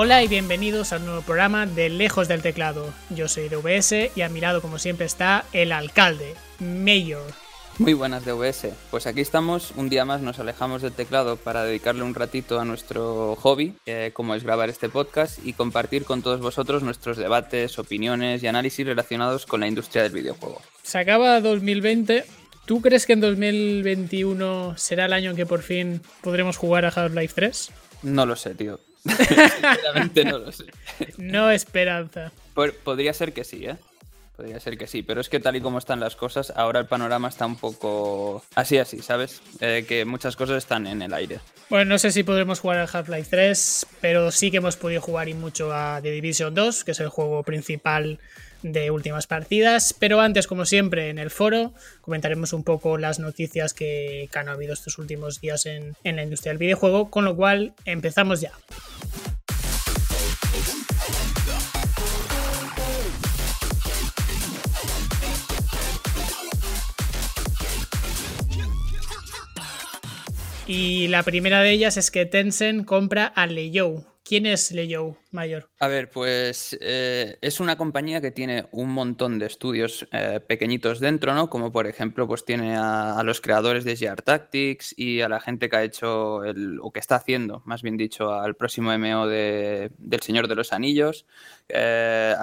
Hola y bienvenidos a un nuevo programa de Lejos del Teclado. Yo soy DVS y a mi lado, como siempre, está el alcalde, Mayor. Muy buenas DVS. Pues aquí estamos, un día más nos alejamos del teclado para dedicarle un ratito a nuestro hobby, eh, como es grabar este podcast y compartir con todos vosotros nuestros debates, opiniones y análisis relacionados con la industria del videojuego. Se acaba 2020. ¿Tú crees que en 2021 será el año en que por fin podremos jugar a Half-Life 3? No lo sé, tío. Sinceramente no lo sé. No esperanza. podría ser que sí, ¿eh? Podría ser que sí, pero es que tal y como están las cosas, ahora el panorama está un poco así, así, ¿sabes? Eh, que muchas cosas están en el aire. Bueno, no sé si podremos jugar al Half-Life 3, pero sí que hemos podido jugar y mucho a The Division 2, que es el juego principal de últimas partidas. Pero antes, como siempre, en el foro comentaremos un poco las noticias que, han habido estos últimos días en, en la industria del videojuego, con lo cual empezamos ya. Y la primera de ellas es que Tencent compra a Leyou. ¿Quién es Leyou Mayor? A ver, pues eh, es una compañía que tiene un montón de estudios eh, pequeñitos dentro, ¿no? Como por ejemplo, pues tiene a, los creadores de GR Tactics y a la gente que ha hecho el, o que está haciendo, más bien dicho, al próximo MO de, del Señor de los Anillos. Eh,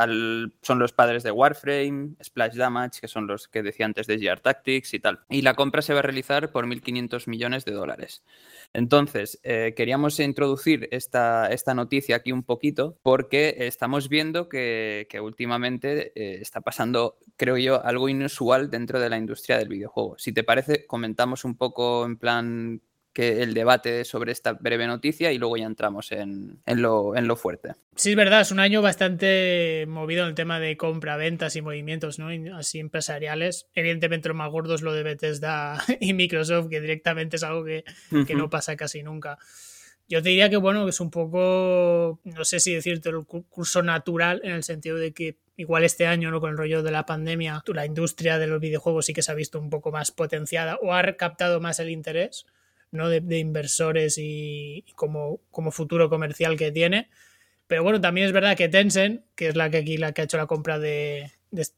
son los padres de Warframe, Splash Damage, que son los que decía antes de GR Tactics y tal. Y la compra se va a realizar por 1.500 millones de dólares. Entonces, queríamos introducir esta, esta, noticia aquí un poquito porque estamos viendo que, últimamente eh, está pasando, creo yo, algo inusual dentro de la industria del videojuego. Si te parece, comentamos un poco en plan que el debate sobre esta breve noticia y luego ya entramos en, lo, en, lo, fuerte. Sí, es verdad, es un año bastante movido en el tema de compra, ventas y movimientos ¿no? así empresariales. Evidentemente lo más gordo es lo de Bethesda y Microsoft, que directamente es algo que, que no pasa casi nunca. Yo te diría que, bueno, es un poco, no sé si decirte, el curso natural en el sentido de que igual este año, ¿no? Con el rollo de la pandemia, la industria de los videojuegos sí que se ha visto un poco más potenciada o ha captado más el interés ¿no? de, inversores y, como, como, futuro comercial que tiene. Pero bueno, también es verdad que Tencent, que es la que aquí la que ha hecho la compra de,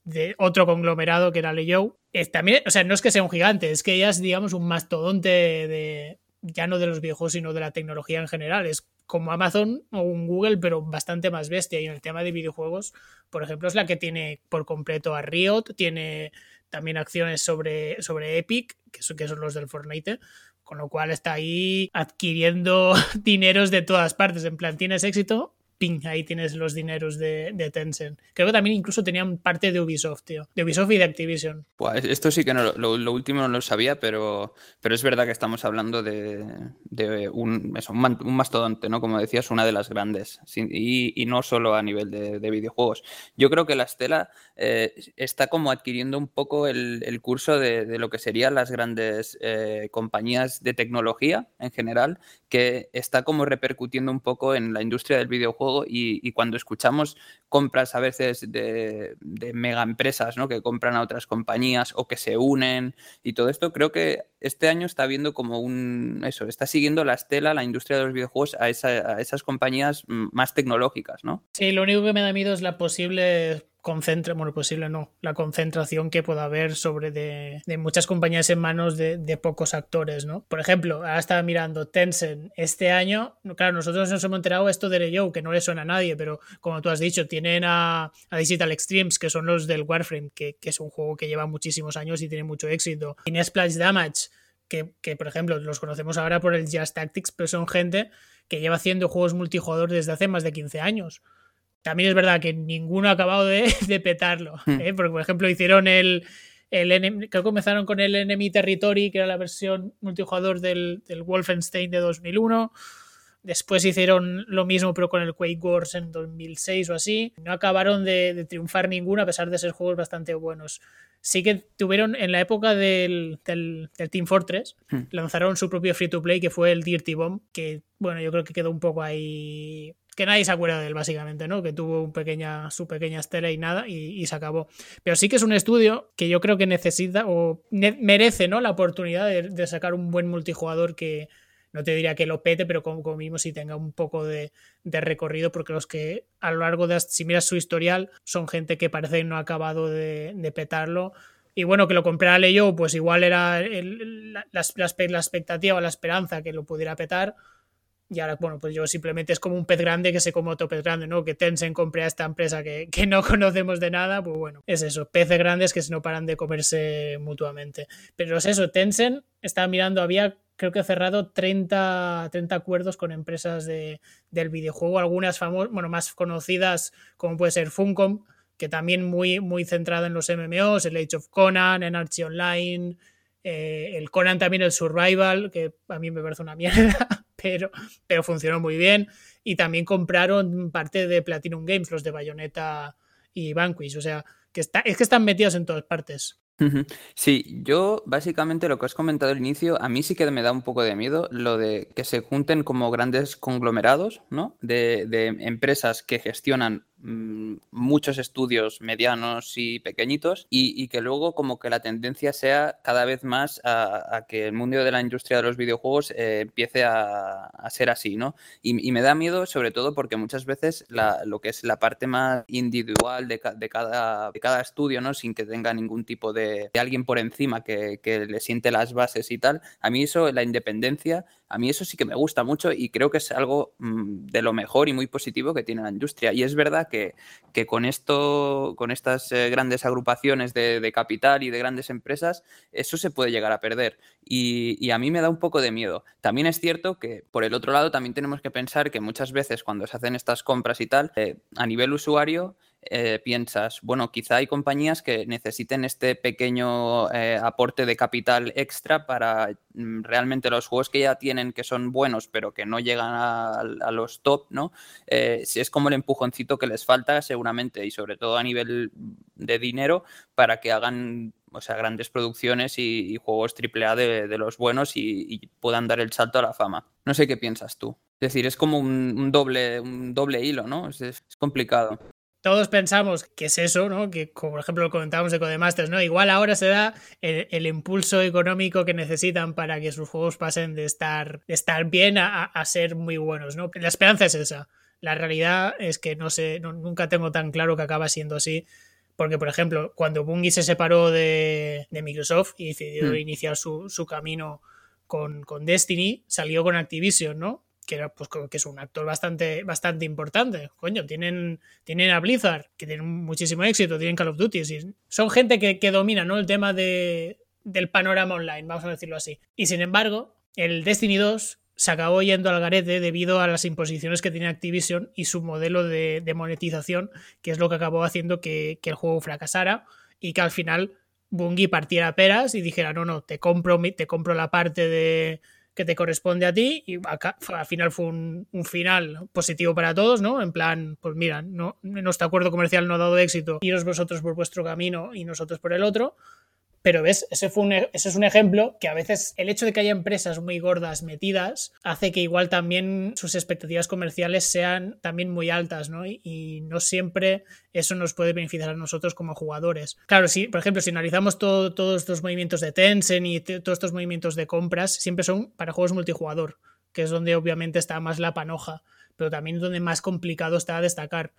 de, otro conglomerado que era Leyou, es también, o sea, no es que sea un gigante, es que ella es, digamos, un mastodonte de, ya no de los viejos, sino de la tecnología en general. Es como Amazon o un Google, pero bastante más bestia. Y en el tema de videojuegos, por ejemplo, es la que tiene por completo a Riot, tiene también acciones sobre, sobre Epic, que son, que son los del Fortnite, con lo cual está ahí adquiriendo dineros de todas partes. En plan, tienes éxito, ping, ahí tienes los dineros de, Tencent. Creo que también incluso tenían parte de Ubisoft, tío. De Ubisoft y de Activision. esto sí que no, lo, último no lo sabía, pero, pero es verdad que estamos hablando de, un, un, mastodonte, ¿no? Como decías, una de las grandes. Y, no solo a nivel de, videojuegos. Yo creo que la Estela eh, está como adquiriendo un poco el, curso de, lo que serían las grandes eh, compañías de tecnología en general, que está como repercutiendo un poco en la industria del videojuego y, cuando escuchamos compras a veces de, mega empresas ¿no? que compran a otras compañías o que se unen y todo esto, creo que este año está viendo como un eso, está siguiendo la estela, la industria de los videojuegos a, a esas compañías más tecnológicas, ¿no? Sí, lo único que me da miedo es la posible concentre, bueno, posible no, la concentración que pueda haber sobre de, muchas compañías en manos de, pocos actores, ¿no? Por ejemplo, ahora estaba mirando Tencent este año, claro, nosotros nos hemos enterado esto de Leyou, que no le suena a nadie, pero como tú has dicho, tienen a, Digital Extremes, que son los del Warframe, que, es un juego que lleva muchísimos años y tiene mucho éxito. Tiene Splash Damage, que, que, por ejemplo los conocemos ahora por el Just Tactics, pero son gente que lleva haciendo juegos multijugador desde hace más de 15 años. También es verdad que ninguno ha acabado de, petarlo. Hmm. ¿eh? Porque, por ejemplo, hicieron el, el que comenzaron con el Enemy Territory, que era la versión multijugador del, del Wolfenstein de 2001. Después hicieron lo mismo, pero con el Quake Wars en 2006 o así. No acabaron de, triunfar ninguno, a pesar de ser juegos bastante buenos. Sí que tuvieron, en la época del, del, Team Fortress, hmm. lanzaron su propio free to play, que fue el Dirty Bomb, que, bueno, yo creo que quedó un poco ahí que nadie se acuerda de él, básicamente, ¿no? Que tuvo un pequeña, su pequeña estela y nada, y, se acabó. Pero sí que es un estudio que yo creo que necesita o merece, ¿no? La oportunidad de, sacar un buen multijugador que, no te diría que lo pete, pero como, como mismo si tenga un poco de, recorrido, porque los que a lo largo de, si miras su historial, son gente que parece que no ha acabado de, petarlo. Y bueno, que lo comprara yo, pues igual era la, la, expectativa o la esperanza que lo pudiera petar. Y ahora, bueno, pues yo simplemente es como un pez grande que se come otro pez grande, ¿no? Que Tencent compre a esta empresa que, que, no conocemos de nada, pues bueno, es eso, peces grandes que no paran de comerse mutuamente. Pero es eso, Tencent estaba mirando, había creo que he cerrado 30, 30 acuerdos con empresas de, del videojuego, algunas famosas, bueno, más conocidas como puede ser Funcom, que también muy, muy centrada en los MMOs, el Age of Conan, Energy Online, eh, el Conan también, el Survival, que a mí me parece una mierda, pero, pero funcionó muy bien. Y también compraron parte de Platinum Games, los de Bayonetta y Vanquish. O sea, que está, es que están metidos en todas partes. Sí, yo básicamente lo que has comentado al inicio, a mí sí que me da un poco de miedo lo de que se junten como grandes conglomerados, ¿no? De, de empresas que gestionan muchos estudios medianos y pequeñitos y, que luego como que la tendencia sea cada vez más a, que el mundo de la industria de los videojuegos eh, empiece a, ser así, ¿no? Y, me da miedo sobre todo porque muchas veces lo que es la parte más individual de, cada, de cada estudio, ¿no? Sin que tenga ningún tipo de, alguien por encima que, que le siente las bases y tal, a mí eso, la independencia a mí eso sí que me gusta mucho y creo que es algo mm, de lo mejor y muy positivo que tiene la industria. Y es verdad que, con esto, con estas eh, grandes agrupaciones de, capital y de grandes empresas, eso se puede llegar a perder. Y, a mí me da un poco de miedo. También es cierto que, por el otro lado, también tenemos que pensar que muchas veces cuando se hacen estas compras y tal, eh, a nivel usuario, eh, piensas, bueno, quizá hay compañías que necesiten este pequeño eh, aporte de capital extra para mm, realmente los juegos que ya tienen que son buenos pero que no llegan a, los top, ¿no? Eh, es como el empujoncito que les falta seguramente y sobre todo a nivel de dinero para que hagan o sea, grandes producciones y, juegos AAA de, de los buenos y, puedan dar el salto a la fama. No sé qué piensas tú. Es decir, es como un, doble, un doble hilo, ¿no? es complicado todos pensamos que es eso, ¿no? Que, como por ejemplo lo comentábamos de Codemasters, ¿no? Igual ahora se da el, impulso económico que necesitan para que sus juegos pasen de estar, estar bien a, ser muy buenos, ¿no? La esperanza es esa. La realidad es que no sé, nunca tengo tan claro que acaba siendo así. Porque, por ejemplo, cuando Bungie se separó de, Microsoft y decidió hmm. iniciar su, su camino con, con Destiny, salió con Activision, ¿no? Pues que es un actor bastante, bastante importante. Coño, tienen, tienen a Blizzard, que tienen muchísimo éxito, tienen Call of Duty. Son gente que, que domina ¿no? el tema de, del panorama online, vamos a decirlo así. Y sin embargo, el Destiny 2 se acabó yendo al garete debido a las imposiciones que tiene Activision y su modelo de, monetización, que es lo que acabó haciendo que, que, el juego fracasara y que al final Bungie partiera peras y dijera, no, no, te compro, te compro la parte de, que te corresponde a ti y al final fue un, final positivo para todos, ¿no? En plan, pues mira, no, nuestro acuerdo comercial no ha dado éxito, iros vosotros por vuestro camino y nosotros por el otro, pero ves, ese, fue un, e, ese es un ejemplo que a veces el hecho de que haya empresas muy gordas metidas hace que igual también sus expectativas comerciales sean también muy altas, ¿no? Y, no siempre eso nos puede beneficiar a nosotros como jugadores. Claro, si, por ejemplo, si analizamos todos estos movimientos de Tencent y todos estos movimientos de compras, siempre son para juegos multijugador, que es donde obviamente está más la panoja, pero también donde más complicado está destacar.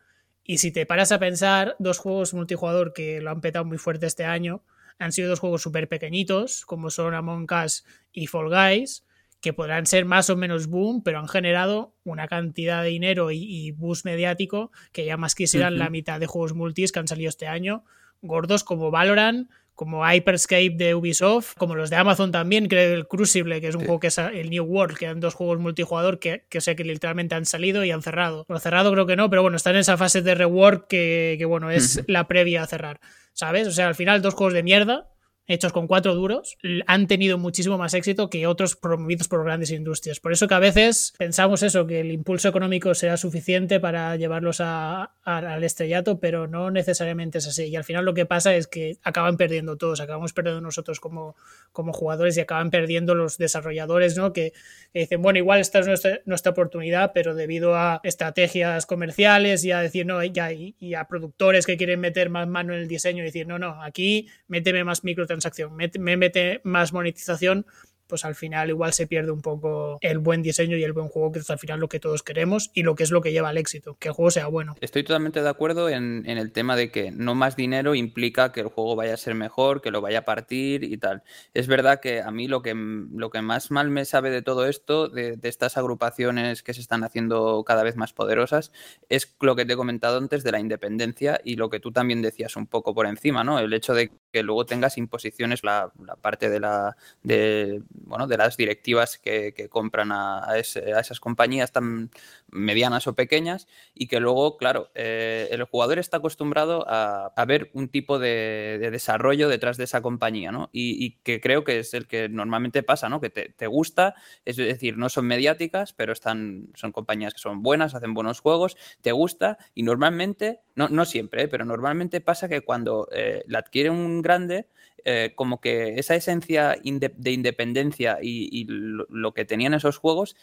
Y si te paras a pensar, dos juegos multijugador que lo han petado muy fuerte este año, han sido dos juegos súper pequeñitos, como son Among Us y Fall Guys, que podrán ser más o menos boom, pero han generado una cantidad de dinero y, boost mediático que ya más quisieran la mitad de juegos multis que han salido este año, gordos como Valorant, como Hyperscape de Ubisoft, como los de Amazon también, creo el Crucible, que es un juego que es el New World, que han dos juegos multijugador que, que, sé que literalmente han salido y han cerrado. Bueno, cerrado creo que no, pero bueno, están en esa fase de rework que, que bueno, es la previa a cerrar. ¿sabes? O sea, al final dos juegos de mierda hechos con cuatro duros, han tenido muchísimo más éxito que otros promovidos por grandes industrias. Por eso que a veces pensamos eso, que el impulso económico sea suficiente para llevarlos al estrellato, pero no necesariamente es así. Y al final lo que pasa es que acaban perdiendo todos, acabamos perdiendo nosotros como, como jugadores y acaban perdiendo los desarrolladores, ¿no? Que, dicen, bueno, igual esta es nuestra, nuestra, oportunidad, pero debido a estrategias comerciales y a decir, no, y, y a productores que quieren meter más mano en el diseño y decir, no, no, aquí méteme más microtransacciones transacción, me, mete más monetización, pues al final igual se pierde un poco el buen diseño y el buen juego, que es al final lo que todos queremos y lo que es lo que lleva al éxito, que el juego sea bueno. Estoy totalmente de acuerdo en, el tema de que no más dinero implica que el juego vaya a ser mejor, que lo vaya a partir y tal. Es verdad que a mí lo que, lo que más mal me sabe de todo esto, de, de estas agrupaciones que se están haciendo cada vez más poderosas, es lo que te he comentado antes de la independencia y lo que tú también decías un poco por encima, ¿no? El hecho de que luego tengas imposiciones la, parte de la de, de las directivas que, compran a, esas compañías tan medianas o pequeñas y que luego, claro, eh, el jugador está acostumbrado a, ver un tipo de, desarrollo detrás de esa compañía, ¿no? Y, que creo que es el que normalmente pasa, ¿no? Que te, gusta, es decir, no son mediáticas, pero están, son compañías que son buenas, hacen buenos juegos, te gusta y normalmente, no, no siempre, ¿eh? pero normalmente pasa que cuando eh, la adquiere un grande, eh, como que esa esencia de independencia y, lo, que tenían esos juegos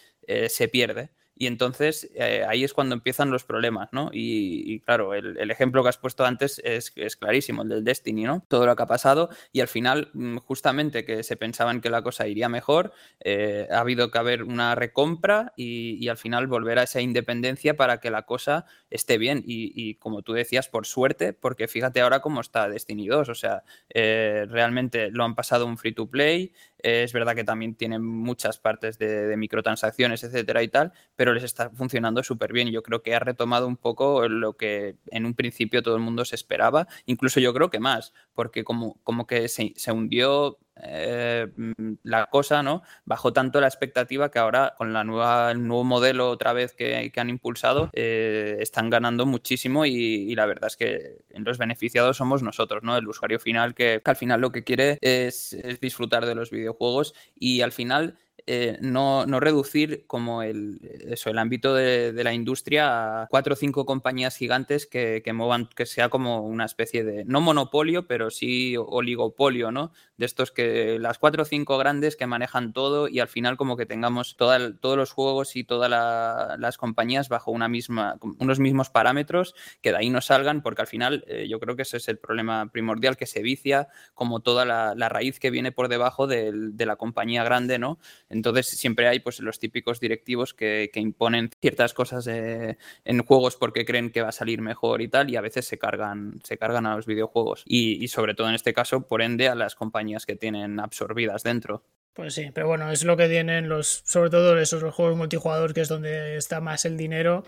se pierde. Y entonces eh, ahí es cuando empiezan los problemas, ¿no? Y, claro, el, ejemplo que has puesto antes es, clarísimo, el del Destiny, ¿no? Todo lo que ha pasado y al final, mm, justamente que se pensaban que la cosa iría mejor, eh, ha habido que haber una recompra y, al final volver a esa independencia para que la cosa esté bien. Y, como tú decías, por suerte, porque fíjate ahora cómo está Destiny 2, o sea, eh, realmente lo han pasado un free to play, es verdad que también tienen muchas partes de, microtransacciones, etcétera y tal, pero les está funcionando súper bien. Yo creo que ha retomado un poco lo que en un principio todo el mundo se esperaba, incluso yo creo que más, porque como, como que se, se hundió eh, mm, la cosa, ¿no? Bajó tanto la expectativa que ahora con la nueva, el nuevo modelo otra vez que, han impulsado eh, están ganando muchísimo y, la verdad es que los beneficiados somos nosotros, ¿no? El usuario final que, al final lo que quiere es, es disfrutar de los videojuegos y al final eh, no, reducir como el, eso, el ámbito de, la industria a cuatro o cinco compañías gigantes que, que, muevan, que sea como una especie de, no monopolio, pero sí oligopolio, ¿no? De estos que las cuatro o cinco grandes que manejan todo y al final como que tengamos todos los juegos y todas las compañías bajo una misma, unos mismos parámetros, que de ahí no salgan, porque al final eh, yo creo que ese es el problema primordial, que se vicia como toda la, raíz que viene por debajo de, de la compañía grande, ¿no? Entonces siempre hay pues los típicos directivos que, imponen ciertas cosas en juegos porque creen que va a salir mejor y tal, y a veces se cargan, se cargan a los videojuegos. Y, sobre todo en este caso, por ende, a las compañías que tienen absorbidas dentro. Pues sí, pero bueno, es lo que tienen los, sobre todo esos los juegos multijugador, que es donde está más el dinero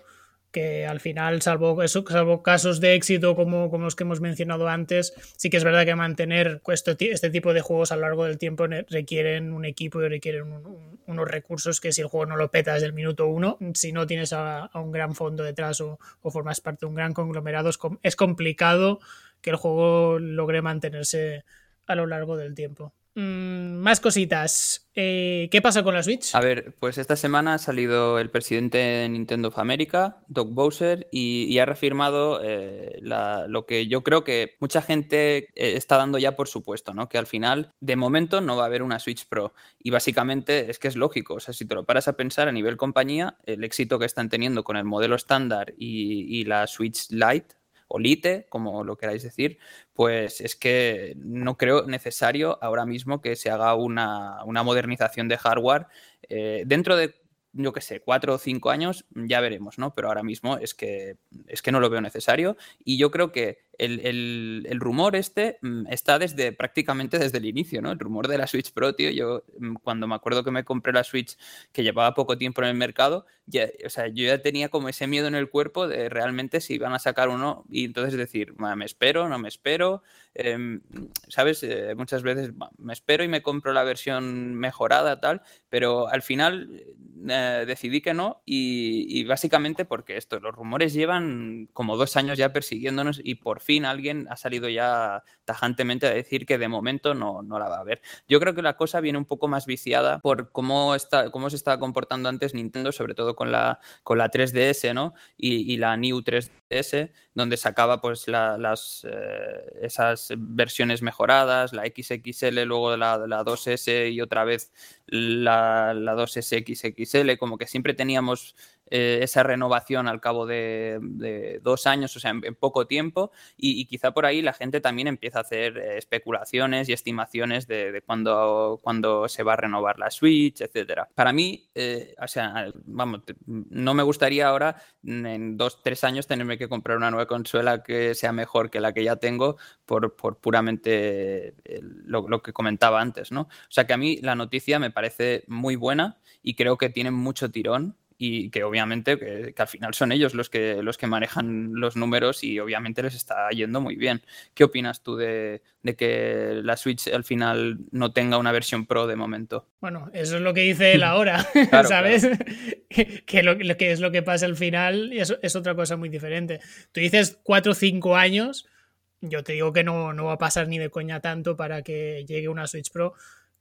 que al final, salvo, eso, salvo casos de éxito como, como los que hemos mencionado antes, sí que es verdad que mantener este tipo de juegos a lo largo del tiempo requieren un equipo y requieren unos recursos que si el juego no lo peta desde el minuto uno, si no tienes a, un gran fondo detrás o, formas parte de un gran conglomerado, es complicado que el juego logre mantenerse a lo largo del tiempo. Mm, más cositas. Eh, ¿Qué pasa con la Switch? A ver, pues esta semana ha salido el presidente de Nintendo of America, Doug Bowser, y, ha reafirmado eh, lo que yo creo que mucha gente eh, está dando ya por supuesto, ¿no? Que al final, de momento, no va a haber una Switch Pro. Y básicamente es que es lógico. O sea, si te lo paras a pensar a nivel compañía, el éxito que están teniendo con el modelo estándar y la Switch Lite o Lite, como lo queráis decir, pues es que no creo necesario ahora mismo que se haga una, modernización de hardware. Eh, dentro de, yo qué sé, cuatro o cinco años, ya veremos, ¿no? Pero ahora mismo es que, es que no lo veo necesario y yo creo que el, rumor este mm, está desde prácticamente desde el inicio, ¿no? El rumor de la Switch Pro, tío. Yo mm, cuando me acuerdo que me compré la Switch que llevaba poco tiempo en el mercado, ya, o sea, yo ya tenía como ese miedo en el cuerpo de realmente si iban a sacar uno y entonces decir, me espero, no me espero, em, ¿sabes? Eh, muchas veces me espero y me compro la versión mejorada, tal, pero al final eh, decidí que no y, y básicamente porque esto, los rumores llevan como dos años ya persiguiéndonos y por fin alguien ha salido ya tajantemente a decir que de momento no, no la va a ver. Yo creo que la cosa viene un poco más viciada por cómo, está, cómo se estaba comportando antes Nintendo, sobre todo con la, con la 3DS, ¿no? Y, la New 3DS, donde sacaba pues las, eh, esas versiones mejoradas, la XXL, luego la, la 2S y otra vez la, la 2SXXL, como que siempre teníamos eh, esa renovación al cabo de, dos años, o sea, en, poco tiempo, y, quizá por ahí la gente también empieza a hacer eh, especulaciones y estimaciones de, de cuándo, se va a renovar la Switch, etcétera. Para mí, eh, o sea, vamos, no me gustaría ahora en dos, tres años tenerme que comprar una nueva consola que sea mejor que la que ya tengo por, puramente lo, lo que comentaba antes, ¿no? O sea que a mí la noticia me parece muy buena y creo que tiene mucho tirón y que obviamente que, al final son ellos los que, los que manejan los números y obviamente les está yendo muy bien. ¿Qué opinas tú de, que la Switch al final no tenga una versión Pro de momento? Bueno, eso es lo que dice él ahora, ¿sabes? que, lo, que es lo que pasa al final y eso es otra cosa muy diferente. Tú dices 4 o 5 años, yo te digo que no, no va a pasar ni de coña tanto para que llegue una Switch Pro,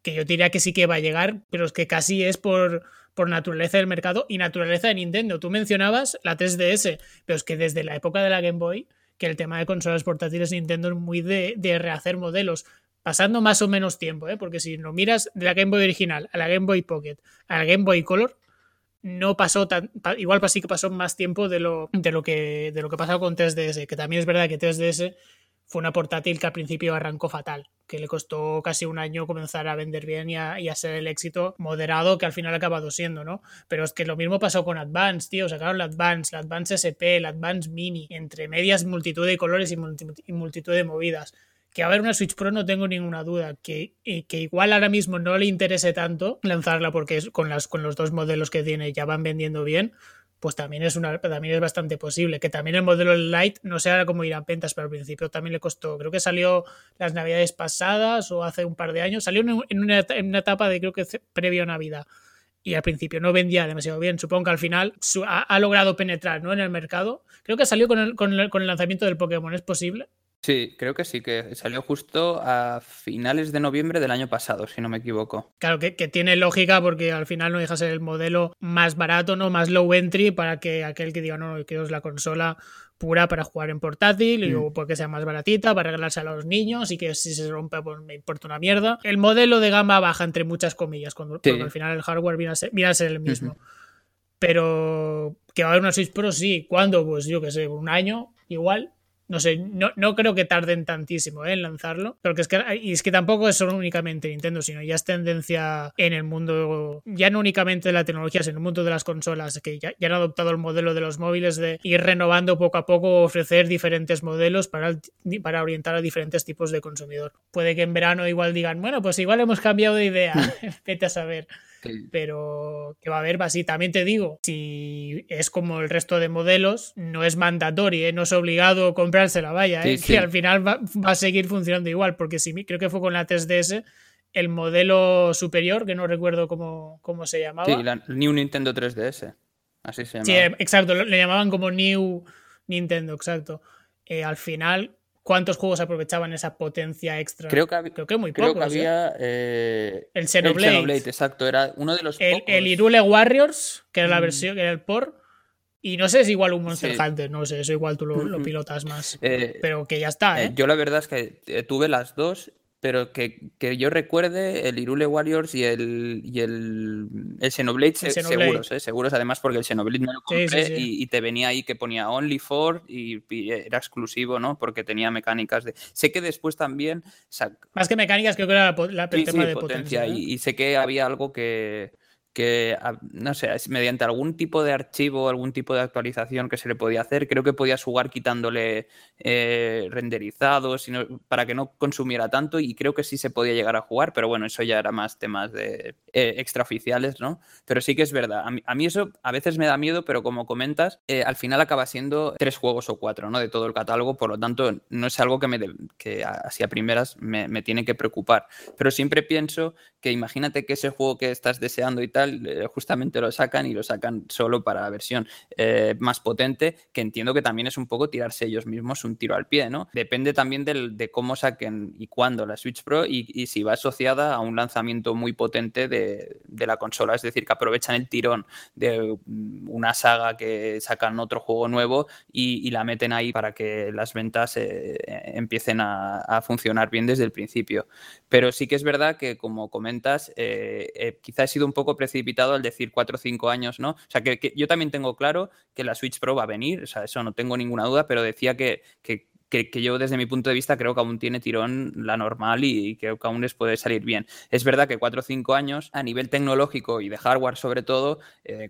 que yo diría que sí que va a llegar, pero es que casi es por por naturaleza del mercado y naturaleza de Nintendo. Tú mencionabas la 3DS, pero es que desde la época de la Game Boy, que el tema de consolas portátiles Nintendo es muy de, rehacer modelos, pasando más o menos tiempo, ¿eh? porque si no miras de la Game Boy original a la Game Boy Pocket a la Game Boy Color, no pasó tan, igual sí que pasó más tiempo de lo, de lo que de lo que pasó con 3DS, que también es verdad que 3DS fue una portátil que al principio arrancó fatal, que le costó casi un año comenzar a vender bien y a, ser el éxito moderado que al final ha acabado siendo, ¿no? Pero es que lo mismo pasó con Advance, tío, sacaron la Advance, la Advance SP, la Advance Mini, entre medias multitud de colores y, multitud de movidas. Que a ver una Switch Pro no tengo ninguna duda, que, que igual ahora mismo no le interese tanto lanzarla porque con, las, con los dos modelos que tiene ya van vendiendo bien, pues también es, una, también es bastante posible. Que también el modelo Lite no sé ahora cómo irán ventas, pero al principio también le costó, creo que salió las navidades pasadas o hace un par de años, salió en una, etapa de creo que previo Navidad. Y al principio no vendía demasiado bien. Supongo que al final ha, logrado penetrar ¿no? en el mercado. Creo que salió con el, con el lanzamiento del Pokémon, ¿es posible? Sí, creo que sí, que salió justo a finales de noviembre del año pasado, si no me equivoco. Claro, que, tiene lógica porque al final no deja ser el modelo más barato, ¿no? Más low entry para que aquel que diga, no, quiero es la consola pura para jugar en portátil y mm. luego porque sea más baratita para regalarse a los niños y que si se rompe pues me importa una mierda. El modelo de gama baja entre muchas comillas, cuando, al final el hardware viene a ser, el mismo. Pero que va a haber una Switch Pro, sí. ¿Cuándo? Pues yo que sé, un año igual no sé, no, no, creo que tarden tantísimo ¿eh? en lanzarlo. Porque es que, y es que tampoco es solo únicamente Nintendo, sino ya es tendencia en el mundo, ya no únicamente de la tecnología, sino en el mundo de las consolas, que ya, han adoptado el modelo de los móviles de ir renovando poco a poco, ofrecer diferentes modelos para, para orientar a diferentes tipos de consumidor. Puede que en verano igual digan, bueno, pues igual hemos cambiado de idea, vete a saber. Pero que va a haber, así. También te digo, si es como el resto de modelos, no es mandatorio, ¿eh? no es obligado comprársela, vaya, ¿eh? que al final va, a seguir funcionando igual, porque si creo que fue con la 3DS el modelo superior, que no recuerdo cómo, cómo se llamaba. Sí, la New Nintendo 3DS. Así se llamaba. Sí, exacto, le llamaban como New Nintendo, exacto. Eh, al final cuántos juegos aprovechaban esa potencia extra. Creo que, creo que muy creo que había eh, el, Xenoblade. exacto, era uno de los el, pocos. el Irule Warriors, que era la mm. versión, que era el por. Y no sé, es igual un Monster Hunter, no sé, eso igual tú lo, pilotas más. Eh, pero que ya está, ¿eh? Yo la verdad es que tuve las dos pero que, que, yo recuerde el Irule Warriors y el, y el, el Xenoblade, seguros, ¿eh? seguros además porque el Xenoblade me lo compré Y, te venía ahí que ponía Only for y, era exclusivo, ¿no? Porque tenía mecánicas de... Sé que después también... Más que mecánicas creo que era la, el tema de potencia. y, y sé que había algo que que, no sé, mediante algún tipo de archivo, algún tipo de actualización que se le podía hacer, creo que podías jugar quitándole eh, renderizados sino, para que no consumiera tanto y creo que sí se podía llegar a jugar, pero bueno, eso ya era más temas de eh, extraoficiales, ¿no? Pero sí que es verdad, a mí, eso a veces me da miedo, pero como comentas, eh, al final acaba siendo tres juegos o cuatro, ¿no? De todo el catálogo, por lo tanto, no es algo que, me que así a primeras me, me tiene que preocupar, pero siempre pienso que imagínate que ese juego que estás deseando y tal, eh, justamente lo sacan y lo sacan solo para la versión eh, más potente, que entiendo que también es un poco tirarse ellos mismos un tiro al pie, ¿no? Depende también de cómo saquen y cuándo la Switch Pro y, si va asociada a un lanzamiento muy potente de, la consola, es decir, que aprovechan el tirón de una saga que sacan otro juego nuevo y, la meten ahí para que las ventas eh, empiecen a, funcionar bien desde el principio. Pero sí que es verdad que, como comentas, quizá he sido un poco precipitado al decir 4 o 5 años, ¿no? O sea, que, yo también tengo claro que la Switch Pro va a venir, o sea, eso no tengo ninguna duda, pero decía que que, yo desde mi punto de vista creo que aún tiene tirón la normal y, creo que aún les puede salir bien. Es verdad que 4 o 5 años a nivel tecnológico y de hardware sobre todo,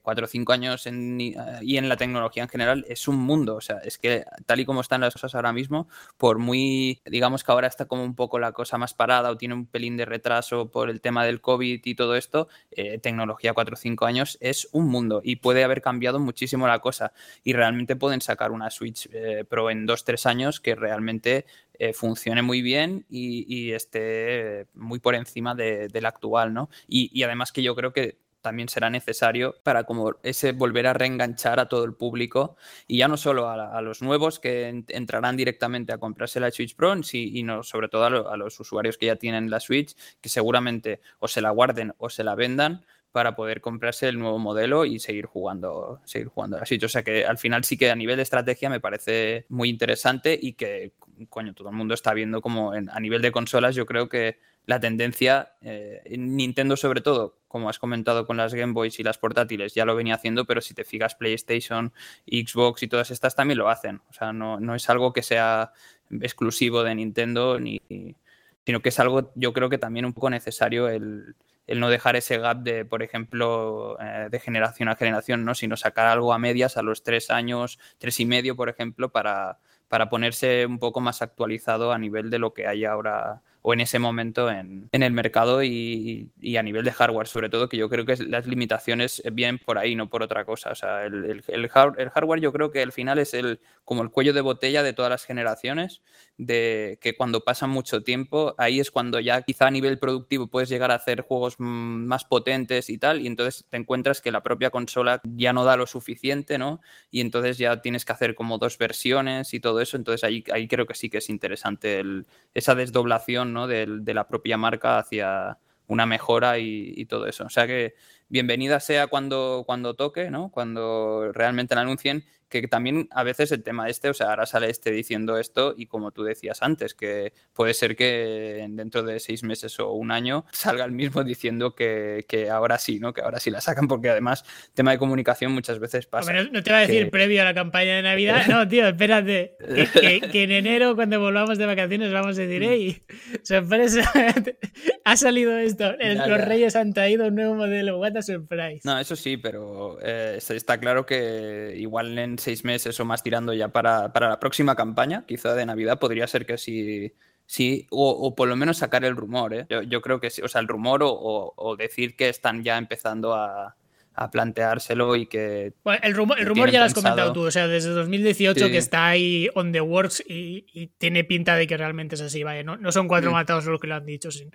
4 o 5 años en, y en la tecnología en general es un mundo. O sea, es que tal y como están las cosas ahora mismo, por muy, digamos que ahora está como un poco la cosa más parada o tiene un pelín de retraso por el tema del COVID y todo esto, eh, tecnología 4 o 5 años es un mundo y puede haber cambiado muchísimo la cosa y realmente pueden sacar una Switch eh, Pro en 2-3 años que realmente eh, funcione muy bien y, esté muy por encima de, del actual, ¿no? Y, además que yo creo que también será necesario para como ese volver a reenganchar a todo el público y ya no solo a, los nuevos que entrarán directamente a comprarse la Switch Pro, sino sobre todo a, a, los usuarios que ya tienen la Switch, que seguramente o se la guarden o se la vendan para poder comprarse el nuevo modelo y seguir jugando, seguir jugando así. O sea que al final sí que a nivel de estrategia me parece muy interesante y que, coño, todo el mundo está viendo como a nivel de consolas, yo creo que la tendencia, eh, Nintendo sobre todo, como has comentado con las Game Boys y las portátiles, ya lo venía haciendo, pero si te fijas PlayStation, Xbox y todas estas también lo hacen. O sea, no, no es algo que sea exclusivo de Nintendo, ni, sino que es algo, yo creo que también un poco necesario el, el no dejar ese gap de, por ejemplo, eh, de generación a generación, ¿no? sino sacar algo a medias a los tres años, tres y medio, por ejemplo, para, para ponerse un poco más actualizado a nivel de lo que hay ahora o en ese momento en, el mercado y, a nivel de hardware, sobre todo, que yo creo que las limitaciones vienen por ahí, no por otra cosa. O sea, el, el, hardware yo creo que al final es el, como el cuello de botella de todas las generaciones, de que cuando pasa mucho tiempo, ahí es cuando ya quizá a nivel productivo puedes llegar a hacer juegos más potentes y tal, y entonces te encuentras que la propia consola ya no da lo suficiente, ¿no? Y entonces ya tienes que hacer como dos versiones y todo eso, entonces ahí, ahí creo que sí que es interesante esa desdoblación de, la propia marca hacia una mejora y, todo eso. O sea que bienvenida sea cuando, cuando toque, ¿no? cuando realmente la anuncien que también a veces el tema este, o sea, ahora sale este diciendo esto y como tú decías antes, que puede ser que dentro de seis meses o un año salga el mismo diciendo que, ahora sí, ¿no? Que ahora sí la sacan, porque además tema de comunicación muchas veces pasa. no te va a decir previo a la campaña de Navidad, no, tío, espérate, que, en enero cuando volvamos de vacaciones vamos a decir, hey, sorpresa, ha salido esto, los reyes han traído un nuevo modelo, what a surprise. No, eso sí, pero eh, está claro que igual en seis meses o más tirando ya para, la próxima campaña, quizá de Navidad, podría ser que sí, sí o, por lo menos sacar el rumor, ¿eh? yo, creo que sí, o sea, el rumor o, decir que están ya empezando a, planteárselo y que... el rumor, el rumor ya lo has comentado tú, o sea, desde 2018 que está ahí on the works y, tiene pinta de que realmente es así, vaya, no, no son cuatro mm. matados los que lo han dicho, sí.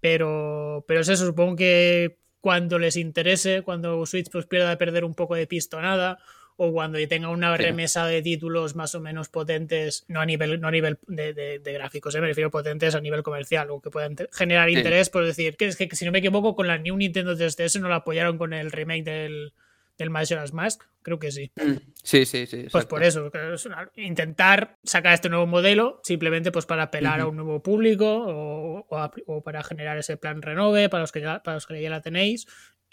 pero, pero es eso, supongo que cuando les interese, cuando Switch pues pierda de perder un poco de pistonada o cuando tenga una remesa de títulos más o menos potentes, no a nivel, no a nivel de, gráficos, ¿eh? me refiero potentes a nivel comercial o que puedan generar interés, por decir, que es que si no me equivoco, con la New Nintendo 3DS no la apoyaron con el remake del, del Majora's Mask, creo que sí. Sí, sí, sí. Pues por eso, intentar sacar este nuevo modelo simplemente pues para apelar a un nuevo público o, o, para generar ese plan renove para los que para los que ya la tenéis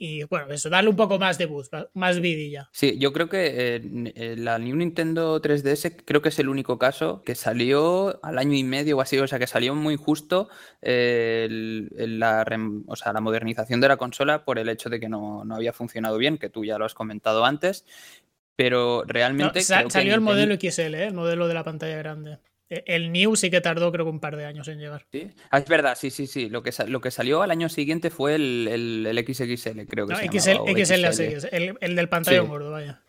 y bueno, eso, darle un poco más de boost, más vidilla. Sí, yo creo que eh, la New Nintendo 3DS creo que es el único caso que salió al año y medio o así, o sea, que salió muy justo eh, la, o sea, la modernización de la consola por el hecho de que no, no, había funcionado bien, que tú ya lo has comentado antes, pero realmente... salió el modelo XL, ¿eh? el modelo de la pantalla grande. E, el New sí que tardó creo que un par de años en llegar. Sí, ah, es verdad, sí, sí, sí. Lo que, lo que salió al año siguiente fue el, el, XXL, creo que no, XL, XL, el, el, del pantalla gordo, vaya.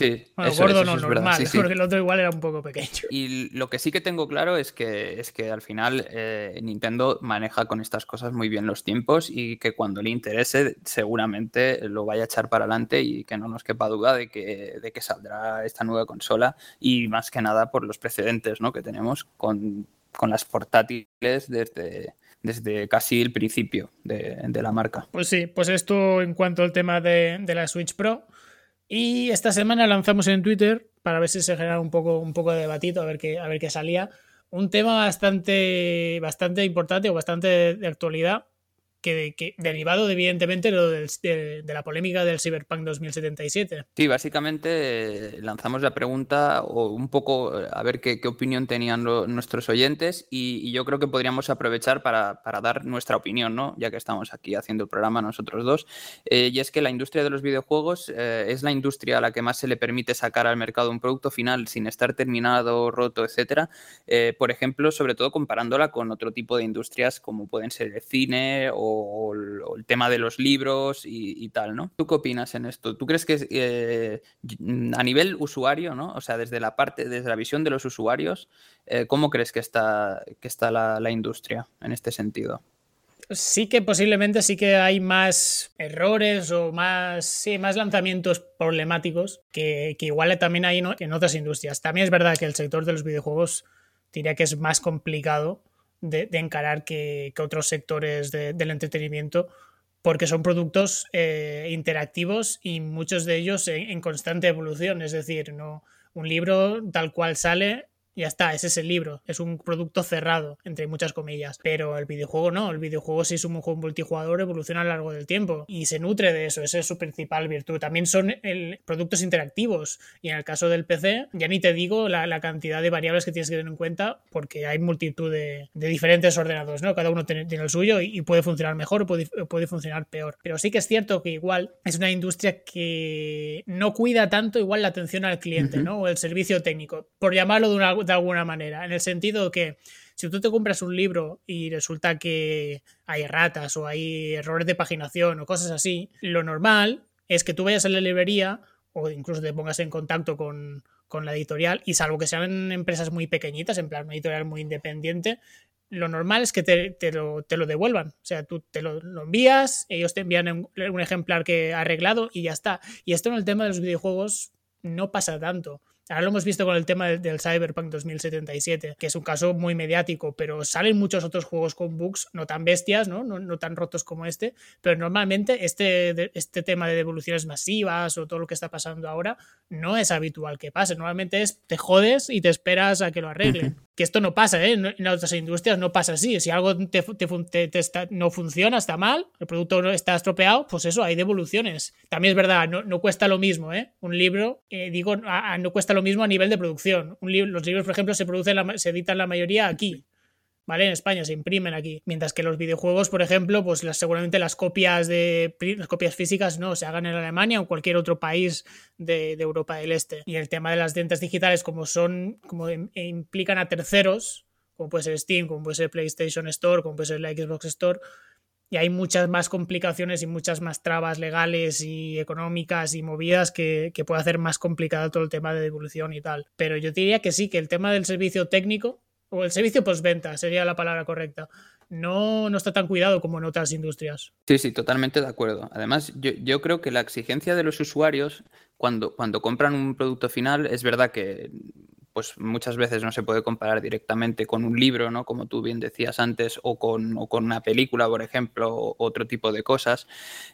Sí, bueno, gordo no, normal, porque el otro igual era un poco pequeño. Y lo que sí que tengo claro es que, es que al final eh, Nintendo maneja con estas cosas muy bien los tiempos y que cuando le interese seguramente lo vaya a echar para adelante y que no nos quepa duda de que, de que saldrá esta nueva consola y más que nada por los precedentes ¿no? que tenemos con, con las portátiles desde, desde casi el principio de, de, la marca. Pues sí, pues esto en cuanto al tema de, de la Switch Pro. Y esta semana lanzamos en Twitter, para ver si se genera un poco, un poco de debatito, a ver qué, a ver qué salía, un tema bastante, bastante importante o bastante de actualidad, que, derivado evidentemente de, de, la polémica del Cyberpunk 2077. Sí, básicamente eh, lanzamos la pregunta o un poco eh, a ver qué, opinión tenían nuestros oyentes y, yo creo que podríamos aprovechar para, dar nuestra opinión, ¿no? ya que estamos aquí haciendo el programa nosotros dos. Eh, y es que la industria de los videojuegos es la industria a la que más se le permite sacar al mercado un producto final sin estar terminado, roto, etcétera. por ejemplo, sobre todo comparándola con otro tipo de industrias como pueden ser el cine o o, el, tema de los libros y, tal, ¿no? ¿Tú qué opinas en esto? ¿Tú crees que eh, a nivel usuario, ¿no? O sea, desde la parte, desde la visión de los usuarios, eh, ¿cómo crees que está, que está la, industria en este sentido? sí que posiblemente sí que hay más errores o más, sí, más lanzamientos problemáticos que, igual también hay en otras industrias. También es verdad que el sector de los videojuegos diría que es más complicado de, encarar que, otros sectores del entretenimiento porque son productos eh, interactivos y muchos de ellos en, constante evolución. Es decir, no un libro tal cual sale ya está, ese es el libro, es un producto cerrado, entre muchas comillas. Pero el videojuego no, el videojuego si es un juego multijugador evoluciona a lo largo del tiempo y se nutre de eso, esa es su principal virtud. También son productos interactivos y en el caso del PC ya ni te digo la, cantidad de variables que tienes que tener en cuenta porque hay multitud de, diferentes ordenadores, ¿no? Cada uno tiene, el suyo y, puede funcionar mejor o puede, puede funcionar peor. Pero sí que es cierto que igual es una industria que no cuida tanto igual la atención al cliente, ¿no? O el servicio técnico, por llamarlo de una de alguna manera, en el sentido que si tú te compras un libro y resulta que hay ratas o hay errores de paginación o cosas así, lo normal es que tú vayas a la librería o incluso te pongas en contacto con, la editorial y salvo que sean empresas muy pequeñitas, en plan una editorial muy independiente, lo normal es que te, lo, devuelvan. O sea, tú te lo, envías, ellos te envían un, un, ejemplar que arreglado y ya está. Y esto en el tema de los videojuegos no pasa tanto. Ahora lo hemos visto con el tema del, Cyberpunk 2077, que es un caso muy mediático, pero salen muchos otros juegos con bugs no tan bestias, ¿no? No, tan rotos como este, pero normalmente este, este tema de devoluciones masivas o todo lo que está pasando ahora no es habitual que pase. Normalmente es te jodes y te esperas a que lo arreglen. que esto no pasa, ¿eh? En otras industrias no pasa así. Si algo te, no funciona, está mal, el producto está estropeado, pues eso, hay devoluciones. También es verdad, no, cuesta lo mismo, ¿eh? Un libro, eh, digo, no cuesta lo mismo a nivel de producción. los libros, por ejemplo, se producen, se editan la mayoría aquí, En España se imprimen aquí. Mientras que los videojuegos, por ejemplo, pues seguramente las copias de las copias físicas no se hagan en Alemania o cualquier otro país de, Europa del Este. Y el tema de las ventas digitales, como son, como implican a terceros, como puede ser Steam, como puede ser PlayStation Store, como puede ser la Xbox Store, y hay muchas más complicaciones y muchas más trabas legales y económicas y movidas que, puede hacer más complicado todo el tema de devolución y tal. Pero yo diría que sí, que el tema del servicio técnico o el servicio postventa sería la palabra correcta. No, no está tan cuidado como en otras industrias. Sí, sí, totalmente de acuerdo. Además, yo, yo creo que la exigencia de los usuarios cuando, cuando compran un producto final, es verdad que pues muchas veces no se puede comparar directamente con un libro, ¿no? Como tú bien decías antes, o con, una película, por ejemplo, o otro tipo de cosas.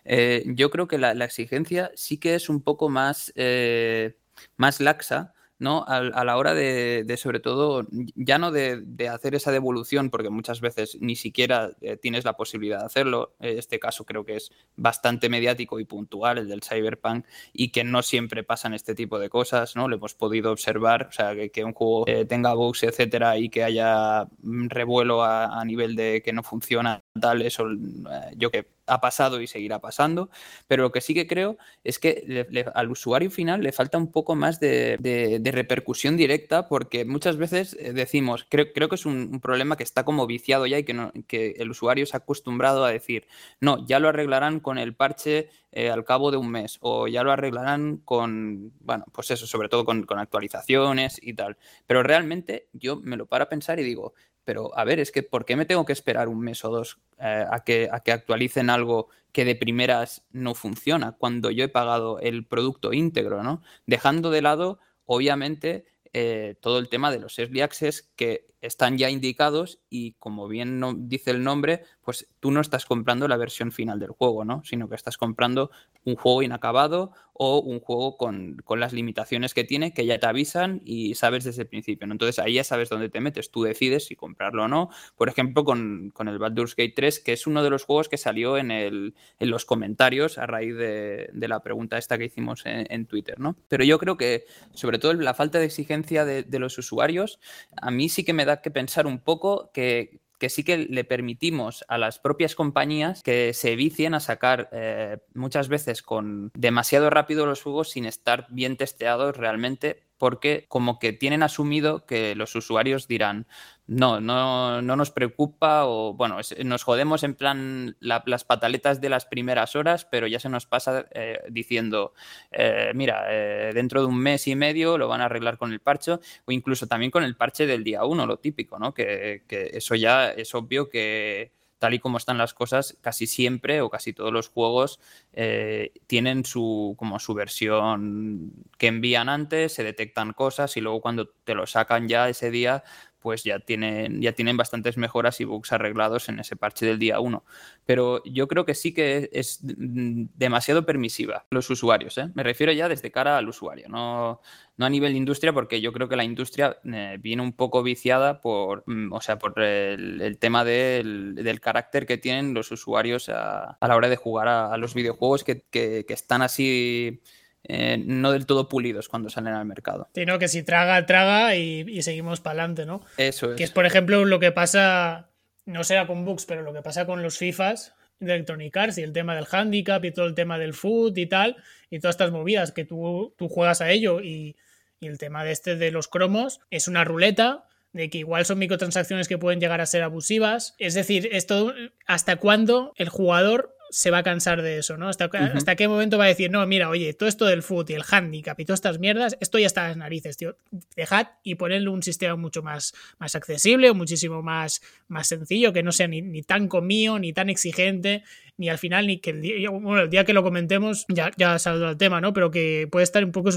Eh, yo creo que la, exigencia sí que es un poco más, eh, más laxa ¿no? A, la hora de, sobre todo, ya no de, hacer esa devolución, porque muchas veces ni siquiera eh, tienes la posibilidad de hacerlo. Este caso creo que es bastante mediático y puntual, el del Cyberpunk, y que no siempre pasan este tipo de cosas, ¿no? Lo hemos podido observar, o sea, que, un juego eh, tenga bugs, etcétera, y que haya mm, revuelo a, nivel de que no funciona tal, eso eh, yo que ha pasado y seguirá pasando, pero lo que sí que creo es que al usuario final le falta un poco más de, repercusión directa porque muchas veces eh, decimos, creo, creo que es un, problema que está como viciado ya y que, que el usuario se ha acostumbrado a decir, no, ya lo arreglarán con el parche eh, al cabo de un mes o ya lo arreglarán con, bueno, pues eso, sobre todo con, con actualizaciones y tal. Pero realmente yo me lo paro a pensar y digo, pero a ver, es que ¿por qué me tengo que esperar un mes o dos eh, a, que, a que actualicen algo que de primeras no funciona cuando yo he pagado el producto íntegro, ¿no? Dejando de lado, obviamente, eh, todo el tema de los early access que están ya indicados y como bien no, dice el nombre, pues tú no estás comprando la versión final del juego, ¿no? Sino que estás comprando un juego inacabado o un juego con, las limitaciones que tiene, que ya te avisan y sabes desde el principio, ¿no? Entonces ahí ya sabes dónde te metes, tú decides si comprarlo o no. Por ejemplo, con, el Baldur's Gate 3, que es uno de los juegos que salió en, el, en los comentarios a raíz de, la pregunta esta que hicimos en, Twitter, ¿no? Pero yo creo que, sobre todo, la falta de exigencia de los usuarios, a mí sí que me da que pensar un poco que, sí que le permitimos a las propias compañías que se vicien a sacar eh, muchas veces con demasiado rápido los juegos sin estar bien testeados realmente porque como que tienen asumido que los usuarios dirán, no, no, no nos preocupa o bueno, nos jodemos en plan las pataletas de las primeras horas, pero ya se nos pasa eh, diciendo, eh, mira, eh, dentro de un mes y medio lo van a arreglar con el parche o incluso también con el parche del día uno, lo típico, ¿no? Que, que eso ya es obvio que tal y como están las cosas, casi siempre o casi todos los juegos eh, tienen su, como su versión que envían antes, se detectan cosas y luego cuando te lo sacan ya ese día, pues ya tienen, ya tienen bastantes mejoras y bugs arreglados en ese parche del día 1. Pero yo creo que sí que es demasiado permisiva los usuarios. ¿eh? Me refiero ya desde cara al usuario, no, no a nivel industria, porque yo creo que la industria eh, viene un poco viciada por, mm, o sea, por el, tema del, carácter que tienen los usuarios a, la hora de jugar a, los videojuegos que, que están así eh, no del todo pulidos cuando salen al mercado. Sino que si traga, traga y, seguimos para adelante, ¿no? Eso es. Que es, por ejemplo, lo que pasa, no será con bugs, pero lo que pasa con los FIFAs de Electronic Arts y el tema del handicap y todo el tema del foot y tal, y todas estas movidas que tú, tú juegas a ello y, y el tema de este de los cromos es una ruleta de que igual son microtransacciones que pueden llegar a ser abusivas. Es decir, esto hasta cuándo el jugador se va a cansar de eso, ¿no? Hasta, hasta qué momento va a decir, no, mira, oye, todo esto del foot y el handicap y todas estas mierdas, esto ya está a las narices, tío. Dejad y ponedle un sistema mucho más, más accesible o muchísimo más, más sencillo, que no sea ni, ni tan comío, ni tan exigente, ni al final, ni que el día, bueno, el día que lo comentemos ya, ya saldrá el tema, ¿no? Pero que puede estar un poco,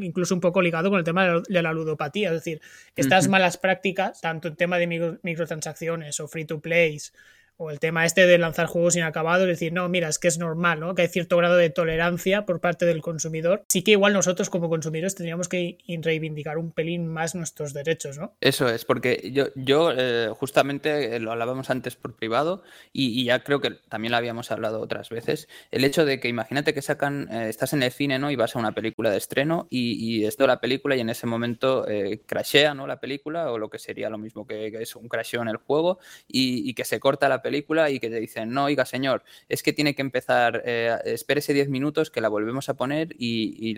incluso un poco ligado con el tema de la ludopatía, es decir, estas malas prácticas, tanto en tema de microtransacciones o free to plays, o el tema este de lanzar juegos inacabados, decir, no, mira, es que es normal, ¿no? Que hay cierto grado de tolerancia por parte del consumidor. Sí que igual nosotros como consumidores tendríamos que reivindicar un pelín más nuestros derechos, ¿no? Eso es, porque yo, yo eh, justamente eh, lo hablábamos antes por privado y, ya creo que también lo habíamos hablado otras veces. El hecho de que imagínate que sacan, eh, estás en el cine, ¿no? Y vas a una película de estreno y, y esto la película y en ese momento crashea, ¿no? La película o lo que sería lo mismo que, es un crasheo en el juego y, y que se corta la película y que te dicen, no, oiga, señor, es que tiene que empezar, eh, espérese 10 minutos que la volvemos a poner y,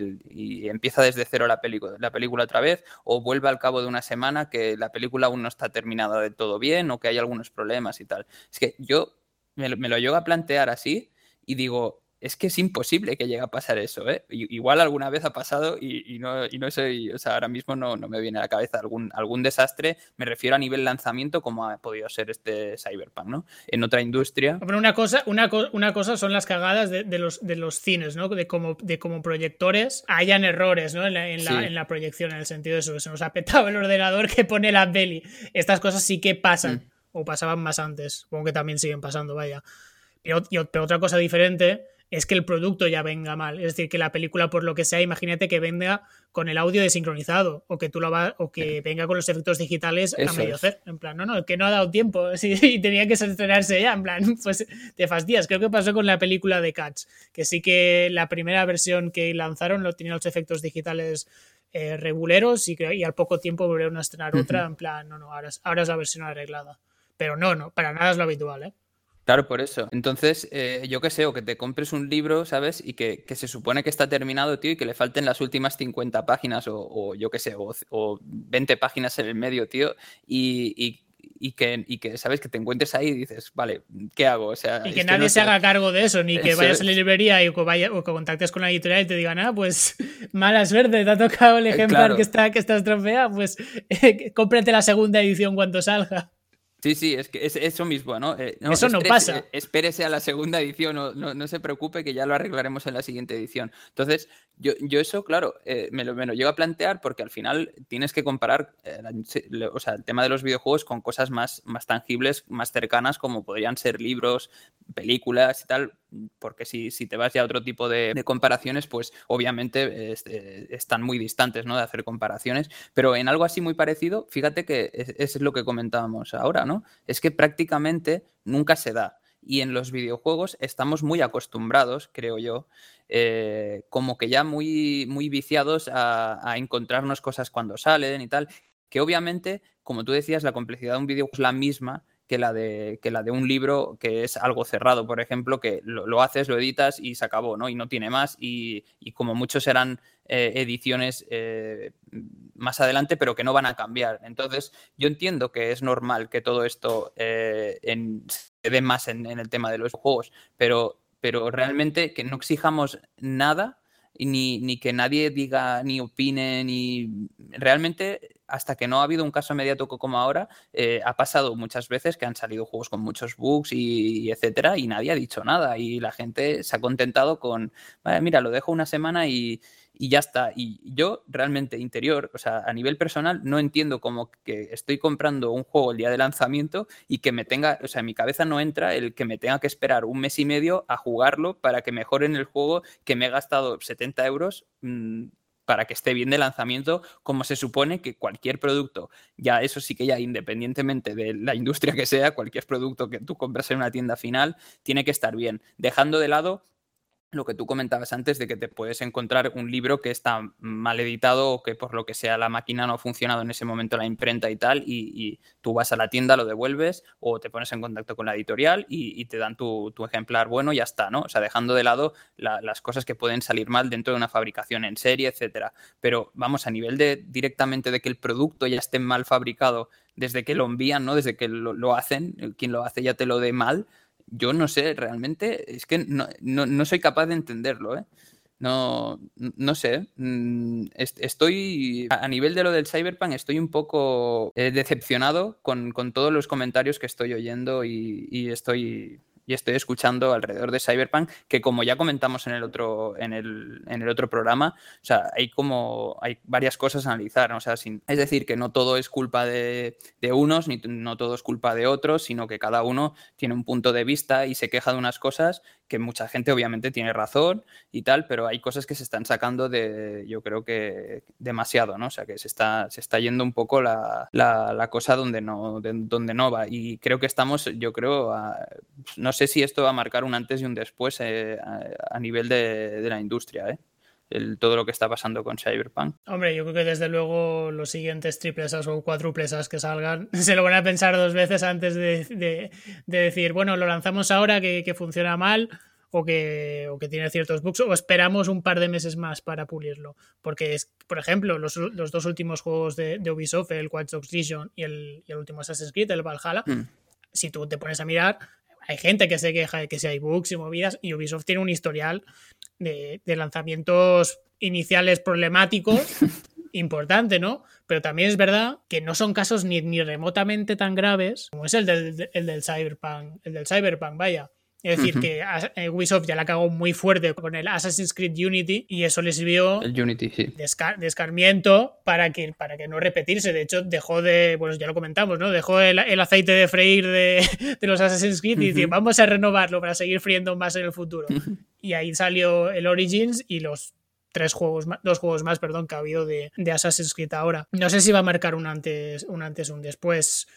empieza desde cero la, película, la película otra vez, o vuelve al cabo de una semana que la película aún no está terminada de todo bien o que hay algunos problemas y tal. Es que yo me, me lo llego a plantear así y digo, es que es imposible que llegue a pasar eso, ¿eh? Igual alguna vez ha pasado y, no, y no soy, o sea, ahora mismo no, no, me viene a la cabeza algún, algún desastre, me refiero a nivel lanzamiento como ha podido ser este Cyberpunk, ¿no? En otra industria. Pero una cosa, una, una cosa son las cagadas de, los, de los cines, ¿no? De como, de como proyectores hayan errores, ¿no? En la, en, la, proyección, en el sentido de eso, que se nos ha petado el ordenador que pone la peli. Estas cosas sí que pasan, mm. o pasaban más antes, supongo que también siguen pasando, vaya. pero otra cosa diferente es que el producto ya venga mal. Es decir, que la película, por lo que sea, imagínate que venga con el audio desincronizado o que tú lo va, o que venga con los efectos digitales a medio hacer. En plan, no, no, que no ha dado tiempo y tenía que estrenarse ya. En plan, pues te fastidias. Creo que pasó con la película de Cats, que sí que la primera versión que lanzaron lo tenía los efectos digitales eh, reguleros y, y al poco tiempo volvieron a estrenar otra. En plan, no, no, ahora es, ahora es la versión arreglada. Pero no, no, para nada es lo habitual, ¿eh? Claro, por eso. Entonces, eh, yo qué sé, o que te compres un libro, ¿sabes? Y que, se supone que está terminado, tío, y que le falten las últimas 50 páginas, o, yo qué sé, o, 20 páginas en el medio, tío, y, y que, y que, ¿sabes? Que te encuentres ahí y dices, vale, ¿qué hago? O sea, y que nadie se haga cargo de eso, ni que vayas a la librería y que, vaya, o que contactes con la editorial y te digan, ah, pues mala suerte, te ha tocado el eh, ejemplar que, está, que está estropeado, pues cómprate la segunda edición cuando salga. Sí, sí, es que es eso mismo, ¿no? Eh, eso no pasa. Espérese a la segunda edición, no, no, se preocupe que ya lo arreglaremos en la siguiente edición. Entonces, yo, yo eso, claro, eh, me, lo, me, lo, llego a plantear porque al final tienes que comparar eh, o sea, el tema de los videojuegos con cosas más, más tangibles, más cercanas, como podrían ser libros, películas y tal, porque si, si te vas ya a otro tipo de, comparaciones, pues obviamente están muy distantes, ¿no? De hacer comparaciones, pero en algo así muy parecido, fíjate que es, es lo que comentábamos ahora, ¿no? Es que prácticamente nunca se da. Y en los videojuegos estamos muy acostumbrados, creo yo, eh, como que ya muy, muy viciados a, a, encontrarnos cosas cuando salen y tal, que obviamente, como tú decías, la complejidad de un videojuego es la misma que la de, que la de un libro que es algo cerrado, por ejemplo, que lo, haces, lo editas y se acabó, ¿no? Y no tiene más y, como muchos serán eh, ediciones eh, más adelante, pero que no van a cambiar. Entonces, yo entiendo que es normal que todo esto eh, se dé más en, en, el tema de los juegos, pero, pero realmente que no exijamos nada ni, ni que nadie diga ni opine, ni realmente hasta que no ha habido un caso inmediato como ahora, eh, ha pasado muchas veces que han salido juegos con muchos bugs y, etcétera, y nadie ha dicho nada. Y la gente se ha contentado con, mira, lo dejo una semana y, y ya está. Y yo realmente interior, o sea, a nivel personal, no entiendo cómo que estoy comprando un juego el día de lanzamiento y que me tenga, o sea, en mi cabeza no entra el que me tenga que esperar un mes y medio a jugarlo para que mejoren el juego que me he gastado 70 euros. Mm, para que esté bien de lanzamiento, como se supone que cualquier producto, ya eso sí que ya independientemente de la industria que sea, cualquier producto que tú compras en una tienda final, tiene que estar bien, dejando de lado lo que tú comentabas antes de que te puedes encontrar un libro que está mal editado o que por lo que sea la máquina no ha funcionado en ese momento la imprenta y tal, y, tú vas a la tienda, lo devuelves o te pones en contacto con la editorial y, te dan tu, ejemplar bueno y ya está, ¿no? O sea, dejando de lado las cosas que pueden salir mal dentro de una fabricación en serie, etcétera. Pero vamos, a nivel de directamente de que el producto ya esté mal fabricado desde que lo envían, ¿no? Desde que lo, lo hacen, quien lo hace ya te lo dé mal, yo no sé, realmente es que no, soy capaz de entenderlo, ¿eh? No, no sé. Mm, estoy, a nivel de lo del Cyberpunk, estoy un poco eh, decepcionado con, todos los comentarios que estoy oyendo y estoy y estoy escuchando alrededor de Cyberpunk, que como ya comentamos en el otro, en el, en el otro programa, o sea, hay como hay varias cosas a analizar, o sea, es decir, que no todo es culpa de, unos, ni no todo es culpa de otros, sino que cada uno tiene un punto de vista y se queja de unas cosas que mucha gente obviamente tiene razón y tal, pero hay cosas que se están sacando de, yo creo que demasiado, ¿no? O sea, que se está, se está yendo un poco la, cosa donde no, donde no va. Y creo que estamos, yo creo, no sé si esto va a marcar un antes y un después eh, a, nivel de, la industria, ¿eh? El, todo lo que está pasando con Cyberpunk. Hombre, yo creo que desde luego los siguientes triples o cuádruples que salgan se lo van a pensar dos veces antes de, decir, bueno, lo lanzamos ahora que, funciona mal o que, o que, tiene ciertos bugs o esperamos un par de meses más para pulirlo. Porque, es, por ejemplo, los, dos últimos juegos de, Ubisoft, el Watch Dogs Legion y el, y el último Assassin's Creed, el Valhalla, hmm. si tú te pones a mirar, hay gente que se queja de que si hay bugs y movidas, y Ubisoft tiene un historial de, lanzamientos iniciales problemáticos importante, ¿no? Pero también es verdad que no son casos ni, ni remotamente tan graves como es el del, el del Cyberpunk, el del Cyberpunk, vaya. Es decir, que eh, Ubisoft ya la cagó muy fuerte con el Assassin's Creed Unity y eso le sirvió el Unity, sí. de, escarmiento para que, para que no repetirse. De hecho, dejó de, bueno, ya lo comentamos, ¿no? Dejó el, aceite de freír de, los Assassin's Creed y dice, vamos a renovarlo para seguir friendo más en el futuro. Y ahí salió el Origins y los tres juegos más, dos juegos más, perdón, que ha habido de, de Assassin's Creed ahora. No sé si va a marcar un antes, un antes, un después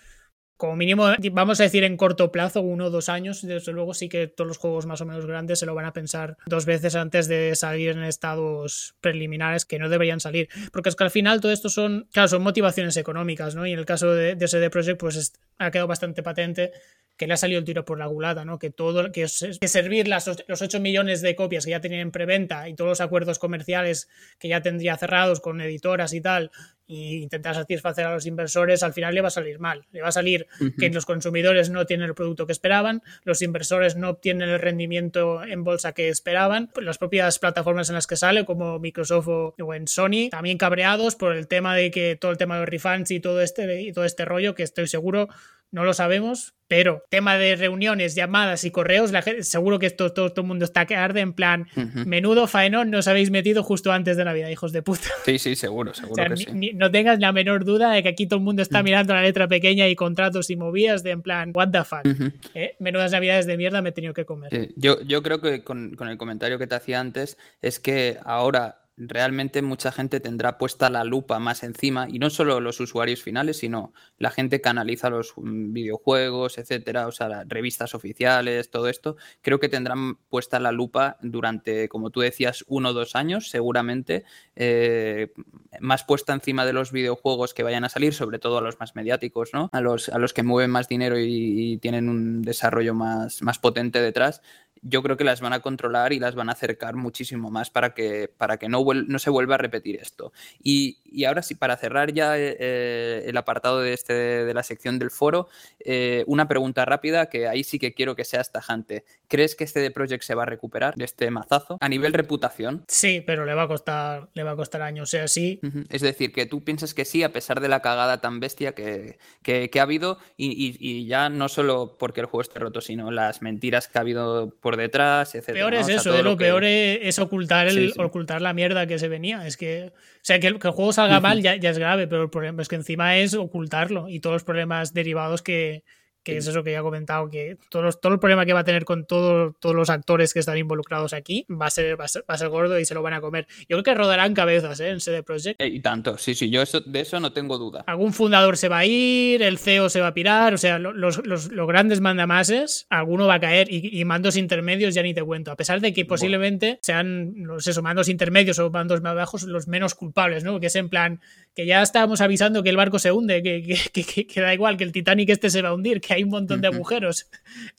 como mínimo, vamos a decir en corto plazo, uno o dos años, desde luego sí que todos los juegos más o menos grandes se lo van a pensar dos veces antes de salir en estados preliminares que no deberían salir. Porque es que al final todo esto son, claro, son motivaciones económicas, ¿no? Y en el caso de, de CD Projekt, pues ha quedado bastante patente que le ha salido el tiro por la culata, ¿no? Que todo, que, que servir las, los 8 millones de copias que ya tenían en preventa y todos los acuerdos comerciales que ya tendría cerrados con editoras y tal, y intentar satisfacer a los inversores, al final le va a salir mal. Le va a salir que los consumidores no tienen el producto que esperaban, los inversores no obtienen el rendimiento en bolsa que esperaban, las propias plataformas en las que sale, como Microsoft o, en Sony, también cabreados por el tema de que todo el tema de los refunds y todo este, y todo este rollo, que estoy seguro no lo sabemos, pero tema de reuniones, llamadas y correos, la gente, seguro que esto, todo, el mundo está que arde en plan, menudo faenón nos habéis metido justo antes de Navidad, hijos de puta. Sí, sí, seguro, seguro. que sí. no tengas la menor duda de que aquí todo el mundo está mirando la letra pequeña y contratos y movidas de en plan, what the fuck. ¿Eh? Menudas Navidades de mierda me he tenido que comer. Yo, yo creo que con, con el comentario que te hacía antes es que ahora realmente mucha gente tendrá puesta la lupa más encima, y no solo los usuarios finales, sino la gente que analiza los mm, videojuegos, etcétera, o sea, las revistas oficiales, todo esto, creo que tendrán puesta la lupa durante, como tú decías, uno o dos años, seguramente, eh, más puesta encima de los videojuegos que vayan a salir, sobre todo a los más mediáticos, ¿no? A los, a los que mueven más dinero y, y tienen un desarrollo más, más potente detrás, yo creo que las van a controlar y las van a acercar muchísimo más para que, para que no, no se vuelva a repetir esto. Y, ahora sí, para cerrar ya eh, eh, el apartado de, este, de la sección del foro, eh, una pregunta rápida que ahí sí que quiero que seas tajante. ¿Crees que este de Project se va a recuperar de este mazazo? A nivel reputación. Sí, pero le va a costar, le va a costar años. O sea, sí. Es decir, que tú piensas que sí, a pesar de la cagada tan bestia que, ha habido, y, y, ya no solo porque el juego esté roto, sino las mentiras que ha habido por detrás, etc. Peor es eso, ¿eh? lo, peor es, ocultar, el, ocultar la mierda que se venía. Es que, o sea, que el, juego salga mal ya, ya, es grave, pero el problema es que encima es ocultarlo y todos los problemas derivados que, que es eso que ya he comentado, que todo, todo el problema que va a tener con todos los actores que están involucrados aquí va a, ser, va a, ser, gordo y se lo van a comer. Yo creo que rodarán cabezas ¿eh? en CD Projekt. Eh, y tanto, sí, sí, yo eso, de eso no tengo duda. Algún fundador se va a ir, el CEO se va a pirar, o sea, los, los, los grandes mandamases, alguno va a caer y, mandos intermedios ya ni te cuento, a pesar de que posiblemente sean los eso, mandos intermedios o mandos más bajos los menos culpables, ¿no? Que es en plan, que ya estábamos avisando que el barco se hunde, que, que, que, da igual, que el Titanic este se va a hundir, que hay un montón de agujeros,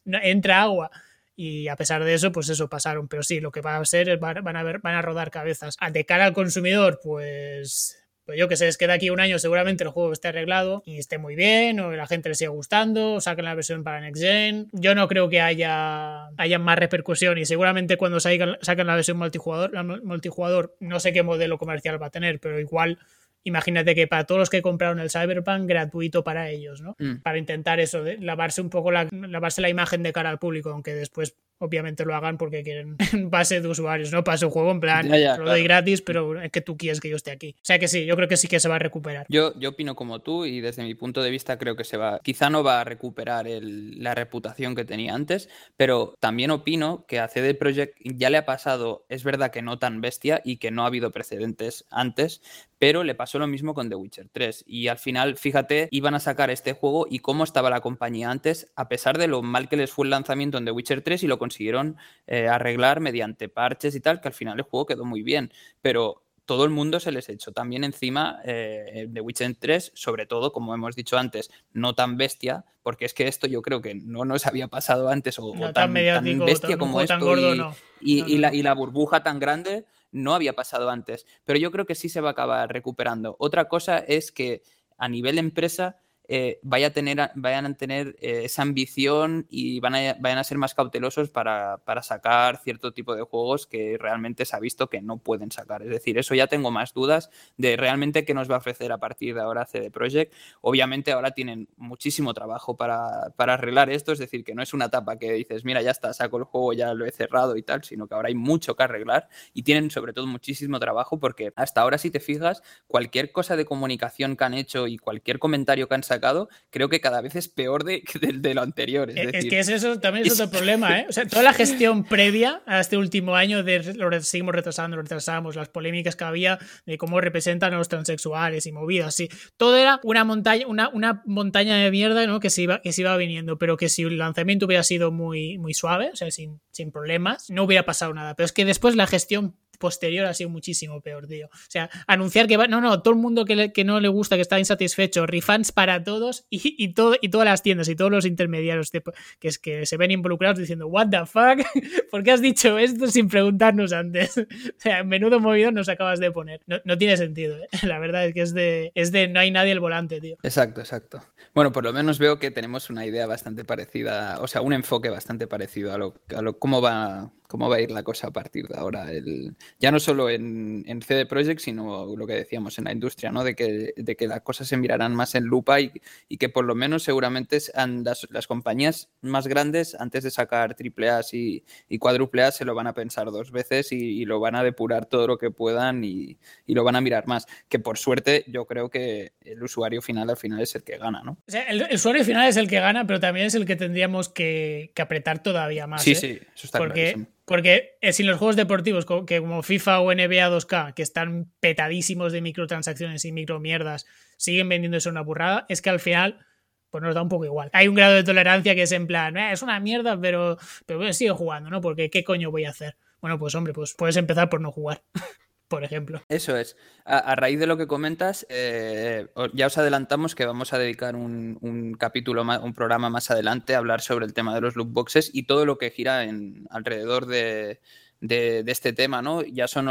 entra agua. Y a pesar de eso, pues eso pasaron. Pero sí, lo que va a ser es van a, ver, van a rodar cabezas. De cara al consumidor, pues pues yo que sé, es que de aquí a un año seguramente el juego esté arreglado y esté muy bien, o la gente le siga gustando, o saquen la versión para Next Gen. Yo no creo que haya, haya más repercusión y seguramente cuando saquen, saquen la versión multijugador, la multijugador, no sé qué modelo comercial va a tener, pero igual imagínate que para todos los que compraron el Cyberpunk, gratuito para ellos, ¿no? Mm. Para intentar eso, de lavarse un poco la, lavarse la imagen de cara al público, aunque después obviamente lo hagan porque quieren base de usuarios, ¿no? Pase un juego en plan, lo doy gratis, pero es que tú quieres que yo esté aquí. O sea que sí, yo creo que sí que se va a recuperar. Yo, yo opino como tú y desde mi punto de vista creo que se va, quizá no va a recuperar la reputación que tenía antes, pero también opino que a CD Projekt ya le ha pasado, es verdad que no tan bestia y que no ha habido precedentes antes, pero le pasó lo mismo con The Witcher 3 y al final, fíjate, iban a sacar este juego y cómo estaba la compañía antes, a pesar de lo mal que les fue el lanzamiento en The Witcher 3 y lo consiguieron eh, arreglar mediante parches y tal, que al final el juego quedó muy bien, pero todo el mundo se les echó también encima eh, de Witcher 3, sobre todo, como hemos dicho antes, no tan bestia, porque es que esto yo creo que no nos había pasado antes, o, tan, bestia como esto, y, La, y la burbuja tan grande no había pasado antes, pero yo creo que sí se va a acabar recuperando. Otra cosa es que a nivel empresa eh, vaya a tener, vayan a tener eh, esa ambición y van a, vayan a ser más cautelosos para, sacar cierto tipo de juegos que realmente se ha visto que no pueden sacar. Es decir, eso ya tengo más dudas de realmente qué nos va a ofrecer a partir de ahora CD Projekt. Obviamente ahora tienen muchísimo trabajo para, arreglar esto, es decir, que no es una etapa que dices, mira, ya está, saco el juego, ya lo he cerrado y tal, sino que ahora hay mucho que arreglar y tienen sobre todo muchísimo trabajo porque hasta ahora si te fijas, cualquier cosa de comunicación que han hecho y cualquier comentario que han sacado sacado, creo que cada vez es peor de, de, lo anterior. Es, es, que es eso también es, otro problema, ¿eh? O sea, toda la gestión previa a este último año de lo seguimos retrasando, lo retrasamos, las polémicas que había de cómo representan a los transexuales y movidas así. Todo era una montaña, una, una montaña de mierda, ¿no? Que se iba, que se iba viniendo, pero que si el lanzamiento hubiera sido muy, muy suave, o sea, sin, sin problemas, no hubiera pasado nada. Pero es que después la gestión posterior ha sido muchísimo peor, tío. O sea, anunciar que va. No, no, todo el mundo que, no le gusta, que está insatisfecho, refunds para todos y, y, todo, y todas las tiendas y todos los intermediarios que, es que se ven involucrados diciendo, ¿What the fuck? ¿Por qué has dicho esto sin preguntarnos antes? o sea, menudo movido nos acabas de poner. No, no tiene sentido, ¿eh? La verdad es que es de, es de no hay nadie al volante, tío. Exacto, exacto. Bueno, por lo menos veo que tenemos una idea bastante parecida, o sea, un enfoque bastante parecido a lo, a lo cómo va cómo va a ir la cosa a partir de ahora. El, ya no solo en, en, CD Projekt, sino lo que decíamos en la industria, ¿no? De que, de que las cosas se mirarán más en lupa y, y que por lo menos seguramente las, las, compañías más grandes, antes de sacar triple A y, y cuádruple A, se lo van a pensar dos veces y, y, lo van a depurar todo lo que puedan y, lo van a mirar más. Que por suerte yo creo que el usuario final al final es el que gana, ¿no? O sea, el, el usuario final es el que gana, pero también es el que tendríamos que, que apretar todavía más. Sí, ¿eh? sí, eso está Porque clarísimo. Porque sin los juegos deportivos, que como FIFA o NBA 2K, que están petadísimos de microtransacciones y micromierdas, siguen vendiendo eso una burrada, es que al final pues nos da un poco igual. Hay un grado de tolerancia que es en plan, eh, es una mierda, pero, pero sigo jugando, ¿no? Porque ¿qué coño voy a hacer? Bueno, pues hombre, pues puedes empezar por no jugar. por ejemplo. Eso es. A, raíz de lo que comentas, eh, ya os adelantamos que vamos a dedicar un, capítulo, más, un programa más adelante a hablar sobre el tema de los loot boxes y todo lo que gira en, alrededor de, este tema, ¿no? Ya, son,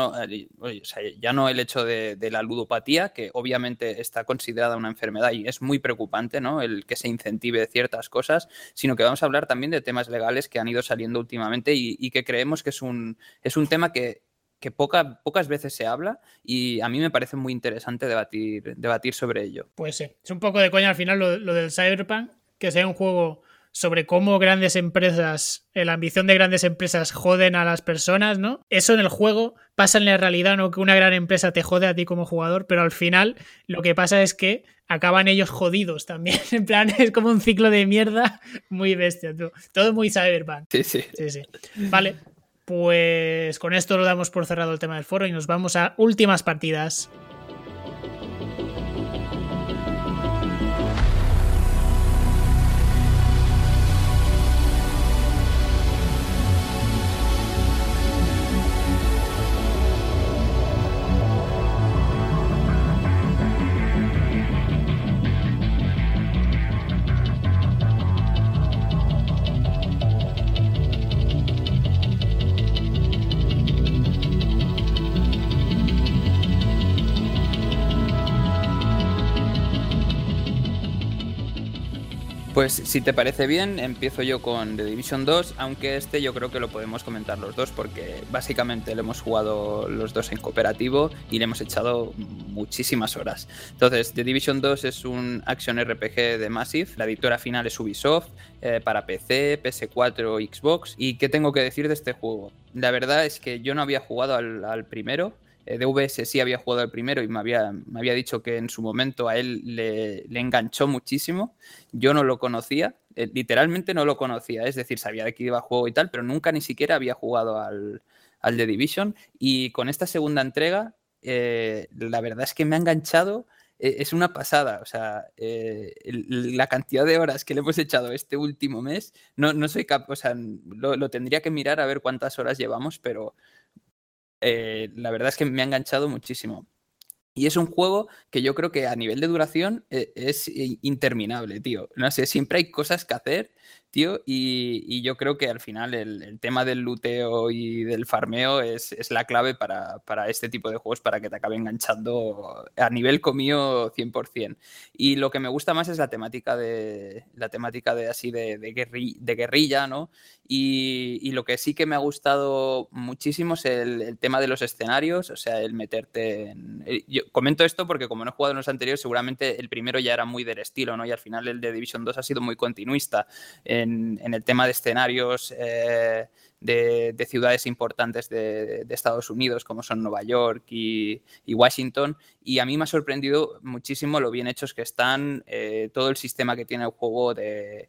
sea, ya no el hecho de, de, la ludopatía, que obviamente está considerada una enfermedad y es muy preocupante, ¿no? El que se incentive ciertas cosas, sino que vamos a hablar también de temas legales que han ido saliendo últimamente y, y que creemos que es un, es un tema que que poca, pocas veces se habla y a mí me parece muy interesante debatir, debatir sobre ello. Pues sí, es un poco de coña al final lo, lo, del Cyberpunk, que sea un juego sobre cómo grandes empresas, eh, la ambición de grandes empresas joden a las personas, ¿no? Eso en el juego pasa en la realidad, ¿no? Que una gran empresa te jode a ti como jugador, pero al final lo que pasa es que acaban ellos jodidos también. En plan, es como un ciclo de mierda muy bestia, tú. Todo muy Cyberpunk. Sí, sí. Sí, sí. Vale, pues con esto lo damos por cerrado el tema del foro y nos vamos a últimas partidas. Pues si te parece bien, empiezo yo con The Division 2, aunque este yo creo que lo podemos comentar los dos porque básicamente lo hemos jugado los dos en cooperativo y le hemos echado muchísimas horas. Entonces, The Division 2 es un action RPG de Massive, la editora final es Ubisoft, eh, para PC, PS4, Xbox. ¿Y qué tengo que decir de este juego? La verdad es que yo no había jugado al, primero, DVS sí había jugado el primero y me había, me había dicho que en su momento a él le, enganchó muchísimo. Yo no lo conocía, eh, literalmente no lo conocía, es decir, sabía de qué iba a juego y tal, pero nunca ni siquiera había jugado al, al The Division. Y con esta segunda entrega, eh, la verdad es que me ha enganchado. Es una pasada, o sea, eh, la cantidad de horas que le hemos echado este último mes, no, no soy capaz, o sea, lo tendría que mirar a ver cuántas horas llevamos, pero, eh, la verdad es que me ha enganchado muchísimo. Y es un juego que yo creo que a nivel de duración eh, es interminable, tío. No sé, siempre hay cosas que hacer, tío, y, y yo creo que al final el, el, tema del luteo y del farmeo es, es la clave para, para, este tipo de juegos, para que te acabe enganchando a nivel comío 100%. Y lo que me gusta más es la temática de, la temática de así de, de, guerri, de guerrilla, ¿no? Y, y, lo que sí que me ha gustado muchísimo es el, el tema de los escenarios, o sea, el meterte en... Yo comento esto porque como no he jugado en los anteriores, seguramente el primero ya era muy del estilo, ¿no? Y al final el de Division 2 ha sido muy continuista. Eh, en, el tema de escenarios eh, de, ciudades importantes de, Estados Unidos, como son Nueva York y, Washington. Y a mí me ha sorprendido muchísimo lo bien hechos que están, eh, todo el sistema que tiene el juego de,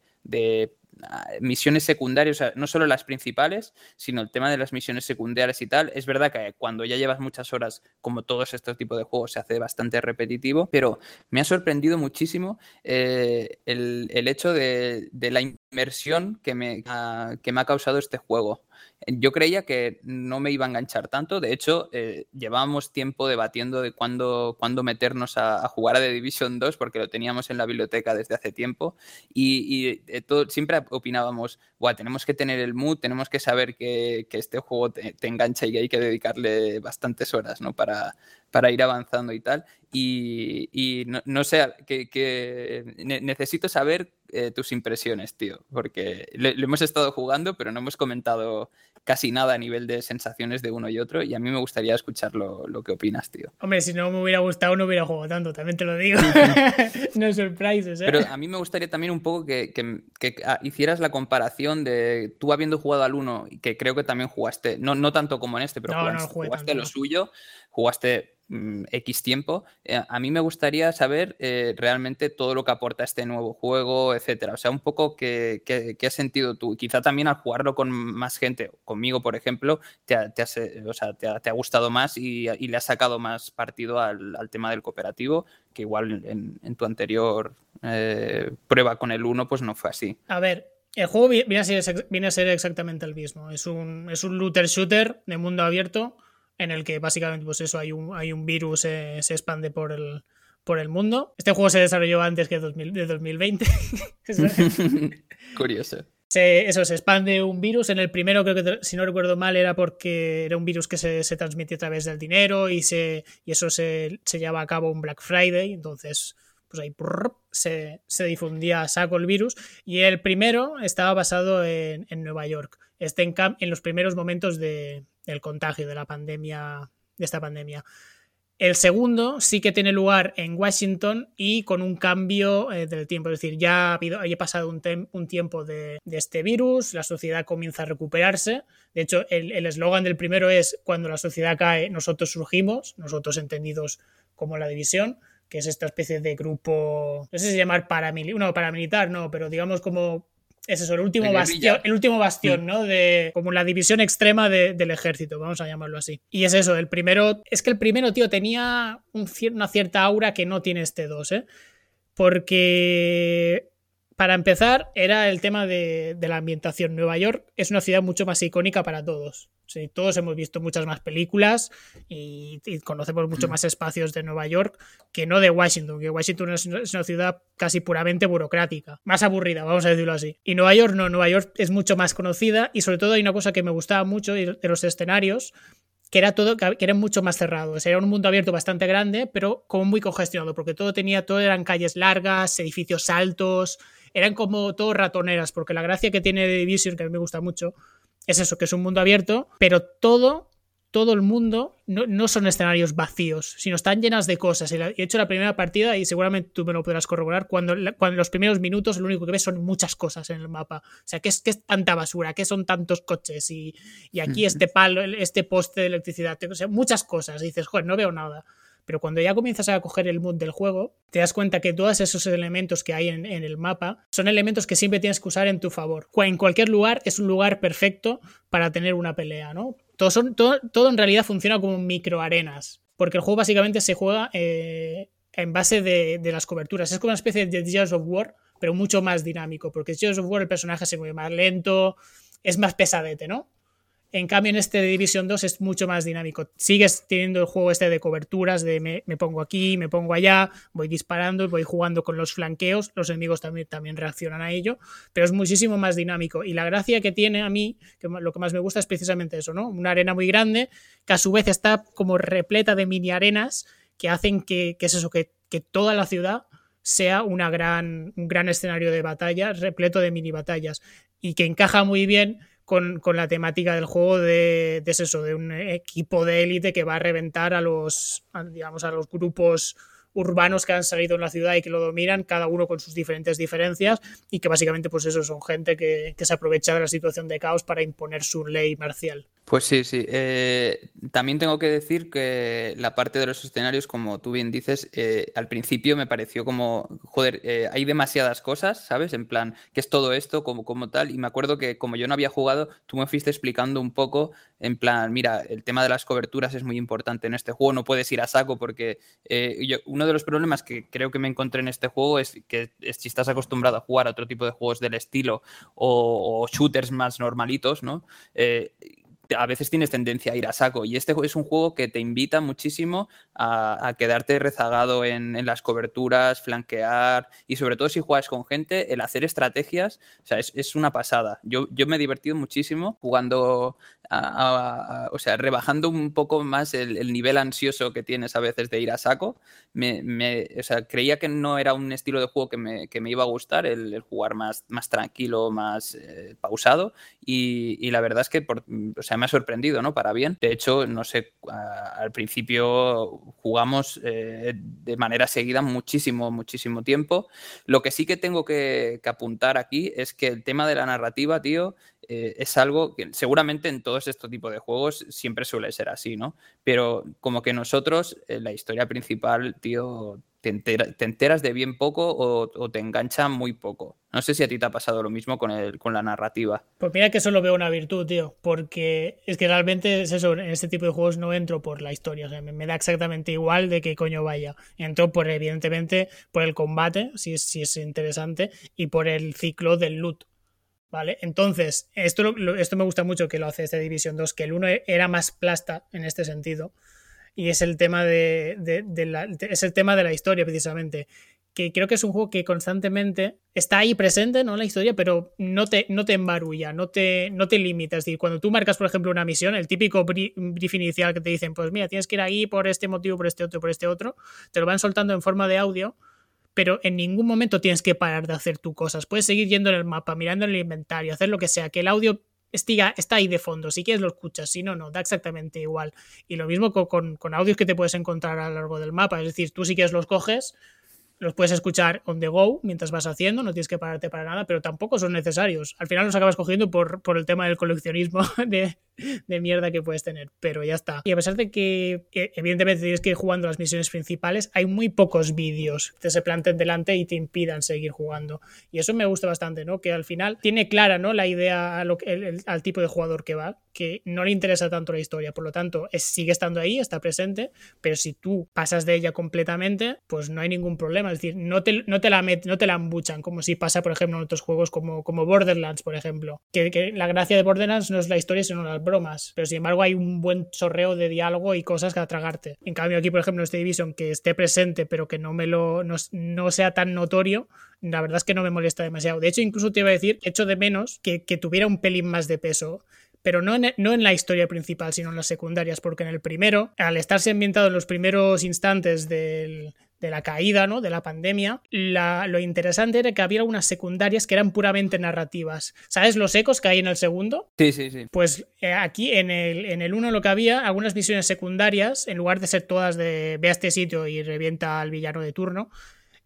misiones secundarias, no solo las principales, sino el tema de las misiones secundarias y tal. Es verdad que cuando ya llevas muchas horas, como todos estos tipos de juegos, se hace bastante repetitivo, pero me ha sorprendido muchísimo eh, el, hecho de, de la inmersión que me, que me ha causado este juego. Yo creía que no me iba a enganchar tanto. De hecho, eh, llevábamos tiempo debatiendo de cuándo, cuándo meternos a, jugar a The Division 2 porque lo teníamos en la biblioteca desde hace tiempo. Y, eh, todo, siempre opinábamos, tenemos que tener el mood, tenemos que saber que, este juego te, engancha y que hay que dedicarle bastantes horas ¿no? para, para ir avanzando y tal. Y, no, sé, que, necesito saber eh, tus impresiones, tío, porque lo, hemos estado jugando, pero no hemos comentado casi nada a nivel de sensaciones de uno y otro, y a mí me gustaría escuchar lo, que opinas, tío. Hombre, si no me hubiera gustado, no hubiera jugado tanto, también te lo digo. no surprises, ¿eh? Pero a mí me gustaría también un poco que, ah, hicieras la comparación de tú habiendo jugado al 1, que creo que también jugaste, no, no tanto como en este, pero jugaste, lo suyo, jugaste X tiempo, eh, a mí me gustaría saber eh, realmente todo lo que aporta este nuevo juego, etcétera. O sea, un poco qué, has sentido tú. Quizá también al jugarlo con más gente, conmigo, por ejemplo, te ha, te ha, gustado más y, le has sacado más partido al, tema del cooperativo, que igual en, tu anterior eh, prueba con el 1, pues no fue así. A ver, el juego viene a ser, viene a ser exactamente el mismo. Es un, es un looter shooter de mundo abierto en el que básicamente pues eso, hay un, hay un virus, eh, se expande por el, por el mundo. Este juego se desarrolló antes que de 2020. Curioso. eso, se expande un virus. En el primero, creo que si no recuerdo mal, era porque era un virus que se, se transmitía a través del dinero y, se, y eso se, se llevaba a cabo un Black Friday. Entonces, pues ahí se, se, difundía a saco el virus. Y el primero estaba basado en, en Nueva York. Este en, los primeros momentos de, el contagio de la pandemia, de esta pandemia. El segundo sí que tiene lugar en Washington y con un cambio eh, del tiempo. Es decir, ya ha, pasado un, tiempo de, este virus, la sociedad comienza a recuperarse. De hecho, el eslogan del primero es cuando la sociedad cae, nosotros surgimos, nosotros entendidos como la división, que es esta especie de grupo, no sé si llamar no, paramilitar, no, pero digamos como es eso, el último bastión, el último bastión, mm. ¿no? De como la división extrema del ejército, vamos a llamarlo así. Y es eso, el primero, es que el primero, tío, tenía una cierta aura que no tiene este 2, ¿eh? Porque para empezar, era el tema de, la ambientación. Nueva York es una ciudad mucho más icónica para todos. todos hemos visto muchas más películas y, conocemos mucho mm. más espacios de Nueva York que no de Washington, que Washington es una ciudad casi puramente burocrática, más aburrida, vamos a decirlo así. Y Nueva York no, Nueva York es mucho más conocida y sobre todo hay una cosa que me gustaba mucho de los escenarios, que era todo, que eran mucho más cerrados. Era un mundo abierto bastante grande, pero como muy congestionado, porque todo tenía, todo eran calles largas, edificios altos, eran como todo ratoneras, porque la gracia que tiene Division, que a mí me gusta mucho, es eso, que es un mundo abierto, pero todo, todo el mundo no, son escenarios vacíos, sino están llenas de cosas. He hecho la primera partida y seguramente tú me lo podrás corroborar. Cuando, cuando en los primeros minutos lo único que ves son muchas cosas en el mapa. O sea, ¿qué es, qué es tanta basura? ¿Qué son tantos coches? Y, y aquí este palo, este poste de electricidad. O sea, muchas cosas. Y dices, joder, no veo nada. Pero cuando ya comienzas a coger el mood del juego, te das cuenta que todos esos elementos que hay en, el mapa son elementos que siempre tienes que usar en tu favor. En cualquier lugar es un lugar perfecto para tener una pelea, ¿no? Todo, en realidad funciona como microarenas, porque el juego básicamente se juega eh, en base de, las coberturas. Es como una especie de Gears of War, pero mucho más dinámico, porque en Gears of War el personaje se mueve más lento, es más pesadete, ¿no? En cambio, en este de Division 2 es mucho más dinámico. Sigues teniendo el juego este de coberturas, de me, pongo aquí, me pongo allá, voy disparando, voy jugando con los flanqueos, los enemigos también, también reaccionan a ello, pero es muchísimo más dinámico. Y la gracia que tiene a mí, que lo que más me gusta es precisamente eso, ¿no? Una arena muy grande, que a su vez está como repleta de mini arenas que hacen que, es eso, que, que toda la ciudad sea una gran, un gran escenario de batalla, repleto de mini batallas, y que encaja muy bien con, la temática del juego de, eso, de un equipo de élite que va a reventar a los, digamos, a los grupos urbanos que han salido en la ciudad y que lo dominan, cada uno con sus diferentes diferencias y que básicamente pues eso son gente que, que se aprovecha de la situación de caos para imponer su ley marcial. Pues sí, sí. Eh, también tengo que decir que la parte de los escenarios, como tú bien dices, eh, al principio me pareció como, joder, eh, hay demasiadas cosas, ¿sabes? En plan, ¿qué es todo esto? Como, como tal. Y me acuerdo que como yo no había jugado, tú me fuiste explicando un poco, en plan, mira, el tema de las coberturas es muy importante en este juego, no puedes ir a saco porque uno de los problemas que creo que me encontré en este juego es que si estás acostumbrado a jugar a otro tipo de juegos del estilo o, o shooters más normalitos, ¿no? A veces tienes tendencia a ir a saco. Y este es un juego que te invita muchísimo a, quedarte rezagado en, las coberturas, flanquear y sobre todo si juegas con gente, el hacer estrategias, o sea, es, una pasada. Yo, yo me he divertido muchísimo jugando o sea, rebajando un poco más el, nivel ansioso que tienes a veces de ir a saco. O sea, creía que no era un estilo de juego que me, que me iba a gustar, el, jugar más, más tranquilo, más eh, pausado. Y, la verdad es que o sea, me ha sorprendido, ¿no? Para bien. De hecho, no sé, al principio jugamos eh, de manera seguida muchísimo, muchísimo tiempo. Lo que sí que tengo que, que apuntar aquí es que el tema de la narrativa, tío, eh, es algo que seguramente en todos estos tipos de juegos siempre suele ser así, ¿no? Pero como que nosotros, eh, la historia principal, tío, te, enteras de bien poco o, te engancha muy poco. No sé si a ti te ha pasado lo mismo con, el, con la narrativa. Pues mira que solo veo una virtud, tío, porque es que realmente es eso, en este tipo de juegos no entro por la historia, o sea, me, da exactamente igual de qué coño vaya. Entro por, evidentemente, por el combate, si si es interesante, y por el ciclo del loot. ¿Vale? Entonces, esto, esto me gusta mucho que lo hace este Division 2, que el 1 era más plasta en este sentido. Y es el tema de, la, es el tema de la historia, precisamente. Que creo que es un juego que constantemente está ahí presente, ¿no? La historia, pero no te, no te embarulla, no te, no te limita. Es decir, cuando tú marcas, por ejemplo, una misión, el típico brief inicial que te dicen, pues mira, tienes que ir ahí por este motivo, por este otro, por este otro, te lo van soltando en forma de audio pero en ningún momento tienes que parar de hacer tus cosas. Puedes seguir yendo en el mapa, mirando en el inventario, hacer lo que sea, que el audio estiga, está ahí de fondo. Si quieres lo escuchas, si no, no, da exactamente igual. Y lo mismo con, con, audios que te puedes encontrar a lo largo del mapa. Es decir, tú si quieres los coges, los puedes escuchar on the go mientras vas haciendo, no tienes que pararte para nada, pero tampoco son necesarios. Al final los acabas cogiendo por, por el tema del coleccionismo de, de, mierda que puedes tener, pero ya está. Y a pesar de que, evidentemente tienes que ir jugando las misiones principales, hay muy pocos vídeos que se planten delante y te impidan seguir jugando. Y eso me gusta bastante, ¿no? Que al final tiene clara, ¿no? La idea al tipo de jugador que va, que no le interesa tanto la historia, por lo tanto, sigue estando ahí, está presente, pero si tú pasas de ella completamente, pues no hay ningún problema es decir, no te, no te, la, no te la embuchan, como si pasa, por ejemplo, en otros juegos como, como Borderlands, por ejemplo. Que, la gracia de Borderlands no es la historia, sino las bromas. Pero sin embargo, hay un buen chorreo de diálogo y cosas que atragarte. En cambio, aquí, por ejemplo, en este Division, que esté presente, pero que no me lo. no, sea tan notorio, la verdad es que no me molesta demasiado. De hecho, incluso te iba a decir, echo de menos que, que tuviera un pelín más de peso pero no en, no en, la historia principal, sino en las secundarias, porque en el primero, al estarse ambientado en los primeros instantes del, de la caída, ¿no? De la pandemia, lo interesante era que había algunas secundarias que eran puramente narrativas. ¿Sabes los ecos que hay en el segundo? Sí, sí, sí. Pues eh, aquí en el, en el uno lo que había, algunas misiones secundarias, en lugar de ser todas de ve a este sitio y revienta al villano de turno,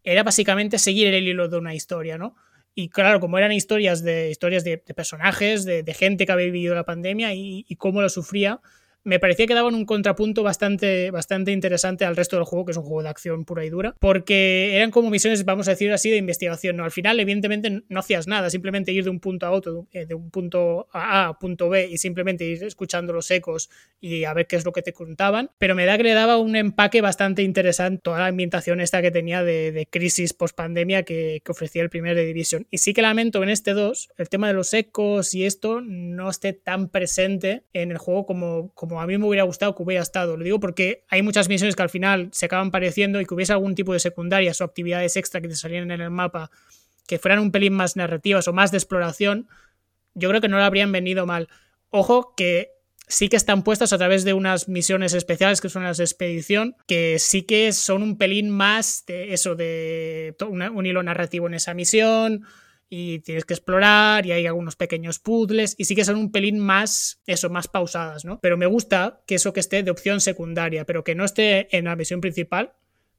era básicamente seguir el hilo de una historia, ¿no? Y claro, como eran historias de historias de, personajes, de, gente que había vivido la pandemia y, y cómo lo sufría, me parecía que daban un contrapunto bastante, bastante interesante al resto del juego, que es un juego de acción pura y dura, porque eran como misiones, vamos a decir así, de investigación. ¿no? Al final, evidentemente, no hacías nada, simplemente ir de un punto a otro, eh, de un punto A a punto B y simplemente ir escuchando los ecos y a ver qué es lo que te contaban, pero me da que le daba un empaque bastante interesante toda la ambientación esta que tenía de, crisis post-pandemia que, que, ofrecía el primer de Division. Y sí que lamento en este 2 el tema de los ecos y esto no esté tan presente en el juego como, como a mí me hubiera gustado que hubiera estado. Lo digo porque hay muchas misiones que al final se acaban pareciendo y que hubiese algún tipo de secundarias o actividades extra que te salieran en el mapa que fueran un pelín más narrativas o más de exploración, yo creo que no le habrían venido mal. Ojo que sí que están puestas a través de unas misiones especiales que son las de expedición, que sí que son un pelín más de eso, de un hilo narrativo en esa misión, y tienes que explorar y hay algunos pequeños puzzles y sí que son un pelín más, eso, más pausadas, ¿no? Pero me gusta que eso que esté de opción secundaria, pero que no esté en la misión principal,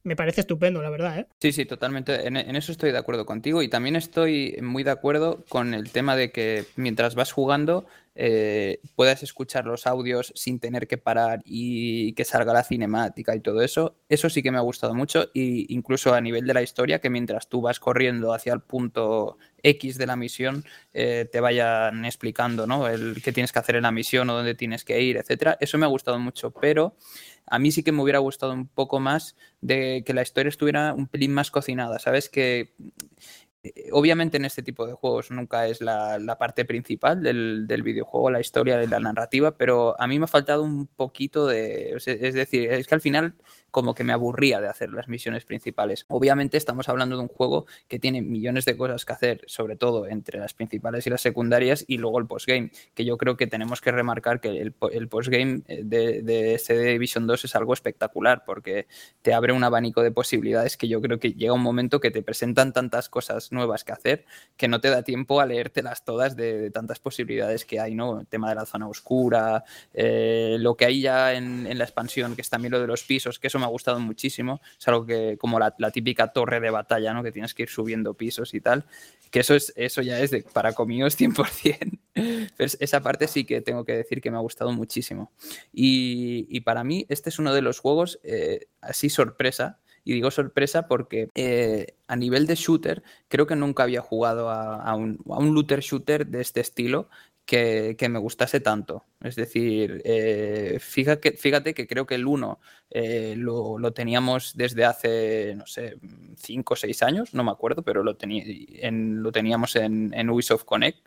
me parece estupendo, la verdad. ¿eh? Sí, sí, totalmente. En, eso estoy de acuerdo contigo y también estoy muy de acuerdo con el tema de que mientras vas jugando eh, puedas escuchar los audios sin tener que parar y que salga la cinemática y todo eso. Eso sí que me ha gustado mucho y incluso a nivel de la historia, que mientras tú vas corriendo hacia el punto X de la misión, eh, te vayan explicando ¿no? el qué tienes que hacer en la misión o dónde tienes que ir, etcétera. Eso me ha gustado mucho, pero a mí sí que me hubiera gustado un poco más de que la historia estuviera un pelín más cocinada, ¿sabes? Que obviamente en este tipo de juegos nunca es la, parte principal del, videojuego, la historia la narrativa, pero a mí me ha faltado un poquito de... Es decir, es que al final como que me aburría de hacer las misiones principales. Obviamente estamos hablando de un juego que tiene millones de cosas que hacer, sobre todo entre las principales y las secundarias, y luego el postgame, que yo creo que tenemos que remarcar que el, postgame eh, de, de este Division 2 es algo espectacular, porque te abre un abanico de posibilidades que yo creo que llega un momento que te presentan tantas cosas nuevas que hacer que no te da tiempo a leértelas todas de, tantas posibilidades que hay, ¿no? El tema de la zona oscura, eh, lo que hay ya en, en la expansión, que es también lo de los pisos, que eso me ha gustado muchísimo. Es algo que, como la, típica torre de batalla, ¿no? Que tienes que ir subiendo pisos y tal. Que eso, es, eso ya es de para comíos 100%. Pues esa parte sí que tengo que decir que me ha gustado muchísimo. Y, para mí, este es uno de los juegos eh, así sorpresa. Y digo sorpresa porque eh, a nivel de shooter, creo que nunca había jugado a, un, a un looter shooter de este estilo que, me gustase tanto. Es decir, eh, fíjate, que creo que el 1 eh, lo, teníamos desde hace, no sé, 5 o 6 años, no me acuerdo, pero lo, en, lo teníamos en, en, Ubisoft Connect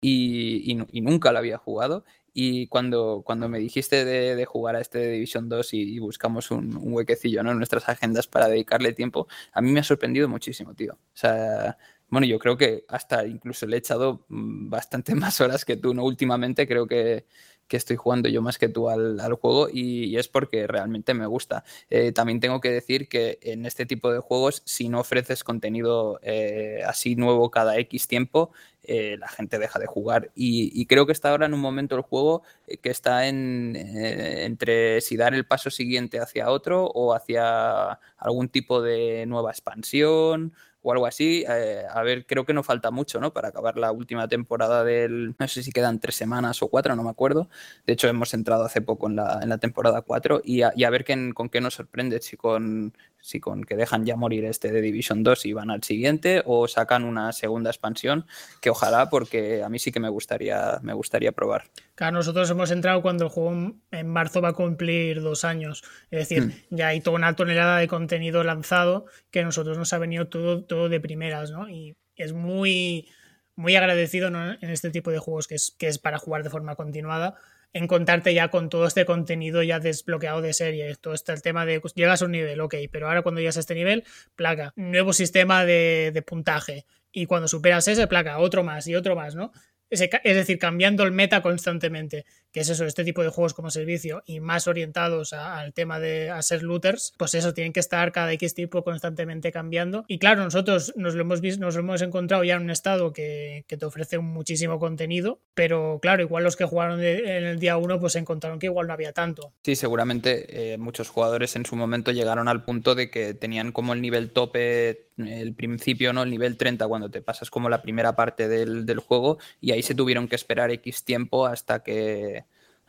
y, nunca lo había jugado. Y cuando, me dijiste de, jugar a este Division 2 y, buscamos un, huequecillo en nuestras agendas para dedicarle tiempo, a mí me ha sorprendido muchísimo, tío. O sea, bueno, yo creo que hasta incluso le he echado mm, bastante más horas que tú, ¿no? Últimamente creo que, estoy jugando yo más que tú al, juego y, es porque realmente me gusta. Eh, también tengo que decir que en este tipo de juegos, si no ofreces contenido eh, así nuevo cada X tiempo, eh, la gente deja de jugar. Y, creo que está ahora en un momento el juego que está en, entre si dar el paso siguiente hacia otro o hacia algún tipo de nueva expansión o algo así. Eh, a ver, creo que no falta mucho, ¿no? Para acabar la última temporada del. No sé si quedan tres semanas o cuatro, no me acuerdo. De hecho, hemos entrado hace poco en la, temporada 4 y a, y a ver qué, con qué nos sorprende, si con, si con que dejan ya morir este de Division 2 y van al siguiente o sacan una segunda expansión, que ojalá, porque a mí sí que me gustaría, me gustaría probar. Claro, nosotros hemos entrado cuando el juego en marzo va a cumplir dos años. Es decir, hmm. ya hay toda una tonelada de contenido lanzado que a nosotros nos ha venido todo, todo de primeras, ¿no? Y es muy, muy agradecido en este tipo de juegos que es, que es para jugar de forma continuada encontrarte ya con todo este contenido ya desbloqueado de serie. Todo este el tema de pues, llegas a un nivel, ok, pero ahora cuando llegas a este nivel, placa, nuevo sistema de, de puntaje. Y cuando superas ese, placa, otro más y otro más, ¿no? Es decir, cambiando el meta constantemente, que es eso, este tipo de juegos como servicio y más orientados al tema de a ser looters, pues eso, tienen que estar cada X tiempo constantemente cambiando. Y claro, nosotros nos lo hemos visto, nos lo hemos encontrado ya en un estado que, te ofrece muchísimo contenido, pero claro, igual los que jugaron en el día 1 pues encontraron que igual no había tanto. Sí, seguramente eh, muchos jugadores en su momento llegaron al punto de que tenían como el nivel tope el principio, ¿no? El nivel 30 cuando te pasas como la primera parte del, del juego y ahí se tuvieron que esperar X tiempo hasta que,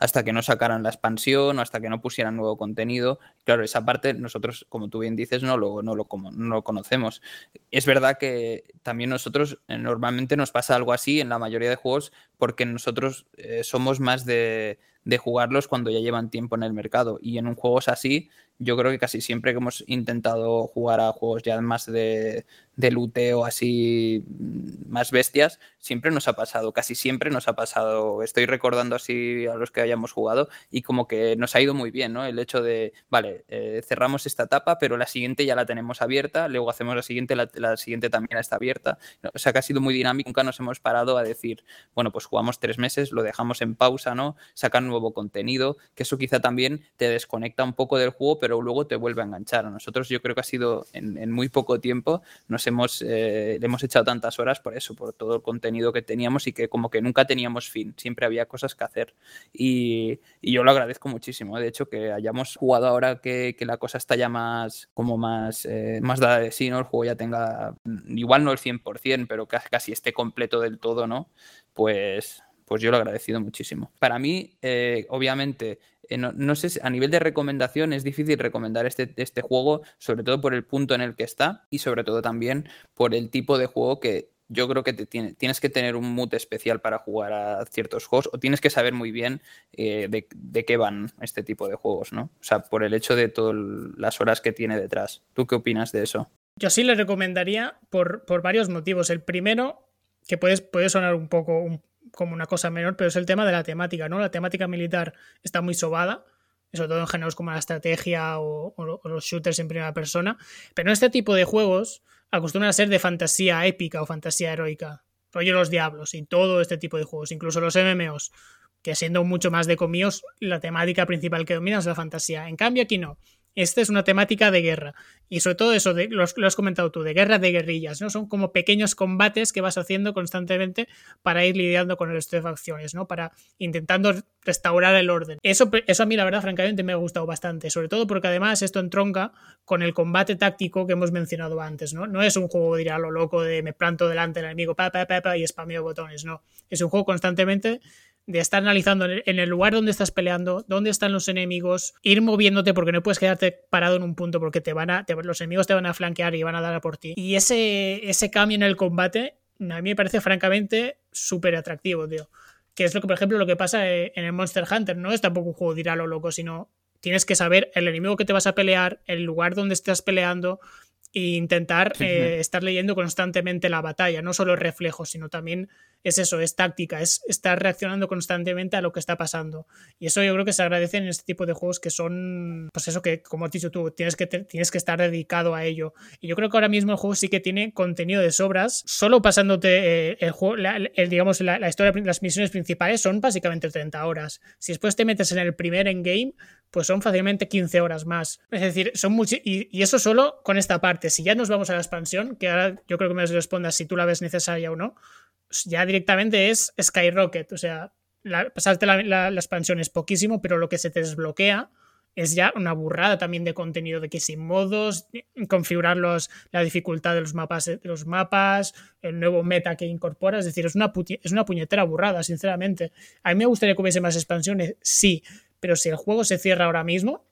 hasta que no sacaran la expansión o hasta que no pusieran nuevo contenido. Claro, esa parte nosotros, como tú bien dices, no lo, no lo, no lo conocemos. Es verdad que también nosotros eh, normalmente nos pasa algo así en la mayoría de juegos porque nosotros eh, somos más de, de jugarlos cuando ya llevan tiempo en el mercado y en un juego así yo creo que casi siempre que hemos intentado jugar a juegos ya más de, de luteo así mm, más bestias, siempre nos ha pasado, casi siempre nos ha pasado, estoy recordando así a los que hayamos jugado y como que nos ha ido muy bien, ¿no? El hecho de, vale, eh, cerramos esta etapa, pero la siguiente ya la tenemos abierta, luego hacemos la siguiente, la, la, siguiente también está abierta, o sea que ha sido muy dinámico, nunca nos hemos parado a decir, bueno, pues jugamos tres meses, lo dejamos en pausa, ¿no? Sacan nuevo contenido, que eso quizá también te desconecta un poco del juego, pero pero luego te vuelve a enganchar. Nosotros yo creo que ha sido en, muy poco tiempo, nos hemos, eh, le hemos echado tantas horas por eso, por todo el contenido que teníamos y que como que nunca teníamos fin, siempre había cosas que hacer. Y, yo lo agradezco muchísimo, de hecho, que hayamos jugado ahora que, la cosa está ya más, como más, eh, más dada de sí, ¿no? El juego ya tenga, igual no el 100%, pero casi esté completo del todo, ¿no? Pues pues yo lo he agradecido muchísimo. Para mí, eh, obviamente, eh, no, sé, a nivel de recomendación es difícil recomendar este, este juego, sobre todo por el punto en el que está y sobre todo también por el tipo de juego que yo creo que te tienes que tener un mood especial para jugar a ciertos juegos o tienes que saber muy bien eh, de, qué van este tipo de juegos, ¿no? O sea, por el hecho de todas las horas que tiene detrás. ¿Tú qué opinas de eso? Yo sí le recomendaría por, por varios motivos. El primero, que puedes, puede sonar un poco, como una cosa menor, pero es el tema de la temática, ¿no? La temática militar está muy sobada, sobre todo en géneros como la estrategia o, los shooters en primera persona, pero en este tipo de juegos acostumbran a ser de fantasía épica o fantasía heroica, rollo los diablos y todo este tipo de juegos, incluso los MMOs, que siendo mucho más de comíos, la temática principal que domina es la fantasía. En cambio aquí no. Esta es una temática de guerra. Y sobre todo eso, de, lo, has comentado tú, de guerra de guerrillas, ¿no? Son como pequeños combates que vas haciendo constantemente para ir lidiando con el resto de facciones, ¿no? Para intentando restaurar el orden. Eso, eso a mí, la verdad, francamente, me ha gustado bastante. Sobre todo porque además esto entronca con el combate táctico que hemos mencionado antes, ¿no? No es un juego, diría, lo loco de me planto delante del enemigo, pa, pa, pa, pa y spameo botones, no. Es un juego constantemente de estar analizando en el lugar donde estás peleando, dónde están los enemigos, ir moviéndote porque no puedes quedarte parado en un punto porque te van a, los enemigos te van a flanquear y van a dar a por ti. Y ese, ese cambio en el combate a mí me parece francamente súper atractivo, tío. Que es lo que, por ejemplo, lo que pasa en el Monster Hunter. No es tampoco un juego de ir a lo loco, sino tienes que saber el enemigo que te vas a pelear, el lugar donde estás peleando, e intentar eh, estar leyendo constantemente la batalla, no solo reflejos, sino también es eso, es táctica, es estar reaccionando constantemente a lo que está pasando. Y eso yo creo que se agradece en este tipo de juegos que son, pues eso que, como has dicho tú, tienes que, tienes que estar dedicado a ello. Y yo creo que ahora mismo el juego sí que tiene contenido de sobras, solo pasándote eh, el juego, digamos, la, la, historia, las misiones principales son básicamente 30 horas. Si después te metes en el primer endgame, pues son fácilmente 15 horas más. Es decir, son muchos. Y, eso solo con esta parte. Si ya nos vamos a la expansión, que ahora yo creo que me respondas si tú la ves necesaria o no, ya directamente es Skyrocket. O sea, pasarte la, expansión es poquísimo, pero lo que se te desbloquea es ya una burrada también de contenido, de que sin modos, configurar la dificultad de los mapas, de los mapas, el nuevo meta que incorpora, es decir, es una, es una puñetera burrada, sinceramente. A mí me gustaría que hubiese más expansiones, sí, pero si el juego se cierra ahora mismo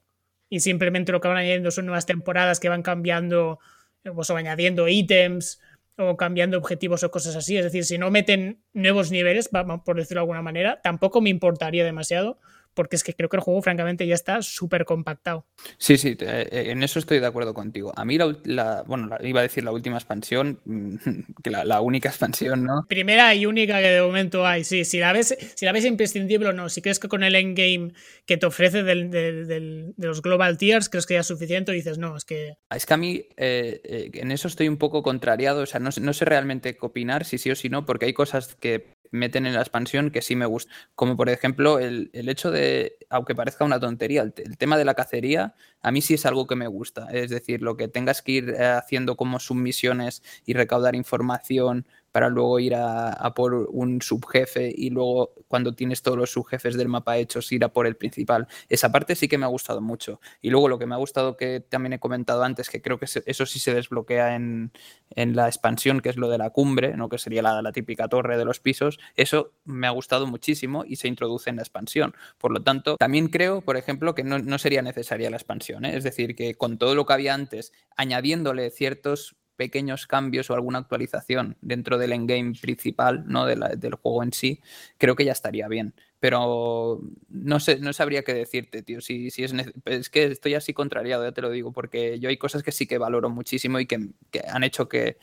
y simplemente lo que van añadiendo son nuevas temporadas que van cambiando pues, o añadiendo ítems o cambiando objetivos o cosas así, es decir, si no meten nuevos niveles, por decirlo de alguna manera, tampoco me importaría demasiado porque es que creo que el juego, francamente, ya está súper compactado. Sí, sí, eh, en eso estoy de acuerdo contigo. A mí, la, bueno, iba a decir la última expansión, que la, única expansión, ¿no? Primera y única que de momento hay, sí. Si la ves, si la ves imprescindible o no, si crees que con el endgame que te ofrece de los Global Tiers, crees que ya es suficiente, y dices, no, es que. Es que a mí, eh, eh, en eso estoy un poco contrariado, o sea, no, no sé realmente qué opinar, si sí o si no, porque hay cosas que meten en la expansión que sí me gusta. Como por ejemplo el, hecho de, aunque parezca una tontería, el, tema de la cacería, a mí sí es algo que me gusta. Es decir, lo que tengas que ir eh, haciendo como submisiones y recaudar información para luego ir a, por un subjefe y luego cuando tienes todos los subjefes del mapa hechos ir a por el principal. Esa parte sí que me ha gustado mucho. Y luego lo que me ha gustado que también he comentado antes, que creo que eso sí se desbloquea en, la expansión, que es lo de la cumbre, ¿no? que sería la, la típica torre de los pisos, eso me ha gustado muchísimo y se introduce en la expansión. Por lo tanto, también creo, por ejemplo, que no, sería necesaria la expansión. ¿eh? Es decir, que con todo lo que había antes, añadiéndole ciertos pequeños cambios o alguna actualización dentro del endgame principal, ¿no? del juego en sí, creo que ya estaría bien. Pero no sé, no sabría qué decirte, tío. Si, si es, es que estoy así contrariado, ya te lo digo, porque yo hay cosas que sí que valoro muchísimo y que, han hecho que,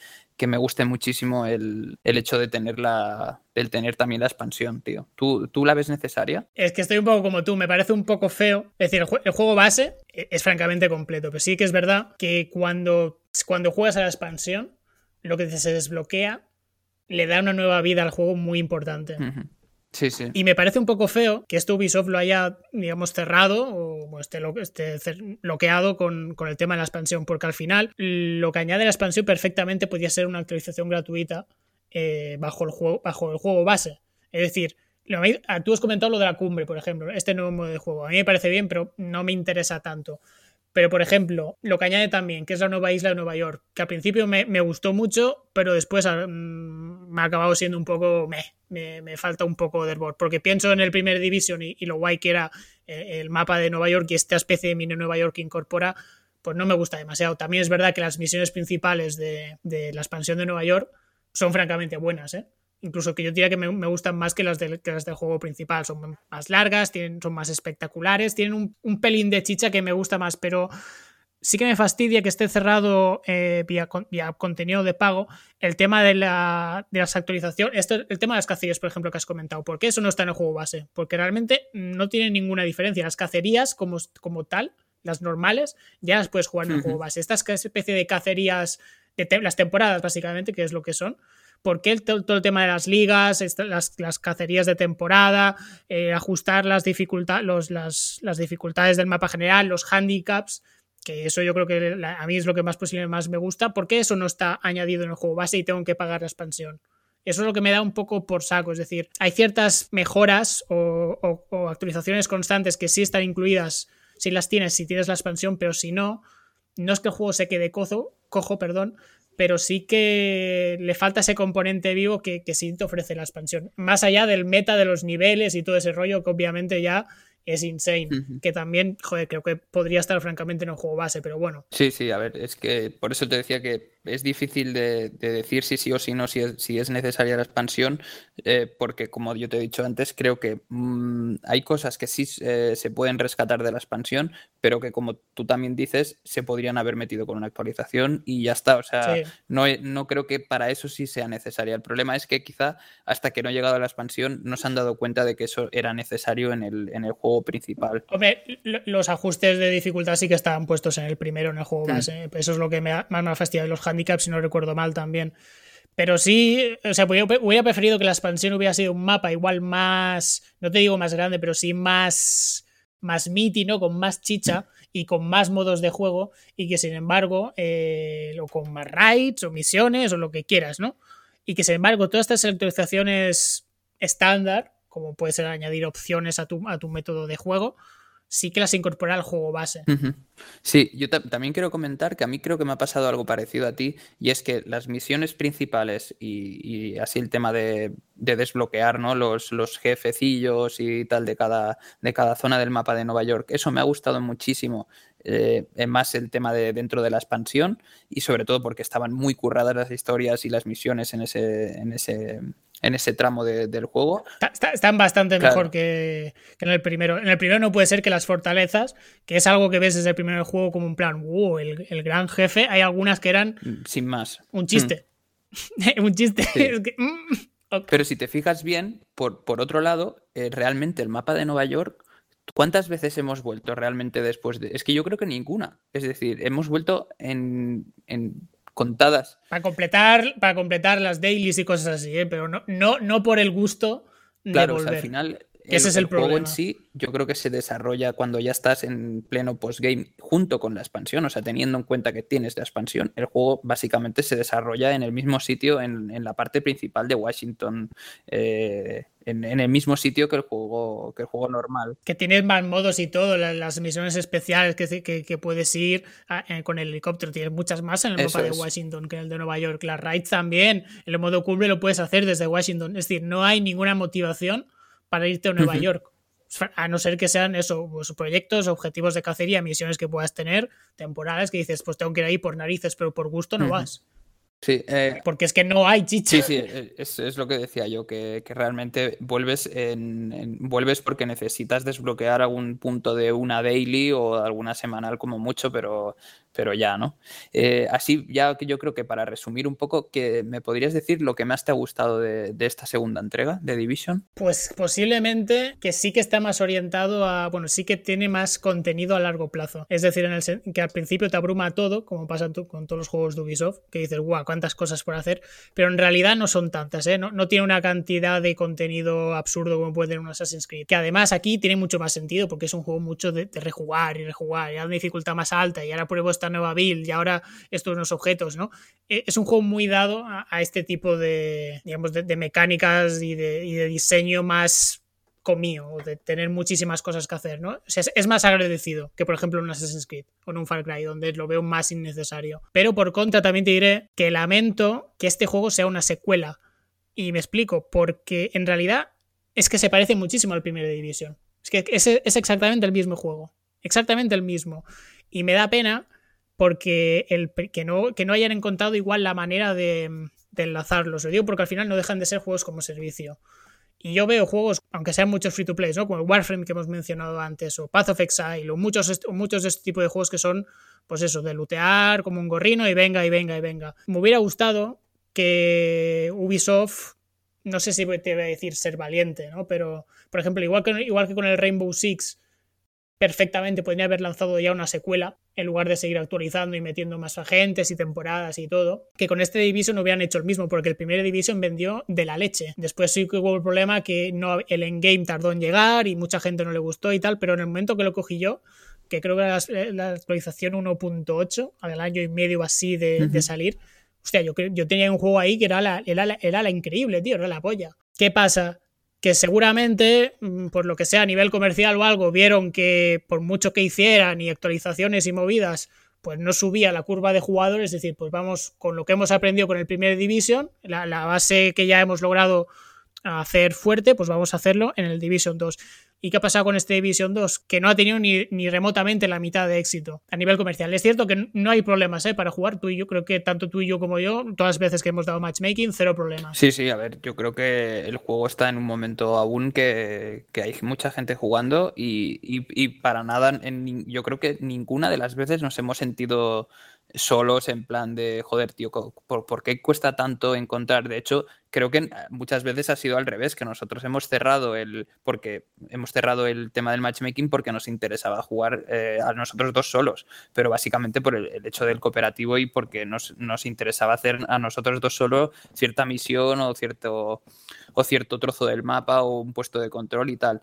me guste muchísimo el, hecho de tener la, el tener también la expansión, tío. ¿Tú, ¿Tú la ves necesaria? Es que estoy un poco como tú, me parece un poco feo. Es decir, el, el juego base e, es francamente completo, pero sí que es verdad que cuando cuando juegas a la expansión, lo que se desbloquea le da una nueva vida al juego muy importante. Y me parece un poco feo que esto Ubisoft lo haya, digamos, cerrado o esté, bloqueado con, el tema de la expansión, porque al final lo que añade la expansión perfectamente podría ser una actualización gratuita eh, bajo, el juego, bajo el juego base. Es decir, tú has comentado lo de la cumbre, por ejemplo, este nuevo modo de juego. A mí me parece bien, pero no me interesa tanto. Pero, por ejemplo, lo que añade también, que es la nueva isla de Nueva York, que al principio me, gustó mucho, pero después ah, mm, me ha acabado siendo un poco me, me, falta un poco de hervor. Porque pienso en el primer Division y, lo guay que era eh, el mapa de Nueva York y esta especie de mini Nueva York que incorpora, pues no me gusta demasiado. También es verdad que las misiones principales de, de la expansión de Nueva York son francamente buenas, ¿eh? Incluso que yo diría que me, gustan más que las, del, las del juego principal. Son más largas, tienen, son más espectaculares, tienen un, pelín de chicha que me gusta más, pero sí que me fastidia que esté cerrado eh, vía, contenido de pago el tema de, la, de las actualizaciones, el tema de las cacerías, por ejemplo, que has comentado. ¿Por qué eso no está en el juego base? Porque realmente no tiene ninguna diferencia. Las cacerías como, como tal, las normales, ya las puedes jugar en el juego base. Estas especie de cacerías, de las temporadas básicamente, que es lo que son, por qué todo, el tema de las ligas, las, cacerías de temporada, eh, ajustar las, las, las, dificultades del mapa general, los handicaps, que eso yo creo que a mí es lo que más posible más me gusta, ¿por qué eso no está añadido en el juego base y tengo que pagar la expansión? Eso es lo que me da un poco por saco, es decir, hay ciertas mejoras o, actualizaciones constantes que sí están incluidas si las tienes, si tienes la expansión, pero si no, no es que el juego se quede cojo, cojo, perdón, pero sí que le falta ese componente vivo que, que sí te ofrece la expansión. Más allá del meta de los niveles y todo ese rollo, que obviamente ya es insane. Que también, joder, creo que podría estar francamente en un juego base, pero bueno. Sí, sí, a ver, es que por eso te decía que es difícil de, decir si sí o si no, si es, si es necesaria la expansión, eh, porque como yo te he dicho antes, creo que mm, hay cosas que sí eh, se pueden rescatar de la expansión, pero que como tú también dices, se podrían haber metido con una actualización y ya está. O sea, no, no creo que para eso sí sea necesaria. El problema es que quizá hasta que no ha llegado la expansión no se han dado cuenta de que eso era necesario en el, en el juego principal. Hombre, los ajustes de dificultad sí que estaban puestos en el primero, en el juego mm. base. Eso es lo que me más me ha fastidiado los si no recuerdo mal también. Pero sí, o sea, hubiera preferido que la expansión hubiera sido un mapa igual más, no te digo más grande, pero sí más, más meaty, ¿no? Con más chicha y con más modos de juego y que sin embargo, eh, o con más raids o misiones o lo que quieras, ¿no? Y que sin embargo todas estas actualizaciones estándar, como puede ser añadir opciones a tu, a tu método de juego, sí que las incorpora al juego base. Sí, yo también quiero comentar que a mí creo que me ha pasado algo parecido a ti, y es que las misiones principales y, así el tema de, desbloquear ¿no? los, los, jefecillos y tal de cada, de cada zona del mapa de Nueva York, eso me ha gustado muchísimo. Eh, más el tema de dentro de la expansión y sobre todo porque estaban muy curradas las historias y las misiones en ese, en ese, en ese tramo del juego. están bastante mejor que, en el primero. En el primero no puede ser que las fortalezas, que es algo que ves desde el primer juego como un plan, wow, el, gran jefe, hay algunas que eran... Mm, sin más. Un chiste. Mm. un chiste. Mm, Pero si te fijas bien, por, por otro lado, eh, realmente el mapa de Nueva York ¿Cuántas veces hemos vuelto realmente después de.? Es que yo creo que ninguna. Es decir, hemos vuelto en, en contadas. Para completar, para completar las dailies y cosas así, ¿eh? pero no, no, no por el gusto de claro, volver. al final ese es el, juego en sí, yo creo que se desarrolla cuando ya estás en pleno postgame junto con la expansión, o sea, teniendo en cuenta que tienes la expansión, el juego básicamente se desarrolla en el mismo sitio, en, la parte principal de Washington, eh, en, el mismo sitio que el juego que el juego normal. Que tienes más modos y todo, las, misiones especiales que, que, puedes ir eh, con el helicóptero, tienes muchas más en el mapa de Washington que en el de Nueva York. Las raids también, el modo cumbre lo puedes hacer desde Washington, es decir, no hay ninguna motivación para irte a Nueva York. A no ser que sean eso, pues, proyectos, objetivos de cacería, misiones que puedas tener, temporales que dices, pues tengo que ir ahí por narices, pero por gusto no vas. Sí, eh, porque es que no hay chicha. Sí, sí, eh, es, lo que decía yo, que, realmente vuelves, en, vuelves porque necesitas desbloquear algún punto de una daily o alguna semanal como mucho, pero, pero ya, ¿no? Eh, así, ya que yo creo que para resumir un poco, que ¿me podrías decir lo que más te ha gustado de, esta segunda entrega de Division? Pues posiblemente que sí que está más orientado a, bueno, sí que tiene más contenido a largo plazo. Es decir, en el que al principio te abruma todo, como pasa con todos los juegos de Ubisoft, que dices, guau, cuántas cosas por hacer, pero en realidad no son tantas, ¿eh? No, no tiene una cantidad de contenido absurdo como puede tener un Assassin's Creed. Que además aquí tiene mucho más sentido porque es un juego mucho de, rejugar y rejugar, y a una dificultad más alta, y ahora pruebo esta nueva build, y ahora estos nuevos objetos, ¿no? Eh, es un juego muy dado a, este tipo de, digamos, de, mecánicas y de, diseño más comío de tener muchísimas cosas que hacer, ¿no? Es, más agradecido que, por ejemplo, en un Assassin's Creed o en un Far Cry, donde lo veo más innecesario. Pero por contra, también te diré que lamento que este juego sea una secuela. Y me explico, porque en realidad es que se parece muchísimo al primer Division. Es que es, es exactamente el mismo juego. Exactamente el mismo. Y me da pena porque el, que, no, que no hayan encontrado igual la manera de, enlazarlos. Lo digo porque al final no dejan de ser juegos como servicio. Y yo veo juegos, aunque sean muchos free to play, ¿no? Como Warframe que hemos mencionado antes, o Path of Exile, o muchos, muchos de este tipo de juegos que son, pues eso, de lootear como un gorrino y venga, y venga, y venga. Me hubiera gustado que Ubisoft, no sé si te voy a decir ser valiente, ¿no? Pero, por ejemplo, igual que, igual que con el Rainbow Six, perfectamente podría haber lanzado ya una secuela en lugar de seguir actualizando y metiendo más agentes y temporadas y todo, que con este Division no hubieran hecho el mismo, porque el primer Division vendió de la leche. Después sí que hubo el problema que no, el endgame tardó en llegar y mucha gente no le gustó y tal, pero en el momento que lo cogí yo, que creo que era la, actualización 1.8, al año y medio así de, salir, hostia, yo, yo tenía un juego ahí que era la, era era la increíble, tío, era la polla. ¿Qué pasa? Que seguramente, mm, por lo que sea a nivel comercial o algo, vieron que por mucho que hicieran y actualizaciones y movidas, pues no subía la curva de jugadores, es decir, pues vamos con lo que hemos aprendido con el primer Division, la, la base que ya hemos logrado hacer fuerte, pues vamos a hacerlo en el Division 2. ¿Y qué ha pasado con este Division 2? Que no ha tenido ni, ni, remotamente la mitad de éxito a nivel comercial. Es cierto que no hay problemas ¿eh? para jugar tú y yo. Creo que tanto tú y yo como yo, todas las veces que hemos dado matchmaking, cero problemas. Sí, sí, a ver, yo creo que el juego está en un momento aún que, que hay mucha gente jugando y, y, y para nada, en, yo creo que ninguna de las veces nos hemos sentido solos en plan de, joder, tío, ¿por, qué cuesta tanto encontrar? De hecho, creo que muchas veces ha sido al revés, que nosotros hemos cerrado el, porque hemos cerrado el tema del matchmaking porque nos interesaba jugar eh, a nosotros dos solos, pero básicamente por el, hecho del cooperativo y porque nos, nos, interesaba hacer a nosotros dos solo cierta misión o cierto, o cierto trozo del mapa o un puesto de control y tal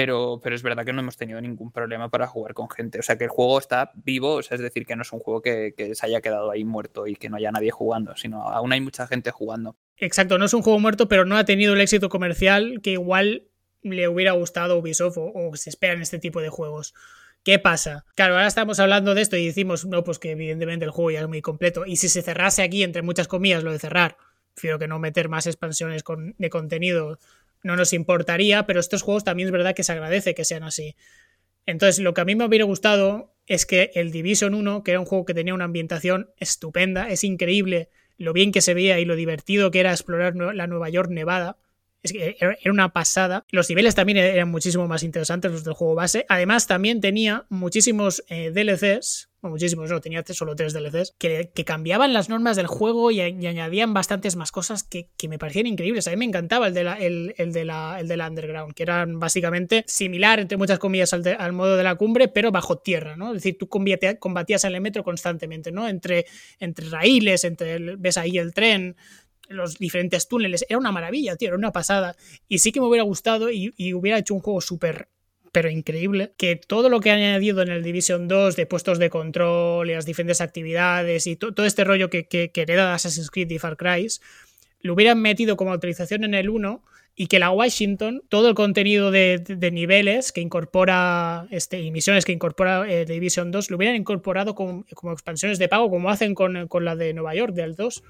pero, pero es verdad que no hemos tenido ningún problema para jugar con gente. O sea que el juego está vivo, o sea, es decir, que no es un juego que, se haya quedado ahí muerto y que no haya nadie jugando, sino aún hay mucha gente jugando. Exacto, no es un juego muerto, pero no ha tenido el éxito comercial que igual le hubiera gustado Ubisoft o, se espera en este tipo de juegos. ¿Qué pasa? Claro, ahora estamos hablando de esto y decimos, no, pues que evidentemente el juego ya es muy completo. Y si se cerrase aquí, entre muchas comillas, lo de cerrar, prefiero que no meter más expansiones de contenido no nos importaría, pero estos juegos también es verdad que se agradece que sean así. Entonces, lo que a mí me hubiera gustado es que el Division 1, que era un juego que tenía una ambientación estupenda, es increíble lo bien que se veía y lo divertido que era explorar la Nueva York Nevada. Era una pasada. Los niveles también eran muchísimo más interesantes los del juego base. Además, también tenía muchísimos eh, DLCs muchísimos, no, tenía solo tres DLCs, que, cambiaban las normas del juego y, añadían bastantes más cosas que, me parecían increíbles. A mí me encantaba el de la, el, de la, el de la Underground, que eran básicamente similar, entre muchas comillas, al, modo de la cumbre, pero bajo tierra, ¿no? Es decir, tú combatías en el metro constantemente, ¿no? Entre, entre raíles, entre ves ahí el tren, los diferentes túneles. Era una maravilla, tío, era una pasada. Y sí que me hubiera gustado y, hubiera hecho un juego súper pero increíble, que todo lo que ha añadido en el Division 2 de puestos de control y las diferentes actividades y todo este rollo que, que, que hereda Assassin's Creed y Far Cry, lo hubieran metido como autorización en el 1 y que la Washington, todo el contenido de, niveles que incorpora, este, y misiones que incorpora eh, Division 2, lo hubieran incorporado como, como, expansiones de pago, como hacen con, con la de Nueva York, del 2,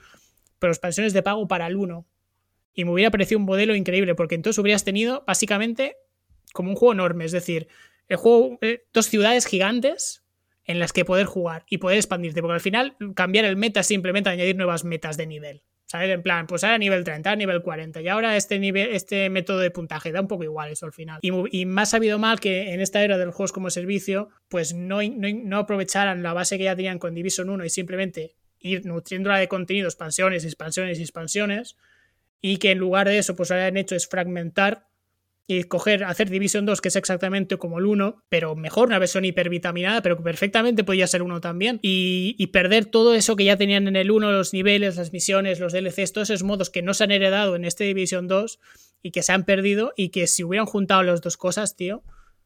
pero expansiones de pago para el 1. Y me hubiera parecido un modelo increíble, porque entonces hubieras tenido básicamente como un juego enorme. Es decir, el juego, eh, dos ciudades gigantes en las que poder jugar y poder expandirte. Porque al final cambiar el meta simplemente añadir nuevas metas de nivel. ¿Sabes? En plan, pues ahora nivel 30, nivel 40. Y ahora este nivel, este método de puntaje da un poco igual eso al final. Y, y más sabido mal que en esta era de los juegos como servicio, pues no, no, no aprovecharan la base que ya tenían con Division 1 y simplemente ir nutriéndola de contenido, expansiones, expansiones expansiones. Y que en lugar de eso, pues lo que han hecho es fragmentar y coger, hacer Division 2, que es exactamente como el 1, pero mejor, una versión hipervitaminada, pero perfectamente podía ser uno también. Y, perder todo eso que ya tenían en el 1, los niveles, las misiones, los DLCs, todos esos modos que no se han heredado en este Division 2 y que se han perdido y que si hubieran juntado las dos cosas, tío,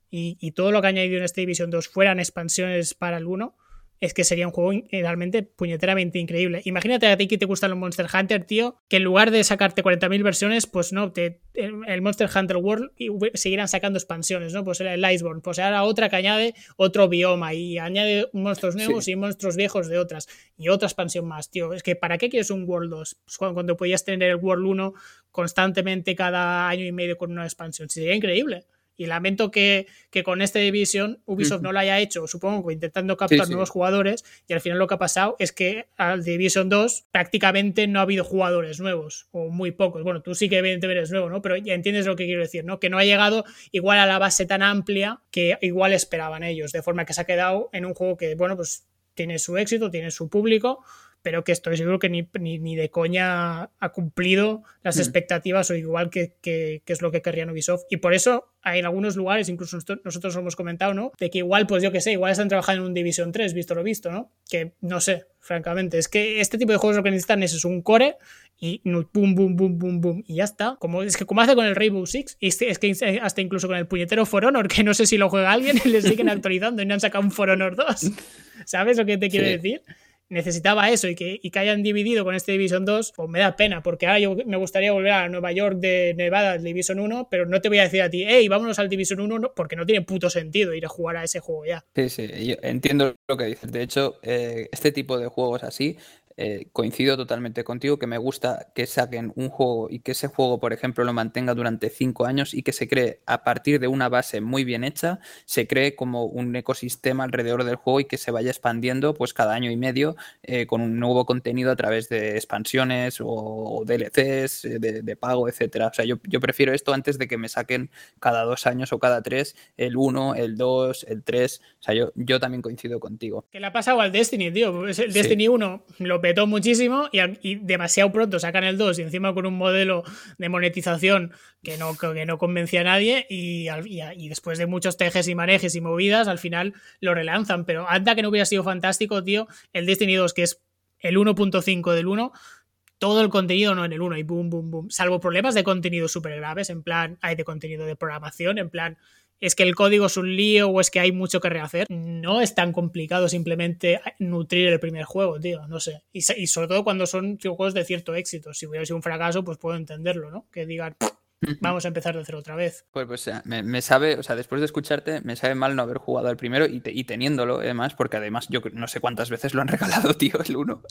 y, todo lo que ha añadido en este Division 2 fueran expansiones para el 1, es que sería un juego realmente puñeteramente increíble. Imagínate a ti que te gustan los Monster Hunter, tío, que en lugar de sacarte 40.000 versiones, pues no, te, el Monster Hunter World seguirán sacando expansiones, ¿no? Pues era el Iceborne, pues ahora otra que añade otro bioma y añade monstruos nuevos sí. y monstruos viejos de otras y otra expansión más, tío. Es que ¿para qué quieres un World 2? Pues cuando, cuando podías tener el World 1 constantemente cada año y medio con una expansión. Sería increíble. Y lamento que, que con esta división Ubisoft uh -huh. no lo haya hecho, supongo que intentando captar sí, nuevos sí. jugadores, y al final lo que ha pasado es que al Division 2 prácticamente no ha habido jugadores nuevos, o muy pocos. Bueno, tú sí que evidentemente eres nuevo, ¿no? Pero ya entiendes lo que quiero decir, ¿no? Que no ha llegado igual a la base tan amplia que igual esperaban ellos, de forma que se ha quedado en un juego que, bueno, pues tiene su éxito, tiene su público, pero que estoy seguro que ni, ni, ni de coña ha cumplido las mm. expectativas o igual que, que, que, es lo que querrían Ubisoft. Y por eso hay en algunos lugares, incluso nosotros hemos comentado, ¿no? De que igual, pues yo que sé, igual están trabajando en un Division 3, visto lo visto, ¿no? Que no sé, francamente. Es que este tipo de juegos lo que necesitan es, es un core y boom, boom, boom, boom, boom, y ya está. Como, es que como hace con el Rainbow Six, y es que hasta incluso con el puñetero For Honor, que no sé si lo juega alguien, y le siguen actualizando y no han sacado un For Honor 2. ¿Sabes lo que te quiero sí. decir? Necesitaba eso y que, y que hayan dividido con este Division 2, pues me da pena, porque ahora yo me gustaría volver a Nueva York de Nevada Division 1, pero no te voy a decir a ti, hey, vámonos al Division 1, porque no tiene puto sentido ir a jugar a ese juego ya. Sí, sí, yo entiendo lo que dices. De hecho, eh, este tipo de juegos así eh, coincido totalmente contigo que me gusta que saquen un juego y que ese juego, por ejemplo, lo mantenga durante cinco años y que se cree a partir de una base muy bien hecha, se cree como un ecosistema alrededor del juego y que se vaya expandiendo pues cada año y medio eh, con un nuevo contenido a través de expansiones o, o DLCs eh, de, de, pago, etcétera. O sea, yo, yo, prefiero esto antes de que me saquen cada dos años o cada tres el 1, el 2, el 3. O sea, yo, yo también coincido contigo. ¿Qué le ha pasado al Destiny, tío? El sí. Destiny 1 lo petó muchísimo y, demasiado pronto sacan el 2 y encima con un modelo de monetización que no, que no convencía a nadie y, después de muchos tejes y manejes y movidas al final lo relanzan. Pero anda que no hubiera sido fantástico, tío, el Destiny 2 que es el 1.5 del 1 todo el contenido no en el 1 y boom, boom, boom, salvo problemas de contenido súper graves, en plan, hay de contenido de programación, en plan, es que el código es un lío o es que hay mucho que rehacer. No es tan complicado simplemente nutrir el primer juego, tío, no sé. Y, sobre todo cuando son juegos de cierto éxito. Si hubiera sido un fracaso, pues puedo entenderlo, ¿no? Que digan, vamos a empezar de cero otra vez. Pues, pues me, me, sabe, o sea, después de escucharte, me sabe mal no haber jugado al primero y, te, y, teniéndolo, además, porque además yo no sé cuántas veces lo han regalado, tío, el 1.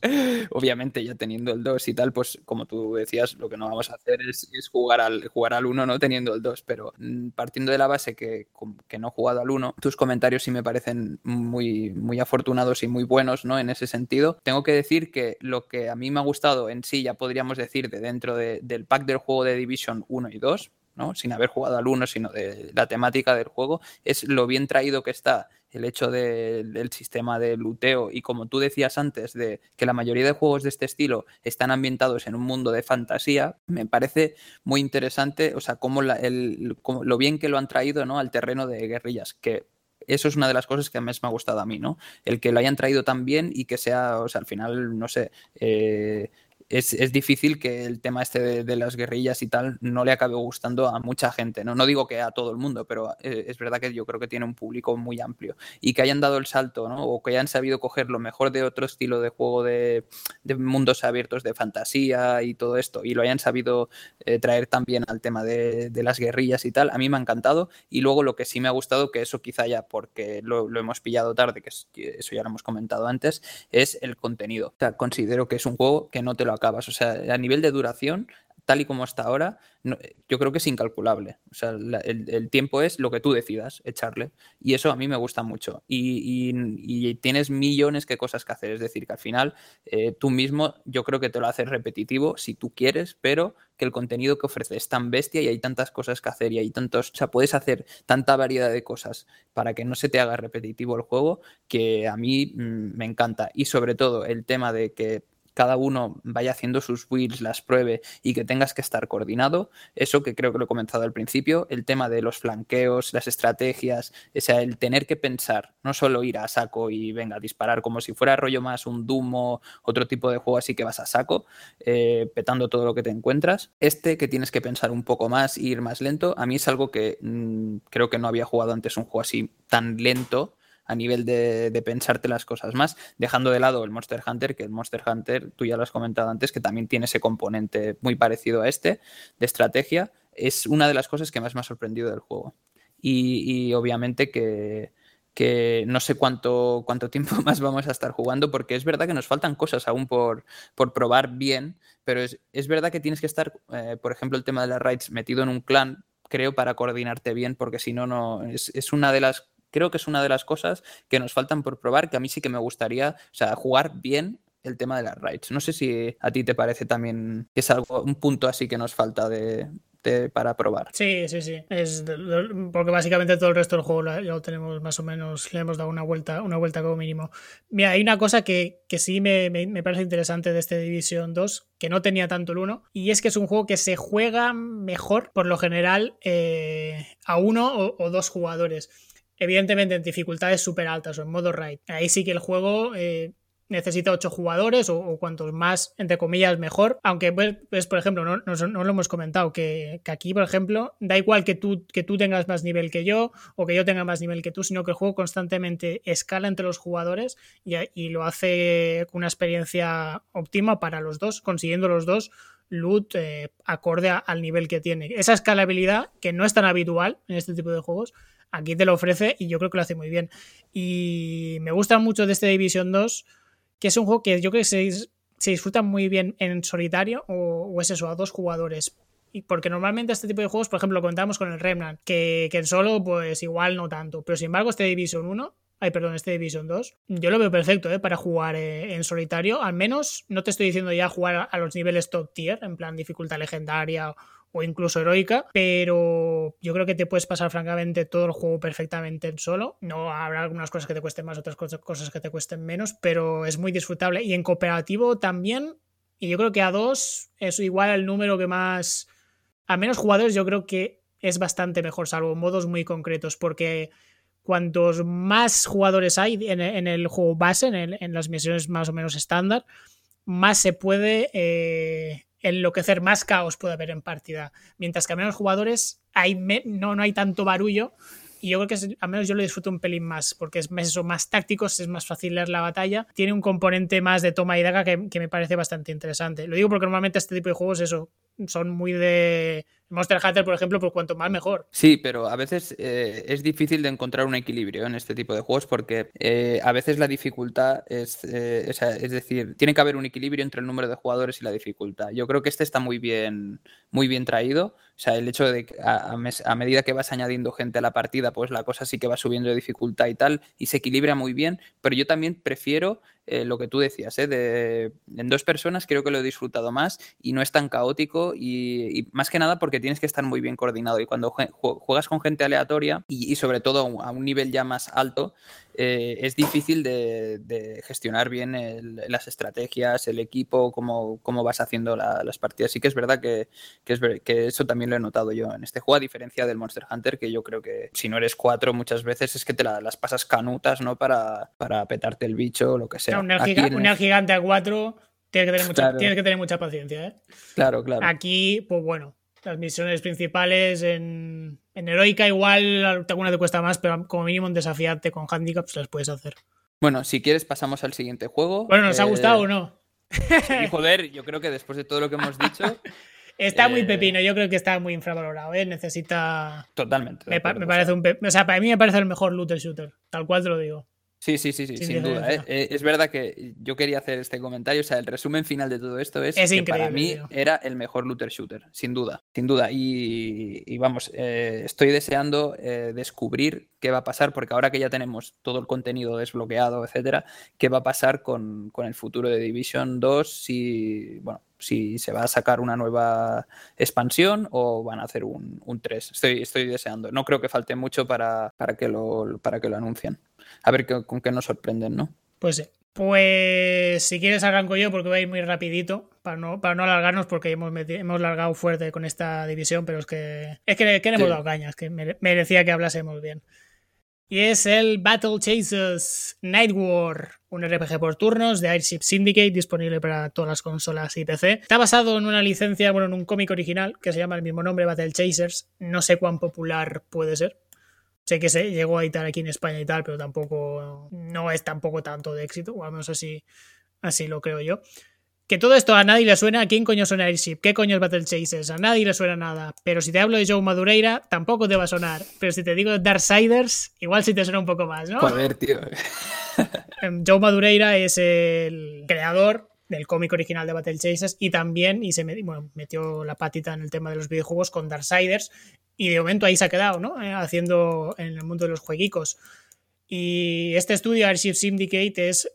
Obviamente, ya teniendo el 2 y tal, pues como tú decías, lo que no vamos a hacer es, es jugar al jugar al 1 no teniendo el 2, pero mm, partiendo de la base que, que no he jugado al 1, tus comentarios sí me parecen muy, muy afortunados y muy buenos, ¿no? En ese sentido, tengo que decir que lo que a mí me ha gustado en sí, ya podríamos decir, de dentro de, del pack del juego de Division 1 y 2, ¿no? sin haber jugado al 1, sino de la temática del juego, es lo bien traído que está el hecho de, del sistema de luteo y como tú decías antes, de que la mayoría de juegos de este estilo están ambientados en un mundo de fantasía, me parece muy interesante, o sea, cómo, la, el, lo bien que lo han traído ¿no? al terreno de guerrillas, que eso es una de las cosas que más me ha gustado a mí, ¿no? El que lo hayan traído tan bien y que sea, o sea, al final, no sé, eh, es, es, difícil que el tema este de, de, las guerrillas y tal no le acabe gustando a mucha gente. No, no digo que a todo el mundo, pero eh, es verdad que yo creo que tiene un público muy amplio. Y que hayan dado el salto, ¿no? O que hayan sabido coger lo mejor de otro estilo de juego de, de mundos abiertos de fantasía y todo esto, y lo hayan sabido eh, traer también al tema de, de, las guerrillas y tal, a mí me ha encantado. Y luego lo que sí me ha gustado, que eso quizá ya porque lo, lo hemos pillado tarde, que, es, que eso ya lo hemos comentado antes, es el contenido. O sea, considero que es un juego que no te lo O sea, a nivel de duración, tal y como está ahora, yo creo que es incalculable. O sea, el, tiempo es lo que tú decidas echarle. Y eso a mí me gusta mucho. Y, tienes millones de cosas que hacer. Es decir, que al final eh, tú mismo yo creo que te lo haces repetitivo si tú quieres, pero que el contenido que ofrece es tan bestia y hay tantas cosas que hacer y hay tantos, o sea, puedes hacer tanta variedad de cosas para que no se te haga repetitivo el juego que a mí mm, me encanta. Y sobre todo el tema de que cada uno vaya haciendo sus builds, las pruebe y que tengas que estar coordinado. Eso que creo que lo he comenzado al principio, el tema de los flanqueos, las estrategias, o sea, el tener que pensar, no solo ir a saco y venga disparar como si fuera rollo más un Dumo, otro tipo de juego así que vas a saco, eh, petando todo lo que te encuentras. Este que tienes que pensar un poco más ir más lento, a mí es algo que mm, creo que no había jugado antes un juego así tan lento a nivel de, pensarte las cosas más, dejando de lado el Monster Hunter, que el Monster Hunter, tú ya lo has comentado antes, que también tiene ese componente muy parecido a este, de estrategia, es una de las cosas que más me ha sorprendido del juego. Y, obviamente que, no sé cuánto, cuánto tiempo más vamos a estar jugando, porque es verdad que nos faltan cosas aún por, por probar bien, pero es, verdad que tienes que estar, eh, por ejemplo, el tema de las raids metido en un clan, creo, para coordinarte bien, porque si no, no es, es, una de las creo que es una de las cosas que nos faltan por probar, que a mí sí que me gustaría, o sea, jugar bien el tema de las raids. No sé si a ti te parece también que es algo, un punto así que nos falta de, para probar. Sí, sí, sí. Es porque básicamente todo el resto del juego ya lo tenemos más o menos, le hemos dado una vuelta, una vuelta como mínimo. Mira, hay una cosa que, que sí me, me, parece interesante de este Division 2, que no tenía tanto el 1, y es que es un juego que se juega mejor, por lo general, eh, a uno o dos jugadores evidentemente en dificultades súper altas o en modo raid. Ahí sí que el juego eh, necesita ocho jugadores o, cuantos más, entre comillas, mejor. Aunque, pues, pues por ejemplo, no, no, lo hemos comentado, que, aquí, por ejemplo, da igual que tú, que tú tengas más nivel que yo o que yo tenga más nivel que tú, sino que el juego constantemente escala entre los jugadores y, lo hace con una experiencia óptima para los dos, consiguiendo los dos loot eh, acorde al nivel que tiene. Esa escalabilidad, que no es tan habitual en este tipo de juegos, aquí te lo ofrece y yo creo que lo hace muy bien. Y me gusta mucho de este Division 2, que es un juego que yo creo que se, disfruta muy bien en solitario o, es eso, a dos jugadores. Y porque normalmente este tipo de juegos, por ejemplo, lo contamos con el Remnant, que, en solo, pues igual no tanto. Pero sin embargo, este Division 1 Ay, perdón, este Division 2. Yo lo veo perfecto ¿eh? para jugar eh, en solitario. Al menos no te estoy diciendo ya jugar a los niveles top tier, en plan dificultad legendaria o incluso heroica, pero yo creo que te puedes pasar francamente todo el juego perfectamente en solo. No habrá algunas cosas que te cuesten más, otras cosas que te cuesten menos, pero es muy disfrutable. Y en cooperativo también, y yo creo que a dos es igual el número que más... A menos jugadores yo creo que es bastante mejor, salvo modos muy concretos, porque cuantos más jugadores hay en, el juego base, en, las misiones más o menos estándar, más se puede eh, enloquecer, más caos puede haber en partida. Mientras que a menos jugadores hay no, no hay tanto barullo. Y yo creo que al menos yo lo disfruto un pelín más, porque es más, eso, más táctico, es más fácil leer la batalla. Tiene un componente más de toma y daga que, que me parece bastante interesante. Lo digo porque normalmente este tipo de juegos, eso, son muy de Monster Hunter, por ejemplo, pues cuanto más mejor. Sí, pero a veces eh, es difícil de encontrar un equilibrio en este tipo de juegos porque eh, a veces la dificultad es, eh, es, decir, tiene que haber un equilibrio entre el número de jugadores y la dificultad. Yo creo que este está muy bien, muy bien traído. O sea, el hecho de que a, medida que vas añadiendo gente a la partida, pues la cosa sí que va subiendo de dificultad y tal, y se equilibra muy bien, pero yo también prefiero eh, lo que tú decías, ¿eh? de, en dos personas creo que lo he disfrutado más y no es tan caótico y, más que nada porque tienes que estar muy bien coordinado y cuando juegas con gente aleatoria y, sobre todo a un nivel ya más alto, eh, es difícil de, gestionar bien las estrategias, el equipo, cómo, cómo vas haciendo las partidas. Sí que es verdad que, es, que eso también lo he notado yo en este juego, a diferencia del Monster Hunter, que yo creo que si no eres cuatro muchas veces es que te las pasas canutas, ¿no? Para, para petarte el bicho o lo que sea. Un gigante a cuatro tienes que tener mucha, que tener mucha paciencia, ¿eh? Claro, claro. Aquí, pues bueno, las misiones principales en, en Heroica igual alguna te cuesta más, pero como mínimo en desafiarte con handicaps las puedes hacer. Bueno, si quieres pasamos al siguiente juego. Bueno, ¿nos ha gustado o no? Sí, joder, yo creo que después de todo lo que hemos dicho... Está muy eh, pepino, yo creo que está muy infravalorado, ¿eh? Necesita... Totalmente. Me, parece un... O sea, para mí me parece el mejor looter shooter, tal cual te lo digo. Sí, sí, sí, sí sin, duda. ¿eh? Eh, es verdad que yo quería hacer este comentario. O sea, el resumen final de todo esto es, que para mí era el mejor looter shooter, sin duda, sin duda. Y, vamos, eh, estoy deseando descubrir qué va a pasar, porque ahora que ya tenemos todo el contenido desbloqueado, etcétera, qué va a pasar con, el futuro de Division 2 si, bueno, si se va a sacar una nueva expansión o van a hacer un, 3. Estoy, estoy deseando. No creo que falte mucho para, para, que, lo, para que lo anuncien a ver con qué nos sorprenden, ¿no? Pues sí. Pues si quieres arranco yo porque voy a ir muy rapidito para no, para no alargarnos porque hemos, hemos largado fuerte con esta división, pero es que es que, le hemos dado cañas, que merecía que hablásemos bien. Y es el Battle Chasers Night War, un RPG por turnos de Airship Syndicate disponible para todas las consolas y PC. Está basado en una licencia, bueno, en un cómic original que se llama el mismo nombre, Battle Chasers. No sé cuán popular puede ser, Sé que se llegó a editar aquí en España y tal, pero tampoco no es tampoco tanto de éxito, o al menos así, así lo creo yo. Que todo esto a nadie le suena. ¿A quién coño suena Airship? ¿Qué coño es Battle Chasers? A nadie le suena nada. Pero si te hablo de Joe Madureira, tampoco te va a sonar. Pero si te digo Darksiders, igual sí te suena un poco más, ¿no? Joder, tío. Em, Joe Madureira es el creador del cómic original de Battle Chasers y también y se metió la patita en el tema de los videojuegos con Darksiders y de momento ahí se ha quedado, ¿no? Eh, haciendo en el mundo de los jueguicos. Y este estudio, Airship Syndicate, es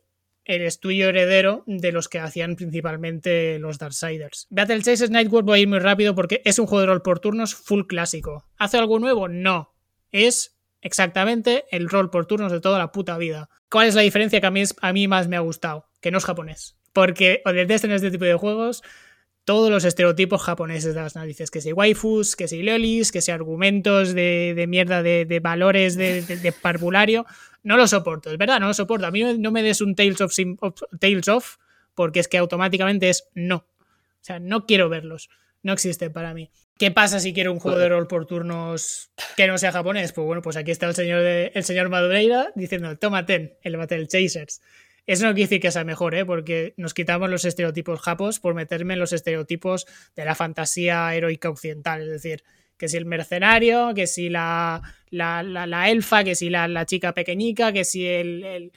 el estudio heredero de los que hacían principalmente los Darksiders. Battle Chasers Nightward voy a ir muy rápido porque es un juego de rol por turnos full clásico. ¿Hace algo nuevo? No. Es exactamente el rol por turnos de toda la puta vida. ¿Cuál es la diferencia que a mí más me ha gustado? Que no es japonés. Porque o en este tipo de juegos todos los estereotipos japoneses de las narices, que si waifus, que si lolis, que si argumentos de, mierda de, valores de, parvulario, no lo soporto, es verdad, no lo soporto. A mí no me des un Tales of, Tales of porque es que automáticamente es no. O sea, no quiero verlos, no existen para mí. ¿Qué pasa si quiero un juego de rol por turnos que no sea japonés? Pues bueno, pues aquí está el señor, el señor Madureira diciendo, tómate el Battle Chasers. Eso no quiere decir que sea mejor, ¿eh? porque nos quitamos los estereotipos japos por meterme en los estereotipos de la fantasía heroica occidental. Es decir, que si el mercenario, que si la, la, la, elfa, que si la, chica pequeñica, que si el, el,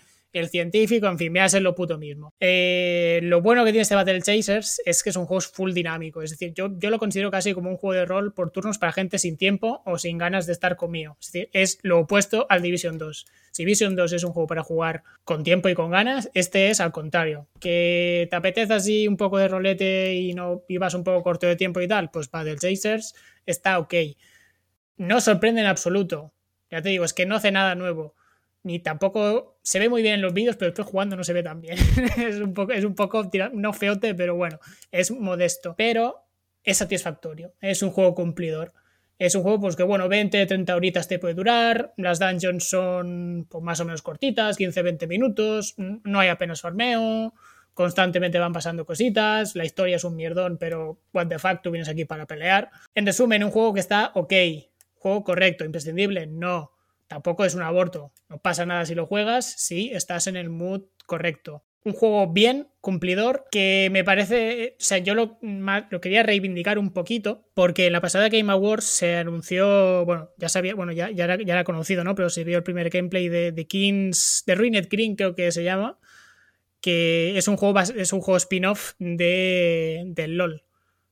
científico, en fin, me a ser lo puto mismo. Eh, lo bueno que tiene este Battle Chasers es que es un juego full dinámico. Es decir, yo, yo lo considero casi como un juego de rol por turnos para gente sin tiempo o sin ganas de estar conmigo. Es decir, es lo opuesto al Division 2. Division 2 es un juego para jugar con tiempo y con ganas, este es al contrario. Que te apetece así un poco de rolete y no vivas un poco corto de tiempo y tal, pues Battle Chasers está ok. No sorprende en absoluto. Ya te digo, es que no hace nada nuevo. Ni tampoco se ve muy bien en los vídeos, pero después jugando no se ve tan bien. es un poco, es un poco no feote, pero bueno, es modesto. Pero es satisfactorio. Es un juego cumplidor. Es un juego pues que, bueno, 20, 30 horitas te puede durar, las dungeons son pues, más o menos cortitas, 15, 20 minutos, no hay apenas farmeo, constantemente van pasando cositas, la historia es un mierdón, pero what the fuck, tú vienes aquí para pelear. En resumen, un juego que está ok, juego correcto, imprescindible, no, tampoco es un aborto, no pasa nada si lo juegas, si estás en el mood correcto un juego bien, cumplidor, que me parece, o sea, yo lo, quería reivindicar un poquito, porque en la pasada Game Awards se anunció, bueno, ya sabía, bueno, ya, era, conocido, ¿no? Pero se vio el primer gameplay de, de Kings, de Ruined Green, creo que se llama, que es un juego, es un juego spin-off de, del LOL,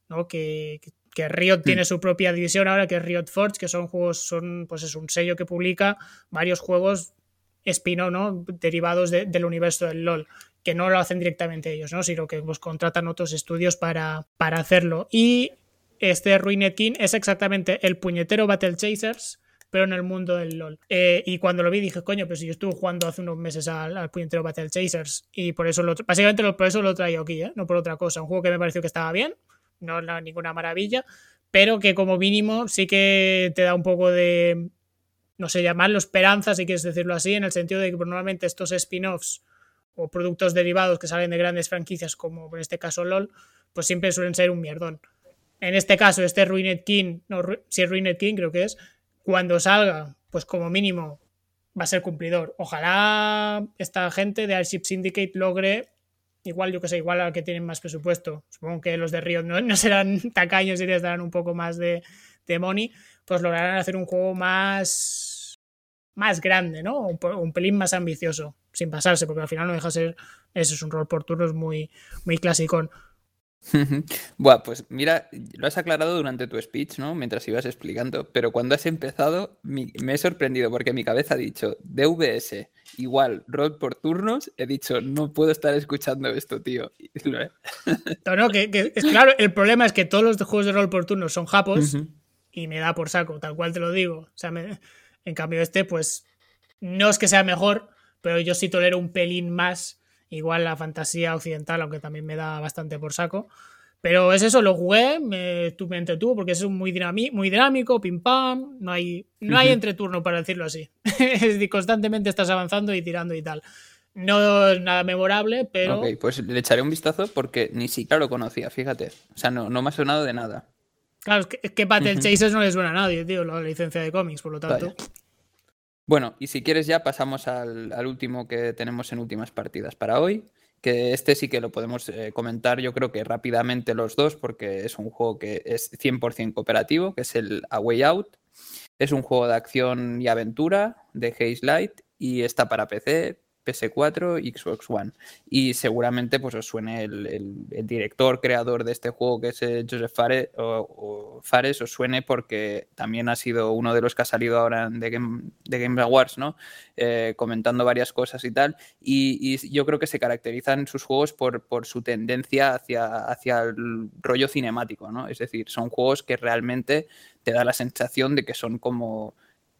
¿no? Que Riot tiene mm. su propia división ahora, que es Riot Forge, que son juegos, son, pues es un sello que publica varios juegos spin-off, ¿no? Derivados del universo del LOL que no lo hacen directamente ellos, ¿no? sino que pues, contratan otros estudios para, para hacerlo. Y este Ruined King es exactamente el puñetero Battle Chasers, pero en el mundo del LOL. Eh, y cuando lo vi dije, coño, pues yo estuve jugando hace unos meses al, puñetero Battle Chasers y por eso lo, básicamente por eso lo traigo aquí, ¿eh? no por otra cosa. Un juego que me pareció que estaba bien, no es ninguna maravilla, pero que como mínimo sí que te da un poco de, no sé, llamarlo esperanza, si quieres decirlo así, en el sentido de que normalmente estos spin-offs o productos derivados que salen de grandes franquicias como en este caso LOL, pues siempre suelen ser un mierdón. En este caso, este Ruined King, no, si es Ruined King creo que es, cuando salga, pues como mínimo va a ser cumplidor. Ojalá esta gente de Airship Syndicate logre, igual yo que sé, igual a que tienen más presupuesto, supongo que los de Riot no, serán tacaños y les darán un poco más de, de money, pues lograrán hacer un juego más más grande, ¿no? Un, pelín más ambicioso sin pasarse, porque al final no deja ser, eso es un rol por turnos muy, muy clásico. Buah, pues mira, lo has aclarado durante tu speech, ¿no? Mientras ibas explicando, pero cuando has empezado me he sorprendido porque mi cabeza ha dicho DVS igual rol por turnos, he dicho no puedo estar escuchando esto, tío. No, no, que, es claro, el problema es que todos los juegos de rol por turnos son japos y me da por saco, tal cual te lo digo. O sea, en cambio este, pues no es que sea mejor, pero yo sí tolero un pelín más igual la fantasía occidental, aunque también me da bastante por saco. Pero es eso, lo jugué, me, me entretuvo porque es muy, muy dinámico, pim pam, no hay, no hay entreturno para decirlo así. constantemente estás avanzando y tirando y tal. No es nada memorable, pero. Ok, pues le echaré un vistazo porque ni siquiera lo conocía, fíjate. O sea, no, no me ha sonado de nada. Claro, es que, es que Battle Chasers no le suena a nadie, tío, la licencia de cómics, por lo tanto. Bueno, y si quieres ya pasamos al, último que tenemos en últimas partidas para hoy, que este sí que lo podemos eh, comentar yo creo que rápidamente los dos, porque es un juego que es 100% cooperativo, que es el A Way Out. Es un juego de acción y aventura de Haze Light y está para PC, PS4 y Xbox One. Y seguramente pues os suene el, director, creador de este juego, que es eh, Joseph Fares, o, Fares, os suene porque también ha sido uno de los que ha salido ahora de Game, Awards, ¿no? Eh, comentando varias cosas y tal. Y, yo creo que se caracterizan sus juegos por, por su tendencia hacia, hacia el rollo cinemático, ¿no? Es decir, son juegos que realmente te da la sensación de que son como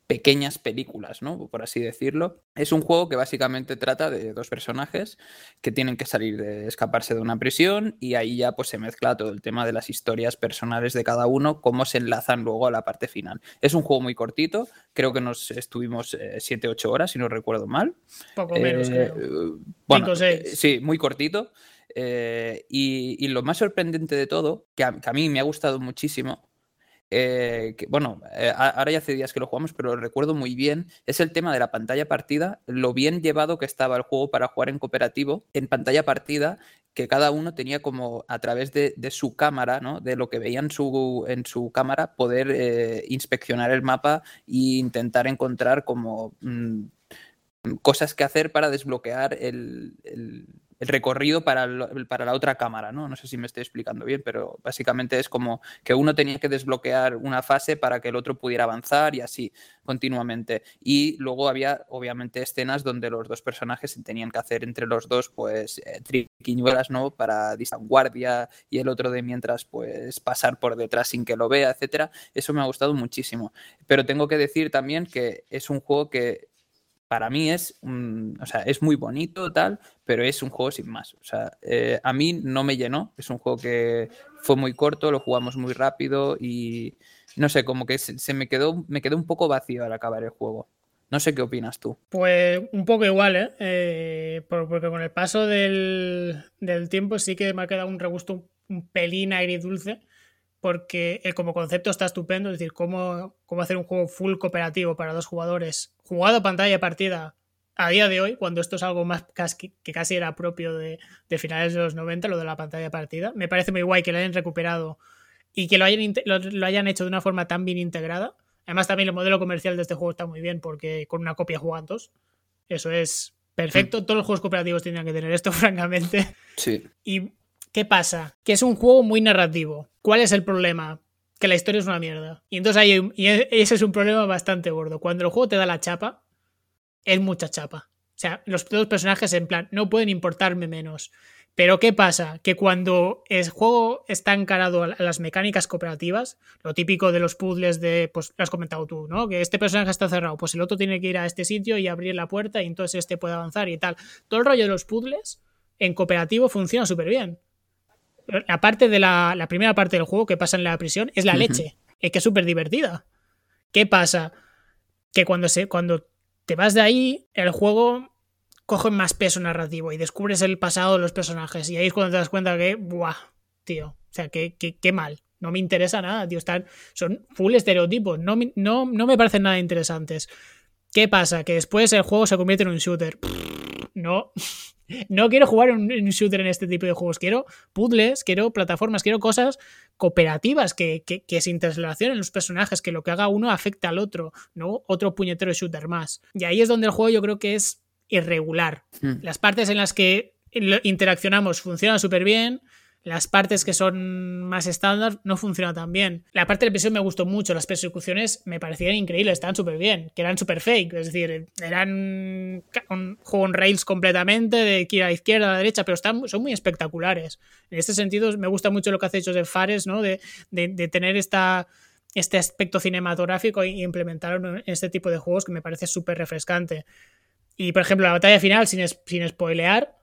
pequeñas películas, ¿no? Por así decirlo. Es un juego que básicamente trata de dos personajes que tienen que salir de escaparse de una prisión y ahí ya pues se mezcla todo el tema de las historias personales de cada uno, cómo se enlazan luego a la parte final. Es un juego muy cortito, creo que nos estuvimos 7-8 eh, horas, si no recuerdo mal. Poco menos, eh, Bueno, eh, sí, muy cortito. y, lo más sorprendente de todo, que a mí me ha gustado muchísimo, eh, bueno, eh, ahora ya hace días que lo jugamos, pero lo recuerdo muy bien, es el tema de la pantalla partida, lo bien llevado que estaba el juego para jugar en cooperativo, en pantalla partida, que cada uno tenía como a través de, su cámara, ¿no? de lo que veía en su, en su cámara, poder eh, inspeccionar el mapa e intentar encontrar como mm, cosas que hacer para desbloquear el el recorrido para, para, la otra cámara, ¿no? No sé si me estoy explicando bien, pero básicamente es como que uno tenía que desbloquear una fase para que el otro pudiera avanzar y así continuamente. Y luego había, obviamente, escenas donde los dos personajes tenían que hacer entre los dos, pues, eh, triquiñuelas, ¿no? Para guardia y el otro de mientras, pues, pasar por detrás sin que lo vea, etcétera. Eso me ha gustado muchísimo. Pero tengo que decir también que es un juego que para mí es, o sea, es muy bonito, tal, pero es un juego sin más. O sea, eh, a mí no me llenó. Es un juego que fue muy corto, lo jugamos muy rápido y no sé, como que se, me quedó, me quedó un poco vacío al acabar el juego. No sé qué opinas tú. Pues un poco igual, ¿eh? eh porque con el paso del, del, tiempo sí que me ha quedado un regusto un pelín agridulce porque eh, como concepto está estupendo, es decir, cómo, cómo hacer un juego full cooperativo para dos jugadores, jugado pantalla partida a día de hoy, cuando esto es algo más que casi era propio de, finales de los 90, lo de la pantalla partida, me parece muy guay que lo hayan recuperado y que lo hayan, lo, hayan hecho de una forma tan bien integrada. Además, también el modelo comercial de este juego está muy bien porque con una copia juegan dos. Eso es perfecto. Mm. Todos los juegos cooperativos tendrían que tener esto, francamente. Sí. Y ¿Qué pasa? Que es un juego muy narrativo. ¿Cuál es el problema? Que la historia es una mierda. Y entonces hay, y e, ese es un problema bastante gordo. Cuando el juego te da la chapa, es mucha chapa. O sea, los dos personajes en plan, no pueden importarme menos. Pero ¿qué pasa? Que cuando el juego está encarado a las mecánicas cooperativas, lo típico de los puzzles de, pues lo has comentado tú, ¿no? Que este personaje está cerrado, pues el otro tiene que ir a este sitio y abrir la puerta y entonces este puede avanzar y tal. Todo el rollo de los puzzles en cooperativo funciona súper bien la parte de la, la, primera parte del juego que pasa en la prisión es la leche, es que es súper divertida. ¿Qué pasa? Que cuando, se, cuando te vas de ahí, el juego coge más peso narrativo y descubres el pasado de los personajes. Y ahí es cuando te das cuenta que, ¡buah! Tío, o sea, qué, qué, mal. No me interesa nada, tío. Están, son full estereotipos. No, no, no me parecen nada interesantes. ¿Qué pasa? Que después el juego se convierte en un shooter. No, no quiero jugar un, un, shooter en este tipo de juegos. Quiero puzzles, quiero plataformas, quiero cosas cooperativas que, que, se interrelacionen los personajes, que lo que haga uno afecte al otro, no otro puñetero shooter más. Y ahí es donde el juego yo creo que es irregular. Mm. Las partes en las que interaccionamos funcionan súper bien. Las partes que son más estándar no funcionan tan bien. La parte de presión me gustó mucho. Las persecuciones me parecían increíbles, estaban súper bien. Que eran súper fake. Es decir, eran un juego en rails completamente, de aquí a la izquierda, a la derecha, pero están, son muy espectaculares. En este sentido, me gusta mucho lo que hace Joseph Fares, ¿no? De, de- tener esta, este aspecto cinematográfico implementarlo en este tipo de juegos que me parece súper refrescante. Y por ejemplo, la batalla final, sin, sin spoilear,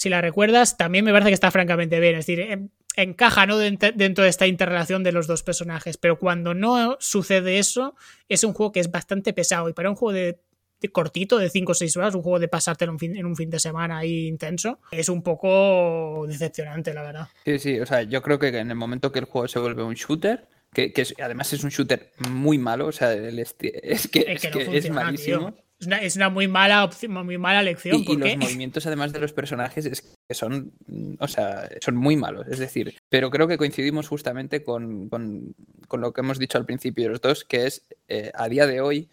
si la recuerdas, también me parece que está francamente bien. Es decir, en- encaja ¿no? Dent- dentro de esta interrelación de los dos personajes. Pero cuando no sucede eso, es un juego que es bastante pesado. Y para un juego de, de cortito, de 5 o 6 horas, un juego de pasártelo en, fin- en un fin de semana ahí intenso, es un poco decepcionante, la verdad. Sí, sí, o sea, yo creo que en el momento que el juego se vuelve un shooter, que, que es- además es un shooter muy malo, o sea, el es que, Es es, que no que es funciona, malísimo. tío. Es una, es una muy mala opción, muy mala lección. Y, los movimientos, además de los personajes, es que son, o sea, son muy malos. Es decir, pero creo que coincidimos justamente con, con- con lo que hemos dicho al principio los dos, que es eh, a día de hoy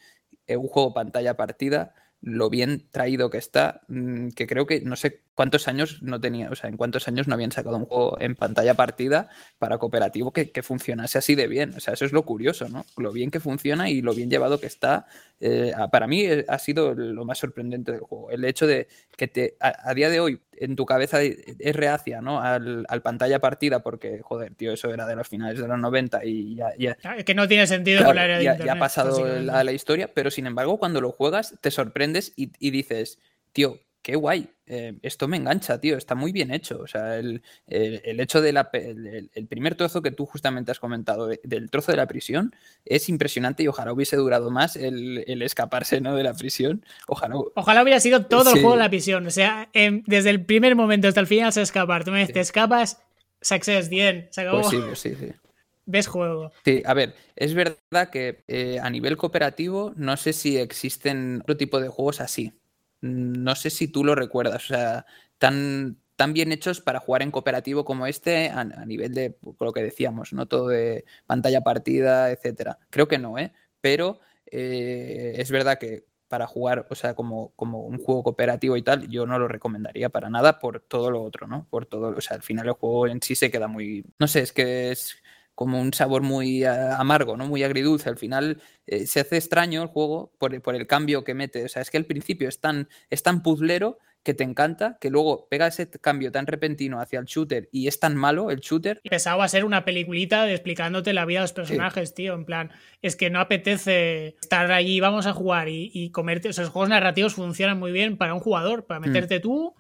eh, un juego pantalla partida, lo bien traído que está, mm, que creo que no sé cuántos años no tenía, o sea, en cuántos años no habían sacado un juego en pantalla partida para cooperativo que, que funcionase así de bien. O sea, eso es lo curioso, ¿no? Lo bien que funciona y lo bien llevado que está. eh, para mí eh, ha sido lo más sorprendente del juego. El hecho de que te, a día de hoy en tu cabeza es reacia, ¿no? Al, al pantalla partida porque, joder, tío, eso era de los finales de los 90 y ya, ya, Ah, que no tiene sentido Claro, con la era de ya, ya internet. ha pasado la, la historia, pero sin embargo, cuando lo juegas, te sorprendes y, y dices, tío, qué guay, eh, esto me engancha, tío, está muy bien hecho. O sea, el, el- el hecho de la, pe- el, primer trozo que tú justamente has comentado, de- del trozo de la prisión, es impresionante y ojalá hubiese durado más el, el escaparse ¿no? de la prisión. Ojalá. Ojalá hubiera sido todo el juego en la prisión. O sea, em, desde el primer momento hasta el final se escapar. Tú me dices, Sí. te escapas, success, bien, se acabó. Pues sí, pues sí, sí. Ves juego. Sí, a ver, es verdad que eh, a nivel cooperativo no sé si existen otro tipo de juegos así. No sé si tú lo recuerdas, o sea, tan, tan bien hechos para jugar en cooperativo como este a, a nivel de pues, lo que decíamos, ¿no? Todo de pantalla partida, etcétera. Creo que no, ¿eh? Pero eh, es verdad que para jugar, o sea, como, como un juego cooperativo y tal, yo no lo recomendaría para nada por todo lo otro, ¿no? Por todo, o sea, al final el juego en sí se queda muy, no sé, es que es como un sabor muy ah, amargo, ¿no? Muy agridulce. Al final eh, se hace extraño el juego por, por el cambio que mete. O sea, es que al principio es tan, es tan puzzlero que te encanta, que luego pega ese cambio tan repentino hacia el shooter y es tan malo el shooter. Pensaba a ser una peliculita de explicándote la vida de los personajes, tío. En plan, es que no apetece estar allí, vamos a jugar y, y comerte. O sea, los juegos narrativos funcionan muy bien para un jugador, para meterte tú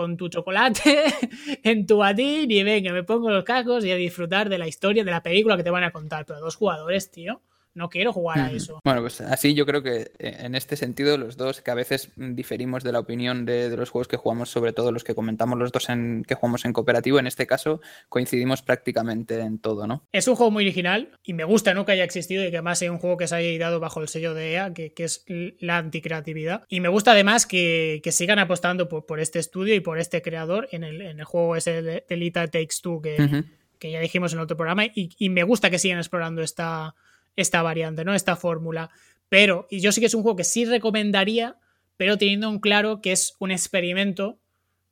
con tu chocolate en tu batín y venga, me pongo los cascos y a disfrutar de la historia, de la película que te van a contar. Pero dos jugadores, tío, no quiero jugar a eso. Bueno, pues así yo creo que eh, en este sentido los dos, que a veces diferimos de la opinión de, de los juegos que jugamos, sobre todo los que comentamos los dos en, que jugamos en cooperativo, en este caso coincidimos prácticamente en todo, ¿no? Es un juego muy original y me gusta ¿no? que haya existido y que además sea un juego que se haya dado bajo el sello de EA, que, que es la anticreatividad. Y me gusta además que, que sigan apostando por, por este estudio y por este creador en el, en el juego ese de, Lita Takes Two que, que ya dijimos en otro programa. Y, y me gusta que sigan explorando esta, esta variante, ¿no? Esta fórmula. Pero, y yo sí que es un juego que sí recomendaría, pero teniendo en claro que es un experimento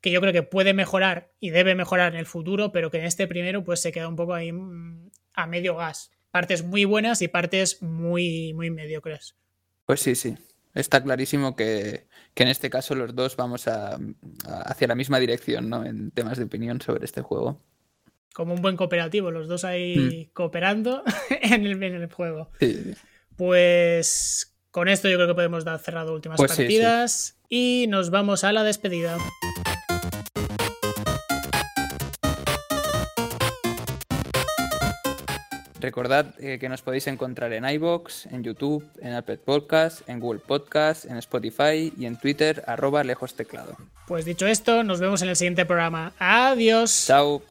que yo creo que puede mejorar y debe mejorar en el futuro, pero que en este primero pues se queda un poco ahí mm, a medio gas. Partes muy buenas y partes muy, muy mediocres. Pues sí, sí. Está clarísimo que, que en este caso los dos vamos a, a- hacia la misma dirección, ¿no? En temas de opinión sobre este juego. Como un buen cooperativo, los dos ahí cooperando en el, en el juego. Sí. Pues con esto yo creo que podemos dar cerrado últimas Pues sí, sí. partidas y nos vamos a la despedida. Recordad eh, que nos podéis encontrar en iBox, en YouTube, en Apple Podcast, en Google Podcast, en Spotify y en Twitter, arroba lejos teclado. Pues dicho esto, nos vemos en el siguiente programa. Adiós. Chao.